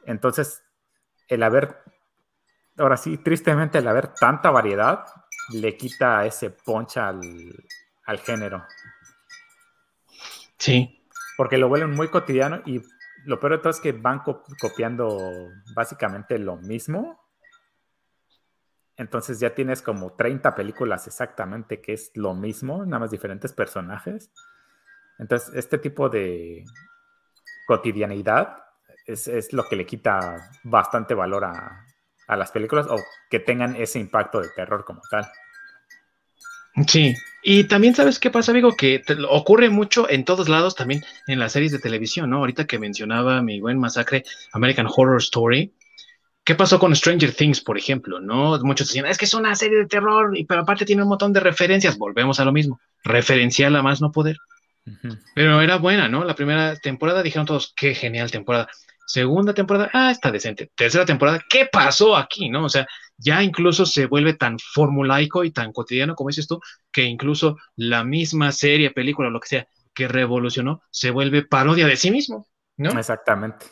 Speaker 3: Entonces, el haber, ahora sí, tristemente, el haber tanta variedad le quita ese poncha al, al género.
Speaker 1: Sí.
Speaker 3: Porque lo vuelven muy cotidiano y lo peor de todo es que van copiando básicamente lo mismo. Entonces ya tienes como 30 películas exactamente que es lo mismo, nada más diferentes personajes. Entonces, este tipo de cotidianidad es, lo que le quita bastante valor a, a las películas o que tengan ese impacto de terror como tal.
Speaker 1: Sí, y también sabes qué pasa, amigo, que ocurre mucho en todos lados, también en las series de televisión, ¿no? Ahorita que mencionaba mi buen masacre American Horror Story, ¿qué pasó con Stranger Things, por ejemplo? ¿No? Muchos decían, es que es una serie de terror, pero aparte tiene un montón de referencias, volvemos a lo mismo, referencial a más no poder. Pero era buena, ¿no? La primera temporada dijeron todos, qué genial temporada. Segunda temporada, ah, está decente. Tercera temporada, ¿qué pasó aquí, no? O sea, ya incluso se vuelve tan formulaico y tan cotidiano, como dices tú, que incluso la misma serie, película, lo que sea, que revolucionó, se vuelve parodia de sí mismo, ¿no?
Speaker 3: Exactamente.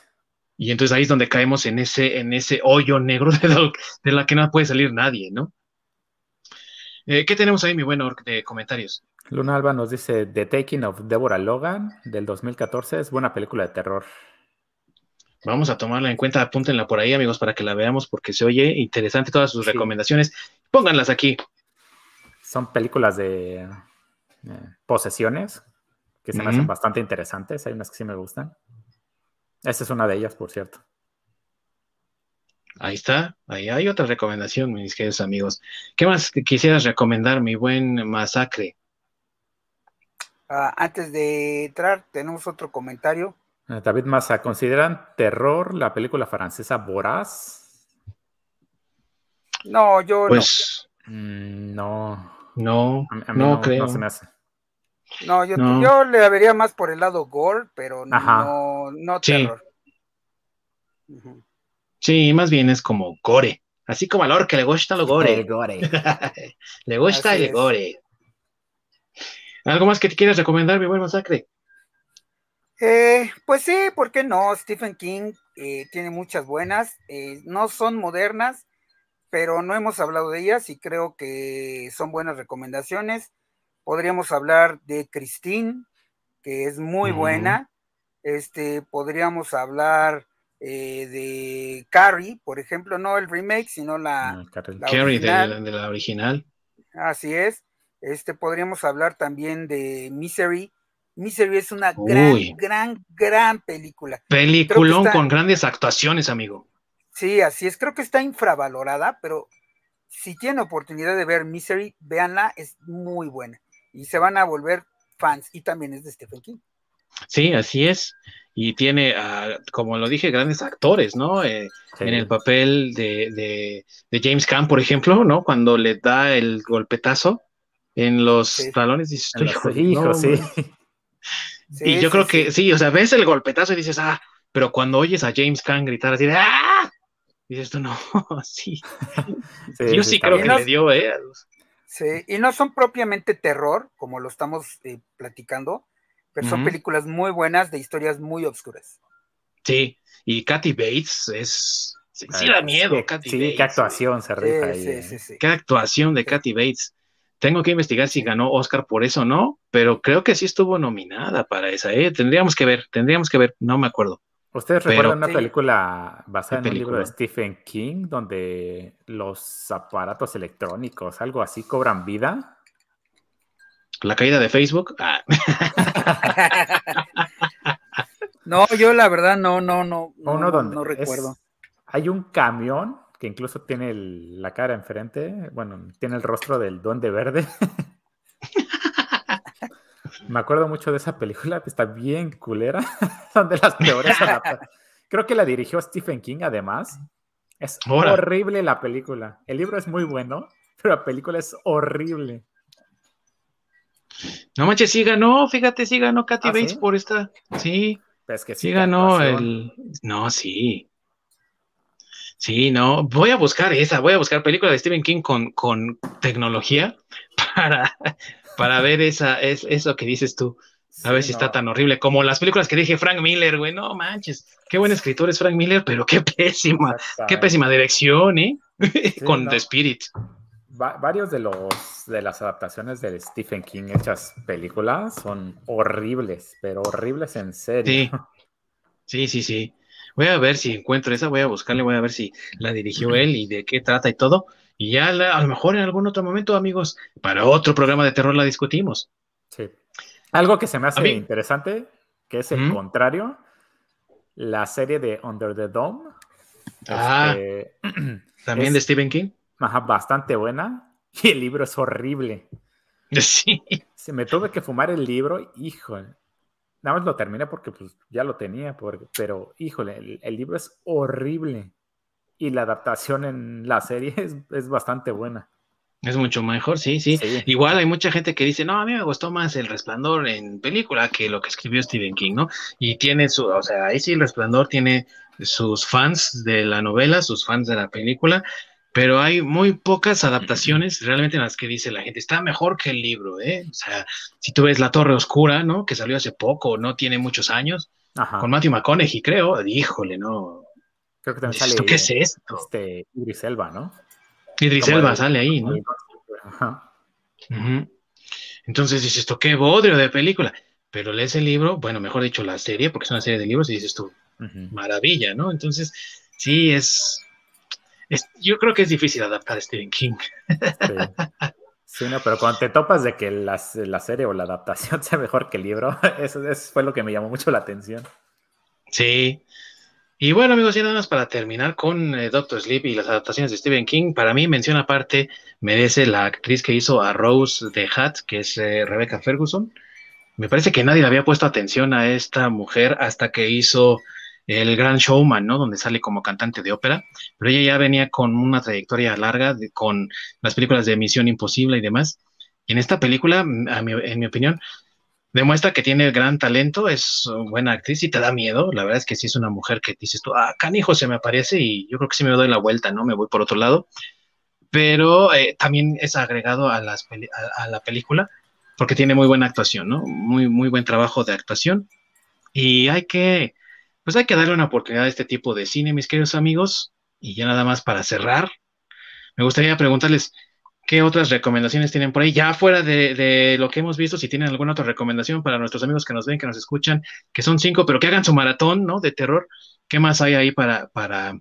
Speaker 1: Y entonces ahí es donde caemos en ese, en ese hoyo negro de, la que no puede salir nadie, ¿no? Eh, ¿Qué tenemos ahí, mi buen de comentarios?
Speaker 3: Luna Alba nos dice The Taking of Deborah Logan del 2014 es buena película de terror.
Speaker 1: Vamos a tomarla en cuenta, apúntenla por ahí, amigos, para que la veamos, porque se oye interesante todas sus recomendaciones. Pónganlas aquí.
Speaker 3: Son películas de eh, posesiones que se me hacen bastante interesantes. Hay unas que sí me gustan. Esta es una de ellas, por cierto.
Speaker 1: Ahí está, ahí hay otra recomendación, mis queridos amigos. ¿Qué más quisieras recomendar, mi buen masacre?
Speaker 2: Ah, antes de entrar, tenemos otro comentario
Speaker 3: David Massa, ¿consideran terror la película francesa Voraz?
Speaker 2: No, yo
Speaker 1: pues,
Speaker 3: mm, no.
Speaker 1: No, no, creo.
Speaker 3: No se me hace.
Speaker 2: No, yo, le vería más por el lado gore, pero no, no terror.
Speaker 1: Sí. más bien es como gore. Así como al que le gusta lo gore.
Speaker 3: gore.
Speaker 1: le gusta el gore. ¿Algo más que te quieras recomendar, mi buen masacre?
Speaker 2: Eh, pues sí, ¿por qué no? Stephen King eh, tiene muchas buenas, eh, no son modernas, pero no hemos hablado de ellas y creo que son buenas recomendaciones. Podríamos hablar de Christine, que es muy buena. Este, podríamos hablar eh, de Carrie, por ejemplo, no el remake, sino la,
Speaker 1: Carrie de, la original.
Speaker 2: Así es. Este podríamos hablar también de Misery. Misery es una gran, gran, gran película.
Speaker 1: Peliculón con grandes actuaciones, amigo.
Speaker 2: Sí, así es. Creo que está infravalorada, pero si tienen oportunidad de ver Misery, véanla, es muy buena. Y se van a volver fans. Y también es de Stephen King.
Speaker 1: Sí, así es y tiene, como lo dije, grandes actores, ¿no? Eh, en el papel de, James Caan, por ejemplo, ¿no? Cuando le da el golpetazo en los talones, dices, hijo, sí. Y yo creo que sí, o sea, ves el golpetazo y dices, ah, pero cuando oyes a James Caan gritar así de, ¡ah! Dices tú, no, sí. yo sí creo que le dio, ¿eh?
Speaker 2: Sí, y no son propiamente terror, como lo estamos eh, platicando, pero son películas muy buenas de historias muy obscuras.
Speaker 1: Sí, y Kathy Bates es. Sí, da miedo,
Speaker 3: sí, qué actuación se rifa ahí.
Speaker 1: Eh. Qué actuación de Kathy Bates. Tengo que investigar si ganó Oscar por eso o no, pero creo que sí estuvo nominada para esa. ¿eh? Tendríamos que ver, tendríamos que ver, no me acuerdo.
Speaker 3: ¿Ustedes recuerdan una película basada en un libro de Stephen King donde los aparatos electrónicos, algo así, cobran vida?
Speaker 1: La caída de Facebook. Ah.
Speaker 2: no, yo la verdad no, no, no, no, no recuerdo.
Speaker 3: hay un camión que incluso tiene la cara enfrente, bueno, tiene el rostro del duende verde. Me acuerdo mucho de esa película, que está bien culera. Son de las peores Creo que la dirigió Stephen King, además. Es horrible la película. El libro es muy bueno, pero la película es horrible.
Speaker 1: No manches, sí ganó, fíjate, sí ganó Katy ¿Ah, Bates por esta. Sí.
Speaker 3: Pues que
Speaker 1: sí, ganó el. No, sí. Sí, no. Voy a buscar esa, voy a buscar película de Stephen King con, con tecnología para, para ver esa, es, eso que dices tú. A ver si está tan horrible como las películas que dije Frank Miller, güey. No manches, qué buen escritor es Frank Miller, pero qué pésima, qué pésima dirección, ¿eh? con The Spirit
Speaker 3: varios de los de las adaptaciones de Stephen King hechas películas son horribles, pero horribles en serio.
Speaker 1: Sí, sí, sí. Voy a ver si encuentro esa, voy a buscarle, voy a ver si la dirigió él y de qué trata y todo. Y ya a lo mejor en algún otro momento, amigos, para otro programa de terror la discutimos.
Speaker 3: Sí. Algo que se me hace interesante, que es el contrario, la serie de Under the Dome.
Speaker 1: Ah, este, también de Stephen King
Speaker 3: bastante buena y el libro es horrible.
Speaker 1: Sí.
Speaker 3: Se me tuve que fumar el libro, híjole. Nada más lo terminé porque pues, ya lo tenía, pero híjole, el, libro es horrible. Y la adaptación en la serie es, bastante buena.
Speaker 1: Es mucho mejor, sí, sí, Igual hay mucha gente que dice, no, a mí me gustó más El Resplandor en película que lo que escribió Stephen King, ¿no? Y tiene su, o sea, ahí sí El Resplandor tiene sus fans de la novela, sus fans de la película, pero hay muy pocas adaptaciones realmente en las que dice la gente, está mejor que el libro, ¿eh? O sea, si tú ves La Torre Oscura, ¿no? Que salió hace poco, no tiene muchos años, con Matthew McConaughey, creo, híjole, no.
Speaker 3: Creo que también sale.
Speaker 1: ¿Qué es esto?
Speaker 3: Este, Idris Elba, ¿no?
Speaker 1: Idris Elba sale ahí, ¿no? Ajá. Entonces dices, esto qué bodrio de película. Pero lees el libro, bueno, mejor dicho, la serie, porque es una serie de libros, y dices tú, maravilla, ¿no? Entonces, sí, es, yo creo que es difícil adaptar a Stephen King.
Speaker 3: Sí. no, pero cuando te topas de que la, serie o la adaptación sea mejor que el libro, eso, fue lo que me llamó mucho la atención.
Speaker 1: Sí. Y bueno, amigos, y nada más para terminar con eh, Doctor Sleep y las adaptaciones de Stephen King, para mí, mención aparte, merece la actriz que hizo a Rose de Hat, que es eh, Rebecca Ferguson. Me parece que nadie le había puesto atención a esta mujer hasta que hizo el Gran Showman, ¿no? Donde sale como cantante de ópera, pero ella ya venía con una trayectoria larga con las películas de Misión Imposible y demás. Y en esta película, en mi opinión, demuestra que tiene gran talento, es buena actriz y te da miedo. La verdad es que sí es una mujer que dices tú, ah, canijo se me aparece y yo creo que sí me doy la vuelta, ¿no? Me voy por otro lado. Pero eh, también es agregado a, a, la película porque tiene muy buena actuación, ¿no? Muy, muy buen trabajo de actuación. Y hay que pues hay que darle una oportunidad a este tipo de cine, mis queridos amigos. Y ya nada más para cerrar, me gustaría preguntarles, ¿Qué otras recomendaciones tienen por ahí? Ya fuera de, lo que hemos visto, si tienen alguna otra recomendación para nuestros amigos que nos ven, que nos escuchan, que son cinco, pero que hagan su maratón, ¿no? De terror. ¿Qué más hay ahí para, para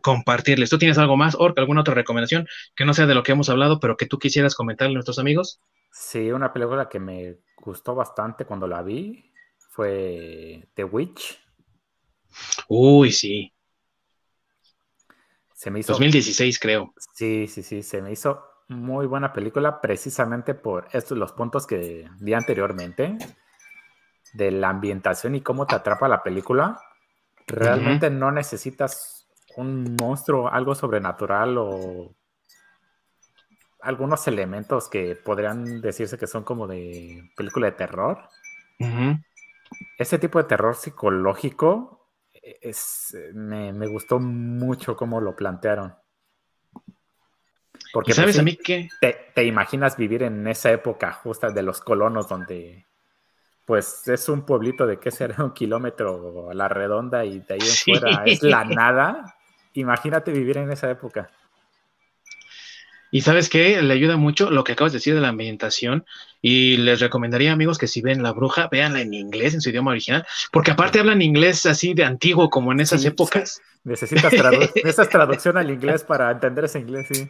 Speaker 1: compartirles? ¿Tú tienes algo más, Ork? ¿Alguna otra recomendación que no sea de lo que hemos hablado, pero que tú quisieras comentarle a nuestros amigos?
Speaker 3: Sí, una película que me gustó bastante cuando la vi fue The Witch.
Speaker 1: Uy, sí.
Speaker 3: Se me hizo.
Speaker 1: 2016, creo.
Speaker 3: Sí, sí, sí. Se me hizo muy buena película precisamente por estos los puntos que vi anteriormente de la ambientación y cómo te atrapa la película. Realmente no necesitas un monstruo, algo sobrenatural o algunos elementos que podrían decirse que son como de película de terror. Ese tipo de terror psicológico es, me, gustó mucho cómo lo plantearon. Porque
Speaker 1: ¿Sabes pues, a mí qué?
Speaker 3: Te, imaginas vivir en esa época justa de los colonos donde pues es un pueblito de qué será un kilómetro a la redonda y de ahí en fuera es la nada. Imagínate vivir en esa época.
Speaker 1: Y sabes qué, le ayuda mucho lo que acabas de decir de la ambientación. Y les recomendaría, amigos, que si ven La Bruja, véanla en inglés, en su idioma original, porque aparte hablan inglés así de antiguo, como en esas épocas.
Speaker 3: Necesitas esa traducción al inglés para entender ese inglés, sí.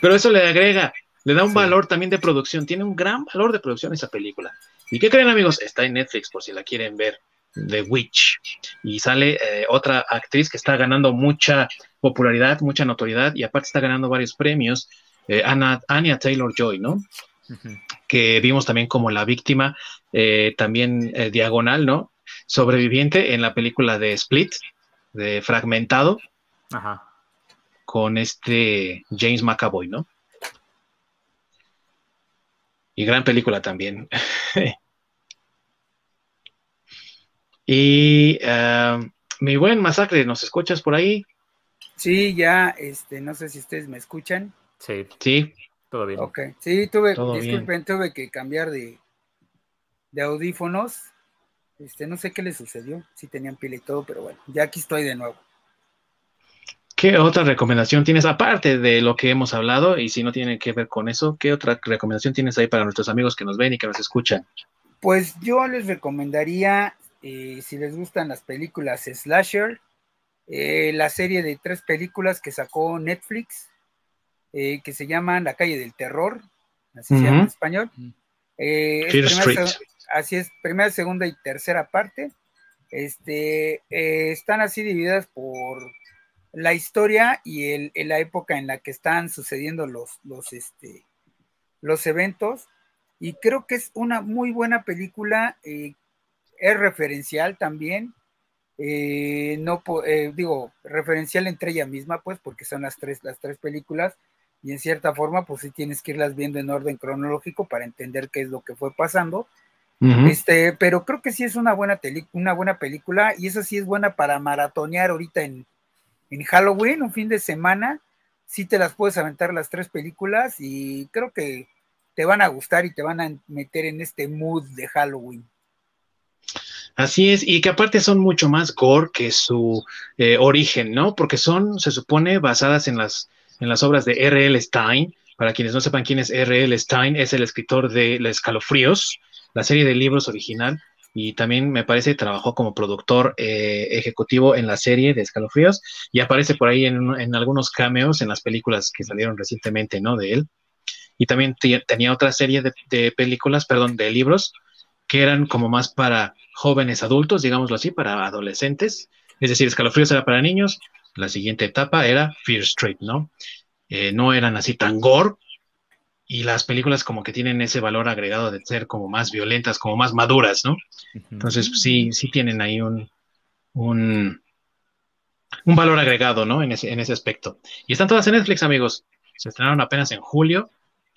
Speaker 1: Pero eso le agrega, le da un valor también de producción. Tiene un gran valor de producción esa película. ¿Y qué creen, amigos? Está en Netflix, por si la quieren ver. The Witch. Y sale eh, otra actriz que está ganando mucha popularidad, mucha notoriedad y aparte está ganando varios premios, eh, Anya Taylor Joy, ¿no? Que vimos también como la víctima, eh, también eh, diagonal, ¿no? Sobreviviente en la película de Split, de Fragmentado, con este James McAvoy, ¿no? Y gran película también. y mi buen masacre, ¿nos escuchas por ahí?
Speaker 2: Sí, ya, este, no sé si ustedes me escuchan.
Speaker 3: Sí,
Speaker 1: sí,
Speaker 3: todo bien.
Speaker 2: Ok, sí, tuve, disculpen, tuve que cambiar de, de audífonos. Este, no sé qué le sucedió, si tenían pila y todo, pero bueno, ya aquí estoy de nuevo.
Speaker 1: ¿Qué otra recomendación tienes aparte de lo que hemos hablado? Y si no tiene que ver con eso, ¿qué otra recomendación tienes ahí para nuestros amigos que nos ven y que nos escuchan?
Speaker 2: Pues yo les recomendaría, eh, si les gustan las películas slasher, eh, la serie de tres películas que sacó Netflix, eh, que se llaman La calle del terror, así se llama en español. Eh, así es, primera, segunda y tercera parte. Este, están así divididas por la historia y el, la época en la que están sucediendo los, los, este, los eventos. Y creo que es una muy buena película, es referencial también, eh, no eh, digo, referencial entre ella misma, pues, porque son las tres, las tres películas, y en cierta forma, pues sí tienes que irlas viendo en orden cronológico para entender qué es lo que fue pasando. Este, pero creo que sí es una buena, una buena película, y eso sí es buena para maratonear ahorita en, en Halloween, un fin de semana. Sí te las puedes aventar las tres películas, y creo que te van a gustar y te van a meter en este mood de Halloween.
Speaker 1: Así es, y que aparte son mucho más gore que su eh, origen, ¿no? Porque son, se supone, basadas en las, en las obras de R.L. Stein. Para quienes no sepan quién es R.L. Stein, es el escritor de Los Escalofríos, la serie de libros original, y también me parece trabajó como productor eh, ejecutivo en la serie de Escalofríos, y aparece por ahí en, en, algunos cameos en las películas que salieron recientemente, ¿no? De él. Y también tenía otra serie de, de películas, perdón, de libros que eran como más para jóvenes adultos, digámoslo así, para adolescentes. Es decir, Escalofríos era para niños. La siguiente etapa era Fear Street, ¿no? Eh, no eran así tan gore. Y las películas como que tienen ese valor agregado de ser como más violentas, como más maduras, ¿no? Entonces, sí, sí tienen ahí un, un, un valor agregado, ¿no? En ese, en ese aspecto. Y están todas en Netflix, amigos. Se estrenaron apenas en julio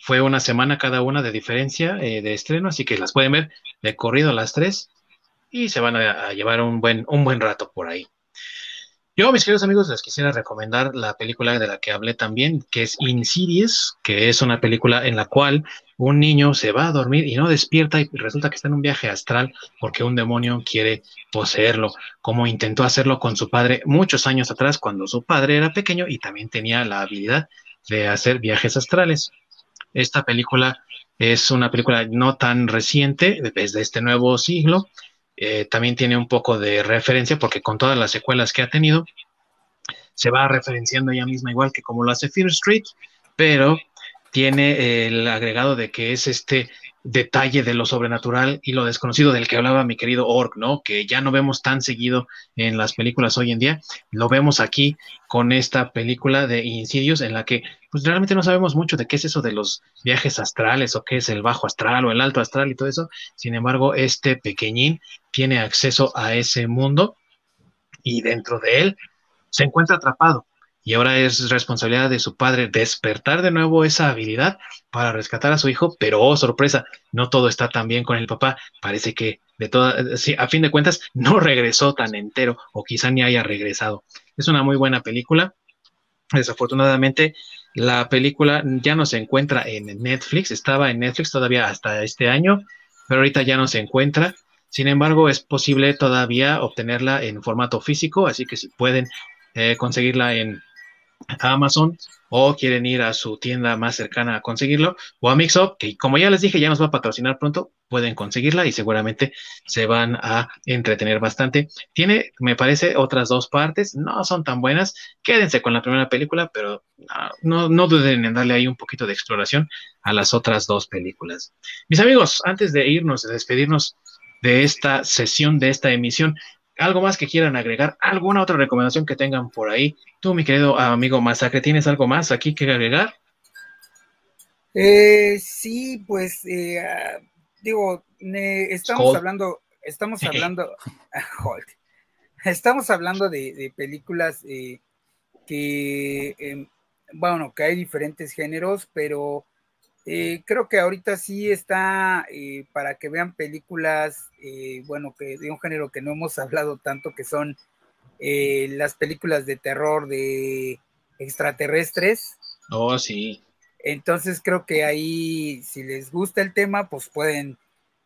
Speaker 1: fue una semana cada una de diferencia eh, de estreno, así que las pueden ver de corrido a las tres y se van a, llevar un buen, un buen rato por ahí. Yo, mis queridos amigos, les quisiera recomendar la película de la que hablé también, que es Insidious, que es una película en la cual un niño se va a dormir y no despierta y resulta que está en un viaje astral porque un demonio quiere poseerlo, como intentó hacerlo con su padre muchos años atrás cuando su padre era pequeño y también tenía la habilidad de hacer viajes astrales. Esta película es una película no tan reciente, desde este nuevo siglo. Eh, también tiene un poco de referencia porque con todas las secuelas que ha tenido, se va referenciando ella misma igual que como lo hace Fear Street, pero tiene el agregado de que es este detalle de lo sobrenatural y lo desconocido del que hablaba mi querido Orc, ¿no? Que ya no vemos tan seguido en las películas hoy en día. Lo vemos aquí con esta película de Insidious en la que pues realmente no sabemos mucho de qué es eso de los viajes astrales o qué es el bajo astral o el alto astral y todo eso. Sin embargo, este pequeñín tiene acceso a ese mundo y dentro de él se encuentra atrapado y ahora es responsabilidad de su padre despertar de nuevo esa habilidad para rescatar a su hijo, pero oh, sorpresa, no todo está tan bien con el papá, parece que de toda, sí, a fin de cuentas no regresó tan entero o quizá ni haya regresado. Es una muy buena película. Desafortunadamente, la película ya no se encuentra en Netflix, estaba en Netflix todavía hasta este año, pero ahorita ya no se encuentra. Sin embargo, es posible todavía obtenerla en formato físico, así que si pueden eh, conseguirla en Amazon o quieren ir a su tienda más cercana a conseguirlo, o a Mixup, que como ya les dije, ya nos va a patrocinar pronto, pueden conseguirla y seguramente se van a entretener bastante. Tiene, me parece, otras dos partes, no son tan buenas, quédense con la primera película, pero no, no duden en darle ahí un poquito de exploración a las otras dos películas. Mis amigos, antes de irnos, de despedirnos de esta sesión, de esta emisión, algo más que quieran agregar, alguna otra recomendación que tengan por ahí. Tú, mi querido amigo Masacre, ¿tienes algo más aquí que agregar?
Speaker 2: Eh, sí, pues eh, digo, estamos hablando, estamos hablando, estamos hablando de, películas eh, que, em, bueno, que hay diferentes géneros, pero eh, creo que ahorita sí está eh, para que vean películas, eh, bueno, que de un género que no hemos hablado tanto, que son las películas de terror de extraterrestres.
Speaker 1: Oh, sí.
Speaker 2: Entonces creo que ahí, si les gusta el tema, pues pueden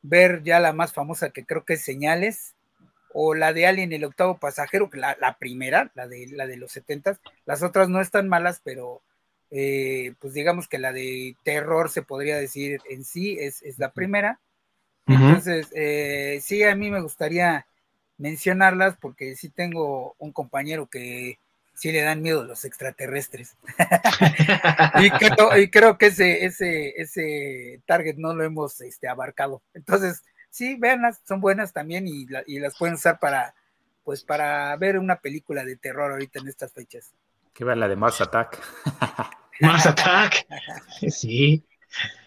Speaker 2: ver ya la más famosa que creo que es Señales, o la de Alien, el octavo pasajero, la, la primera, la de, la de los setentas. Las otras no están malas, pero eh, pues digamos que la de terror se podría decir en sí, es, la primera. Entonces, eh, sí, a mí me gustaría mencionarlas porque sí tengo un compañero que sí le dan miedo los extraterrestres. y, creo, que ese, ese, ese target no lo hemos este, abarcado. Entonces, sí, véanlas, son buenas también y, y las pueden usar para, pues, para ver una película de terror ahorita en estas fechas.
Speaker 3: Que ver la de Mars Attack.
Speaker 1: Mars Attack. Sí.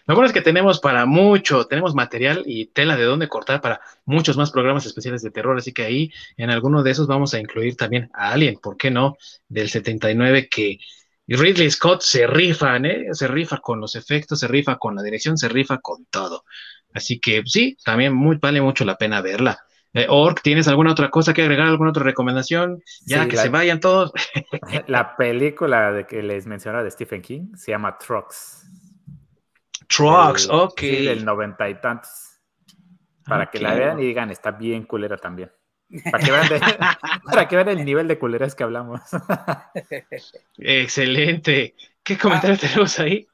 Speaker 1: Lo bueno es que tenemos para mucho, tenemos material y tela de dónde cortar para muchos más programas especiales de terror, así que ahí en alguno de esos vamos a incluir también a Alien, ¿por qué no? Del 79 que Ridley Scott se rifa, ¿eh? Se rifa con los efectos, se rifa con la dirección, se rifa con todo. Así que sí, también vale mucho la pena verla. Eh, Ork, ¿tienes alguna otra cosa que agregar, alguna otra recomendación? Ya que se vayan todos.
Speaker 3: la película de que les mencionaba de Stephen King se llama Trucks.
Speaker 1: Trucks, ok.
Speaker 3: Sí, del noventa y tantos. Para que la vean y digan, está bien culera también. Para que, vean para que vean el nivel de culeras que hablamos.
Speaker 1: Excelente. ¿Qué comentario ah. tenemos ahí?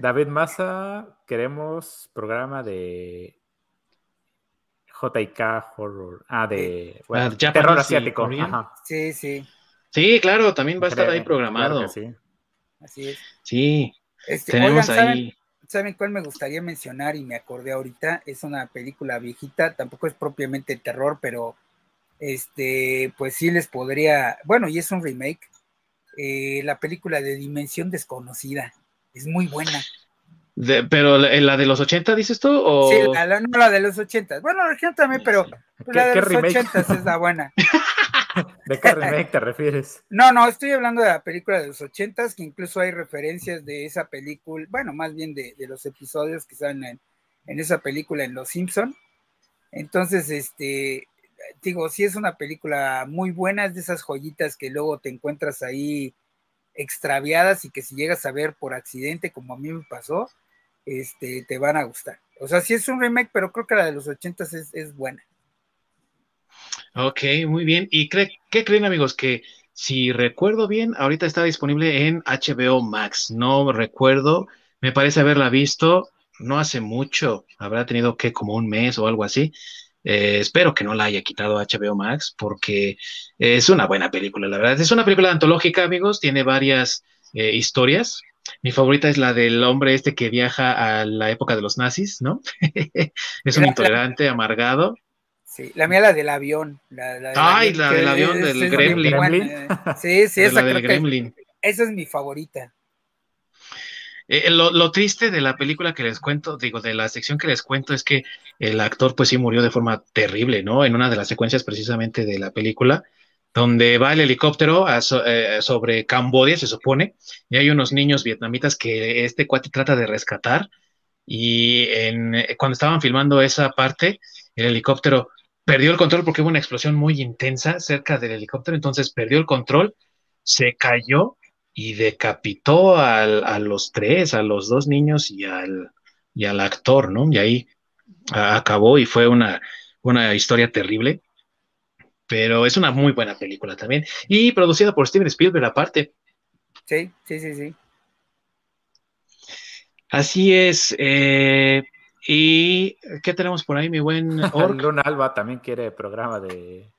Speaker 3: David Massa, queremos programa de JK Horror. Ah, de terror asiático.
Speaker 2: Sí, sí.
Speaker 1: Sí, claro, también va a estar ahí programado.
Speaker 2: sí. Así es.
Speaker 1: Sí. Este, tenemos
Speaker 2: ahí. ¿saben, cuál me gustaría mencionar y me acordé ahorita? Es una película viejita, tampoco es propiamente terror, pero este, pues sí les podría. Bueno, y es un remake. Eh, la película de Dimensión Desconocida. Es muy buena
Speaker 1: pero la, de los 80, dices tú? O...
Speaker 2: Sí, la, no la de los 80. Bueno, la también, pero la de los 80 es la buena.
Speaker 3: ¿De qué remake te refieres?
Speaker 2: No, no, estoy hablando de la película de los 80, que incluso hay referencias de esa película, bueno, más bien de, los episodios que salen en, en, esa película en Los Simpson. Entonces, este, digo, sí es una película muy buena, es de esas joyitas que luego te encuentras ahí extraviadas y que si llegas a ver por accidente, como a mí me pasó, este, te van a gustar. O sea, sí es un remake, pero creo que la de los ochentas es, es buena.
Speaker 1: Ok, muy bien. ¿Y qué creen, amigos? Que si recuerdo bien, ahorita está disponible en HBO Max. No recuerdo, me parece haberla visto no hace mucho, habrá tenido que como un mes o algo así. Eh, espero que no la haya quitado HBO Max porque es una buena película, la verdad. Es una película antológica, amigos, tiene varias eh, historias. Mi favorita es la del hombre este que viaja a la época de los nazis, ¿no? es un intolerante, amargado.
Speaker 2: Sí, la mía la del avión. La,
Speaker 1: Ay, la del avión del Gremlin.
Speaker 2: Sí, sí, esa del Gremlin. esa es mi favorita.
Speaker 1: Eh, lo, triste de la película que les cuento, digo, de la sección que les cuento, es que el actor, pues sí, murió de forma terrible, ¿no? En una de las secuencias precisamente de la película, donde va el helicóptero eh, sobre Cambodia, se supone, y hay unos niños vietnamitas que este cuate trata de rescatar, y cuando estaban filmando esa parte, el helicóptero perdió el control porque hubo una explosión muy intensa cerca del helicóptero, entonces perdió el control, se cayó y decapitó a los tres, a los dos niños y al, y al actor, ¿no? Y ahí acabó y fue una, una historia terrible, pero es una muy buena película también y producida por Steven Spielberg aparte.
Speaker 2: Sí, sí, sí, sí.
Speaker 1: Así es. Eh, ¿Y qué tenemos por ahí, mi buen
Speaker 3: Orc? Luna Alba también quiere programa de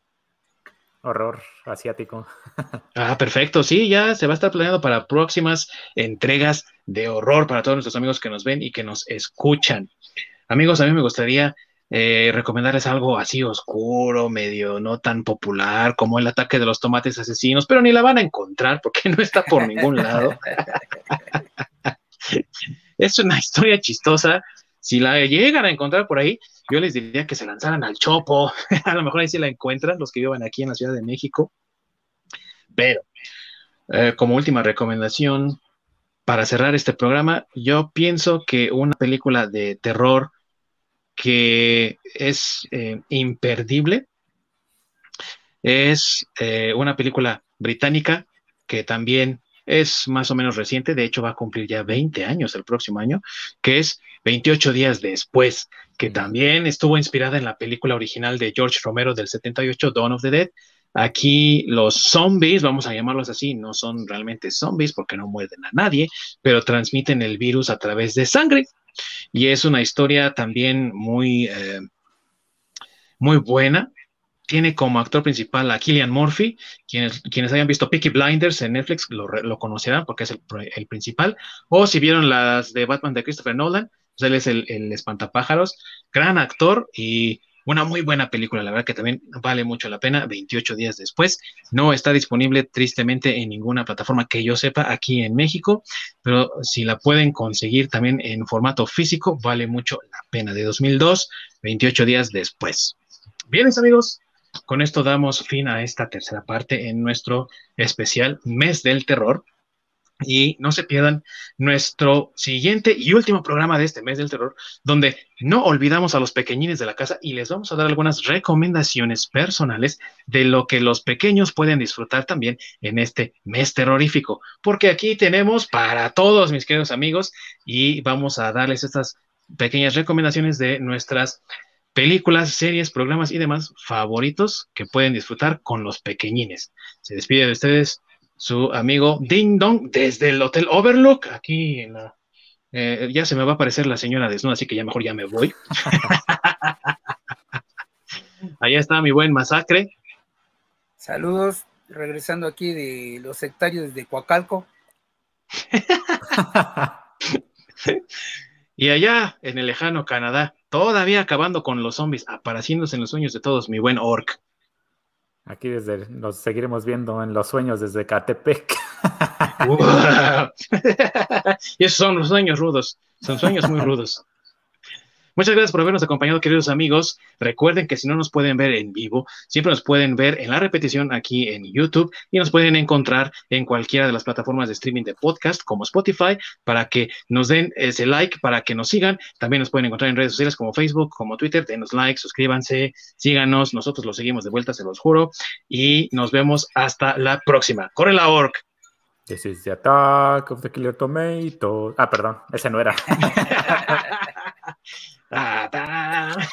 Speaker 3: horror asiático.
Speaker 1: ah, perfecto. Sí, ya se va a estar planeando para próximas entregas de horror para todos nuestros amigos que nos ven y que nos escuchan. Amigos, a mí me gustaría eh, recomendarles algo así oscuro, medio no tan popular como el ataque de los tomates asesinos, pero ni la van a encontrar porque no está por ningún lado. es una historia chistosa si la llegan a encontrar por ahí, yo les diría que se lanzaran al chopo. a lo mejor ahí sí la encuentran los que vivan aquí en la Ciudad de México. Pero, eh, como última recomendación, para cerrar este programa, yo pienso que una película de terror que es eh, imperdible es eh, una película británica que también es más o menos reciente, de hecho va a cumplir ya 20 años el próximo año, que es 28 días después, que también estuvo inspirada en la película original de George Romero del 78, Dawn of the Dead. Aquí los zombies, vamos a llamarlos así, no son realmente zombies porque no muerden a nadie, pero transmiten el virus a través de sangre. Y es una historia también muy, eh, muy buena, tiene como actor principal a Killian Murphy, quienes, quienes hayan visto Peaky Blinders en Netflix lo, conocerán porque es el, principal, o si vieron las de Batman de Christopher Nolan, pues él es el, el, espantapájaros, gran actor y una muy buena película, la verdad que también vale mucho la pena, 28 días después, no está disponible tristemente en ninguna plataforma que yo sepa aquí en México, pero si la pueden conseguir también en formato físico, vale mucho la pena, de 2002, 28 días después. Bien, amigos, con esto damos fin a esta tercera parte en nuestro especial Mes del Terror. Y no se pierdan nuestro siguiente y último programa de este mes del terror, donde no olvidamos a los pequeñines de la casa y les vamos a dar algunas recomendaciones personales de lo que los pequeños pueden disfrutar también en este mes terrorífico. Porque aquí tenemos para todos, mis queridos amigos, y vamos a darles estas pequeñas recomendaciones de nuestras películas, series, programas y demás favoritos que pueden disfrutar con los pequeñines. Se despide de ustedes su amigo Ding Dong desde el Hotel Overlook, aquí en la... Eh, ya se me va a aparecer la señora desnuda, así que ya mejor ya me voy. Allá está mi buen masacre.
Speaker 2: Saludos, regresando aquí de los sectarios de Coacalco.
Speaker 1: y allá en el lejano Canadá, Todavía acabando con los zombies, apareciéndose en los sueños de todos, mi buen orc.
Speaker 3: Aquí desde nos seguiremos viendo en los sueños desde Catepec.
Speaker 1: y esos son los sueños rudos, son sueños muy rudos. Muchas gracias por habernos acompañado, queridos amigos. Recuerden que si no nos pueden ver en vivo, siempre nos pueden ver en la repetición aquí en YouTube y nos pueden encontrar en cualquiera de las plataformas de streaming de podcast como Spotify para que nos den ese like, para que nos sigan. También nos pueden encontrar en redes sociales como Facebook, como Twitter. Denos like, suscríbanse, síganos. Nosotros los seguimos de vuelta, se los juro. Y nos vemos hasta la próxima. ¡Corre la orc!
Speaker 3: This is the attack of the killer tomato. Ah, perdón, ese no era.
Speaker 1: Bye bye.